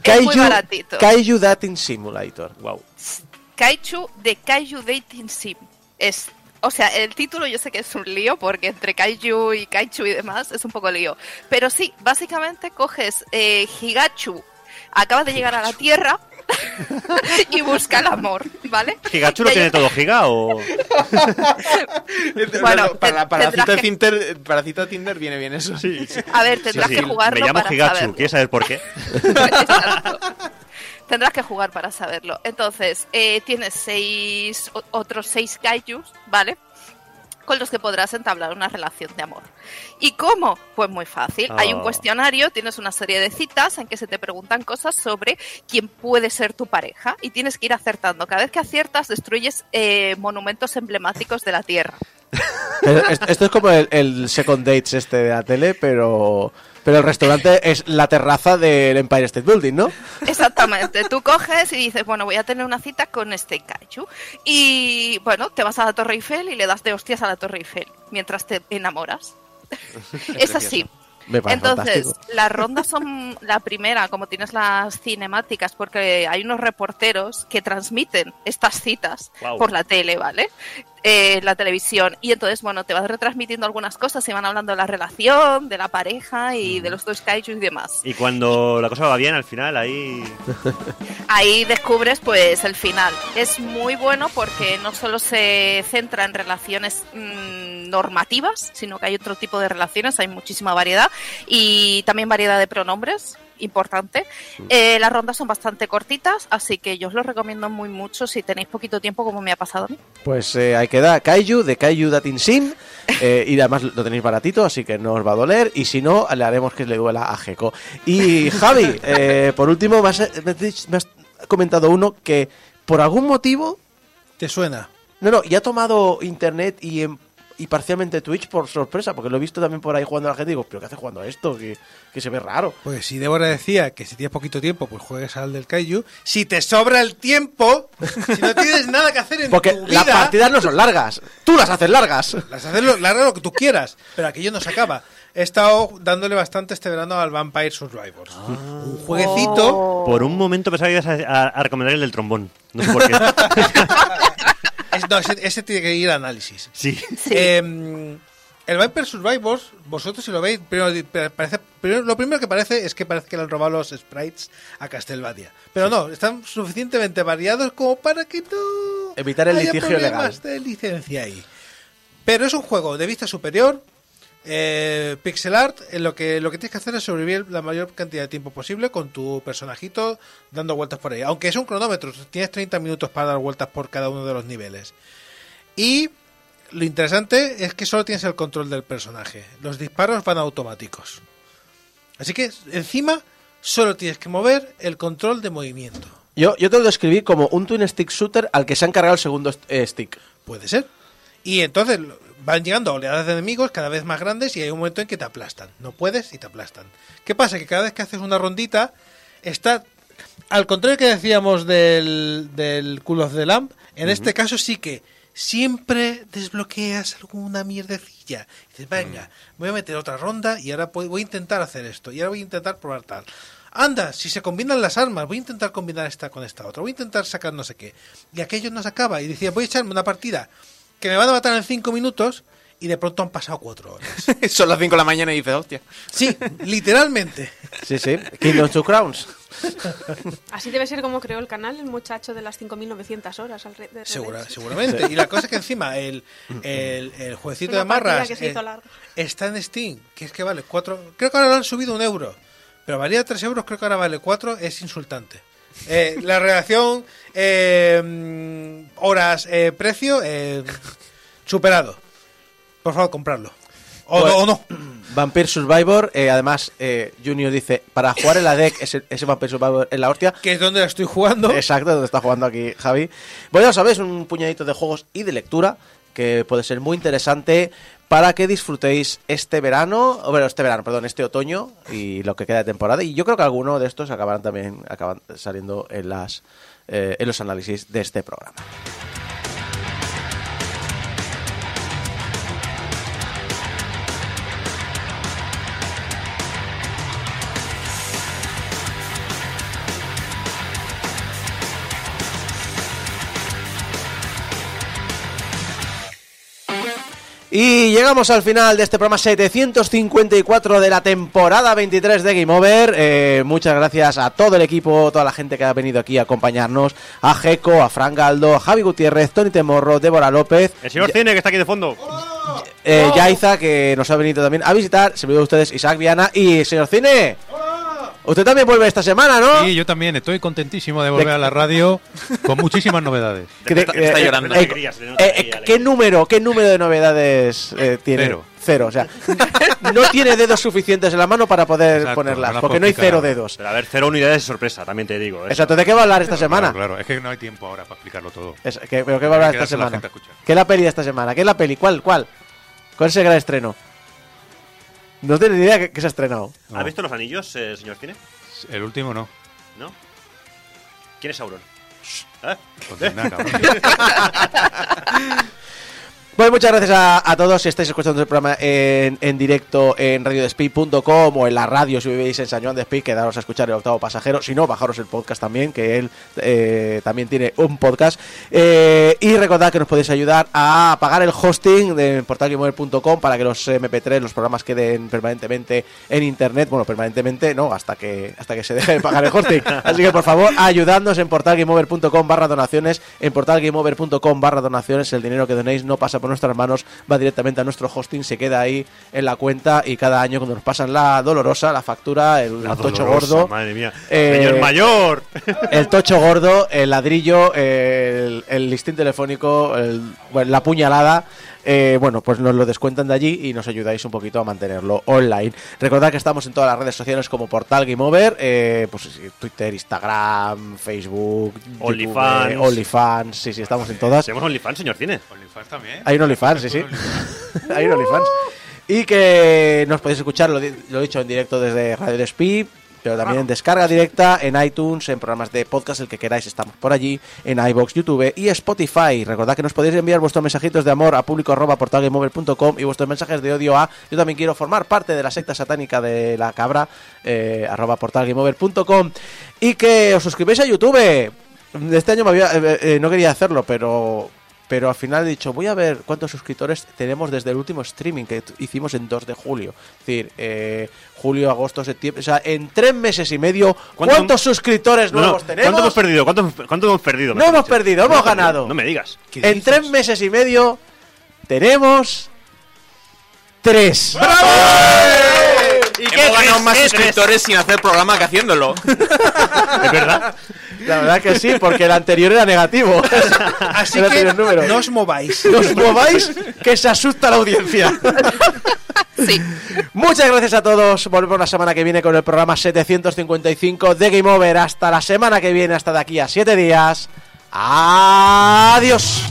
Es muy baratito. Kaiju Dating Simulator. Wow. Kaiju de Kaiju Dating Sim. Es, o sea, el título yo sé que es un lío porque entre Kaiju y Kaiju y demás es un poco lío. Pero sí, básicamente coges eh, Higachu, acaba de llegar a la Tierra *laughs* y busca el amor, ¿vale? ¿Gigachu lo tiene todo giga o...? *laughs* Bueno, para, tendrás cita que- Tinder, para cita Tinder viene bien eso. Sí, sí. A ver, tendrás Sí, sí. que jugarlo Me llamo para Gigachu, saberlo. ¿quieres saber por qué? *laughs* Tendrás que jugar para saberlo. Entonces, eh, tienes seis, otros seis kaijus, ¿vale? Con los que podrás entablar una relación de amor. ¿Y cómo? Pues muy fácil. Hay un Oh. cuestionario, tienes una serie de citas en que se te preguntan cosas sobre quién puede ser tu pareja y tienes que ir acertando. Cada vez que aciertas, destruyes eh, monumentos emblemáticos de la Tierra. Esto es como el, el Second Dates este de la tele, pero, pero el restaurante es la terraza del Empire State Building, ¿no? Exactamente. Tú coges y dices, bueno, voy a tener una cita con este kaiju. Y bueno, te vas a la Torre Eiffel y le das de hostias a la Torre Eiffel mientras te enamoras. es así. Me parece Entonces, fantástico. las rondas son la primera, como tienes las cinemáticas, porque hay unos reporteros que transmiten estas citas Guau. por la tele, ¿vale? Eh, la televisión. Y entonces, bueno, te vas retransmitiendo algunas cosas y van hablando de la relación, de la pareja y de los dos kaiju y demás. Y cuando la cosa va bien, al final, ahí... *laughs* ahí descubres pues el final. Es muy bueno porque no solo se centra en relaciones mm, normativas, sino que hay otro tipo de relaciones, hay muchísima variedad y también variedad de pronombres, importante. Eh, las rondas son bastante cortitas, así que yo os lo recomiendo muy mucho si tenéis poquito tiempo como me ha pasado a mí. Pues eh, ahí queda Kaiju de Kaiju Dating Sim. eh, y además lo tenéis baratito, así que no os va a doler. Y si no, le haremos que le duela a Geko. Y Javi, *laughs* eh, por último, me has, me has dicho- me has comentado uno que por algún motivo. ¿Te suena? No, no, y ha tomado internet y, em- y parcialmente Twitch por sorpresa, porque lo he visto también por ahí jugando a la gente y digo, ¿pero qué hace jugando a esto? Que, que se ve raro. Pues si Débora decía que si tienes poquito tiempo, pues juegues al del Kaiju. Si te sobra el tiempo, *laughs* si no tienes nada que hacer en Porque tu las vida, partidas no son largas. Tú las haces largas. las haces lo, larga lo que tú quieras, pero aquello no se acaba. He estado dándole bastante este verano al Vampire Survivors. Un jueguecito. Por un momento pensaba que ibas a, a- a recomendar el del trombón. No sé por qué. *laughs* No, ese, ese tiene que ir a análisis. Sí. Eh, el Viper Survivors, vosotros si lo veis, primero, parece, primero- lo primero que parece es que parece que le han robado los sprites a Castlevania. Pero no, están suficientemente variados como para que no Evitar el haya litigio problemas de licencia ahí. Pero es un juego de vista superior, eh, pixel art, en lo que lo que tienes que hacer es sobrevivir la mayor cantidad de tiempo posible con tu personajito dando vueltas por ahí. Aunque es un cronómetro, tienes 30 minutos para dar vueltas por cada uno de los niveles. Y lo interesante es que solo tienes el control del personaje. Los disparos van automáticos. Así que encima solo tienes que mover el control de movimiento. Yo, yo te lo describí como un twin stick shooter al que se han cargado el segundo eh, stick. Puede ser. Y entonces, van llegando oleadas de enemigos cada vez más grandes y hay un momento en que te aplastan. No puedes y te aplastan. ¿Qué pasa? Que cada vez que haces una rondita, está. Al contrario que decíamos del, del Cool of the Lamp, en este caso sí que siempre desbloqueas alguna mierdecilla. Y dices, venga, voy a meter otra ronda y ahora voy a intentar hacer esto. Y ahora voy a intentar probar tal. Anda, si se combinan las armas, voy a intentar combinar esta con esta otra. Voy a intentar sacar no sé qué. Y aquello no se acaba. Y decía, voy a echarme una partida que me van a matar en cinco minutos. Y de pronto han pasado cuatro horas. *laughs* Son las 5 de la mañana y dices, hostia. Sí, literalmente. Sí, sí. Kingdom Two Crowns. *laughs* Así debe ser como creó el canal el muchacho de las 5.900 horas. al re- de Segura- seguramente. Y la cosa es que encima el, el, el jueguecito de marras eh, está en Steam, que es que vale cuatro. Creo que ahora lo han subido un euro. Pero valía tres euros, creo que ahora vale cuatro. Es insultante. Eh, la relación eh, mm, horas eh, precio eh, superado. Por favor, comprarlo. O, Bueno. o no. Vampire Survivor, eh, además, Junior dice, para jugar en la deck ese, ese Vampire Survivor en la hostia. Que es donde la estoy jugando. Exacto, donde está jugando aquí Javi. Bueno, ya sabéis, un puñadito de juegos y de lectura que puede ser muy interesante para que disfrutéis este verano, bueno, este verano, perdón, este otoño y lo que queda de temporada. Y yo creo que algunos de estos acabarán también acaban saliendo en las eh, en los análisis de este programa. Y llegamos al final de este programa 754 de la temporada 23 de Game Over. Eh, muchas gracias a todo el equipo, toda la gente que ha venido aquí a acompañarnos, a Jeco, a Fran Galdo, a Javi Gutiérrez, Tony Temorro, Débora López, El señor Cine que está aquí de fondo. eh, Yaiza, que nos ha venido también a visitar, se me de ustedes Isaac Viana y señor Cine. Usted también vuelve esta semana, ¿no? Sí, yo también estoy contentísimo de volver a la radio con muchísimas novedades. *laughs* De- Está- está eh, llorando. eh, Alegría, eh, alegría, eh, alegría. ¿Qué número, qué número de novedades eh, tiene? Cero. Cero, o sea, *laughs* no tiene dedos suficientes en la mano para poder Exacto, ponerlas, porque no hay cero dedos. Pero a ver, cero unidades de sorpresa, también te digo. eso. Exacto, ¿de qué va a hablar esta semana? Claro, claro, es que no hay tiempo ahora para explicarlo todo. Es- que- ¿Pero qué va a hablar esta semana? gente a escuchar. ¿Qué es la peli de esta semana? ¿Qué es la peli? ¿Cuál? ¿Cuál? ¿Cuál es el gran estreno? No tengo ni idea que, que se ha estrenado. ¿Ha visto los anillos, eh, señor Cine? El último no. ¿No? ¿Quién es Sauron? ¿Eh? Pues nada, cabrón. *laughs* Pues muchas gracias a, a todos si estáis escuchando el programa en, en directo en radiodespí.com o en la radio si vivís en San Juan de Espí, quedaros a escuchar el octavo pasajero. Si no, bajaros el podcast también, que él eh, también tiene un podcast. Eh, y recordad que nos podéis ayudar a pagar el hosting de portalgamer.com para que los MP3, los programas queden permanentemente en internet. Bueno, permanentemente no, hasta que hasta que se deje de pagar el hosting. *laughs* Así que por favor, ayudadnos en portalgameover.com barra donaciones. En portalgameover.com barra donaciones. El dinero que donéis no pasa por nuestras manos, va directamente a nuestro hosting, se queda ahí en la cuenta y cada año cuando nos pasan la dolorosa, la factura, el La tocho dolorosa, gordo, Madre mía. Eh, Señor mayor. el tocho gordo, el ladrillo, el, el listín telefónico, el- bueno, la puñalada. Eh, bueno, pues nos lo descuentan de allí y nos ayudáis un poquito a mantenerlo online. Recordad que estamos en todas las redes sociales como Portal Game Over, eh, pues Twitter, Instagram, Facebook, OnlyFans. eh, OnlyFans, sí, sí, estamos en todas. ¿Tenemos OnlyFans, señor Cine? OnlyFans también. Hay un OnlyFans, sí, sí. *laughs* Hay un OnlyFans. Y que nos podéis escuchar, lo, he dicho en directo desde Radio Despí, pero también en descarga directa, en iTunes, en programas de podcast, el que queráis, estamos por allí, en iBox, YouTube y Spotify. Recordad que nos podéis enviar vuestros mensajitos de amor a público arroba y vuestros mensajes de odio a yo también quiero formar parte de la secta satánica de la cabra eh, arroba portalgamemover.com y que os suscribáis a YouTube. Este año me había- eh, eh, no quería hacerlo, pero pero al final he dicho, voy a ver cuántos suscriptores tenemos desde el último streaming que hicimos en 2 de julio. Es decir, eh, julio, agosto, septiembre. O sea, en tres meses y medio, ¿Cuánto- ¿cuántos suscriptores No, no, nuevos tenemos? ¿Cuánto hemos perdido? ¿Cuánto, cuánto hemos perdido? No hemos dicho? perdido, hemos ganado. No me digas. En tres meses y medio tenemos tres. ¿Y Hemos ganado más ¿Qué suscriptores sin hacer programa que haciéndolo. *laughs* ¿Es verdad? La verdad que sí, porque el anterior era negativo. Así *laughs* El que número. no os mováis. No os mováis, que se asusta la audiencia. *laughs* Sí. Muchas gracias a todos. Volvemos la semana que viene con el programa 755 de Game Over. Hasta la semana que viene, hasta de aquí a siete días. Adiós.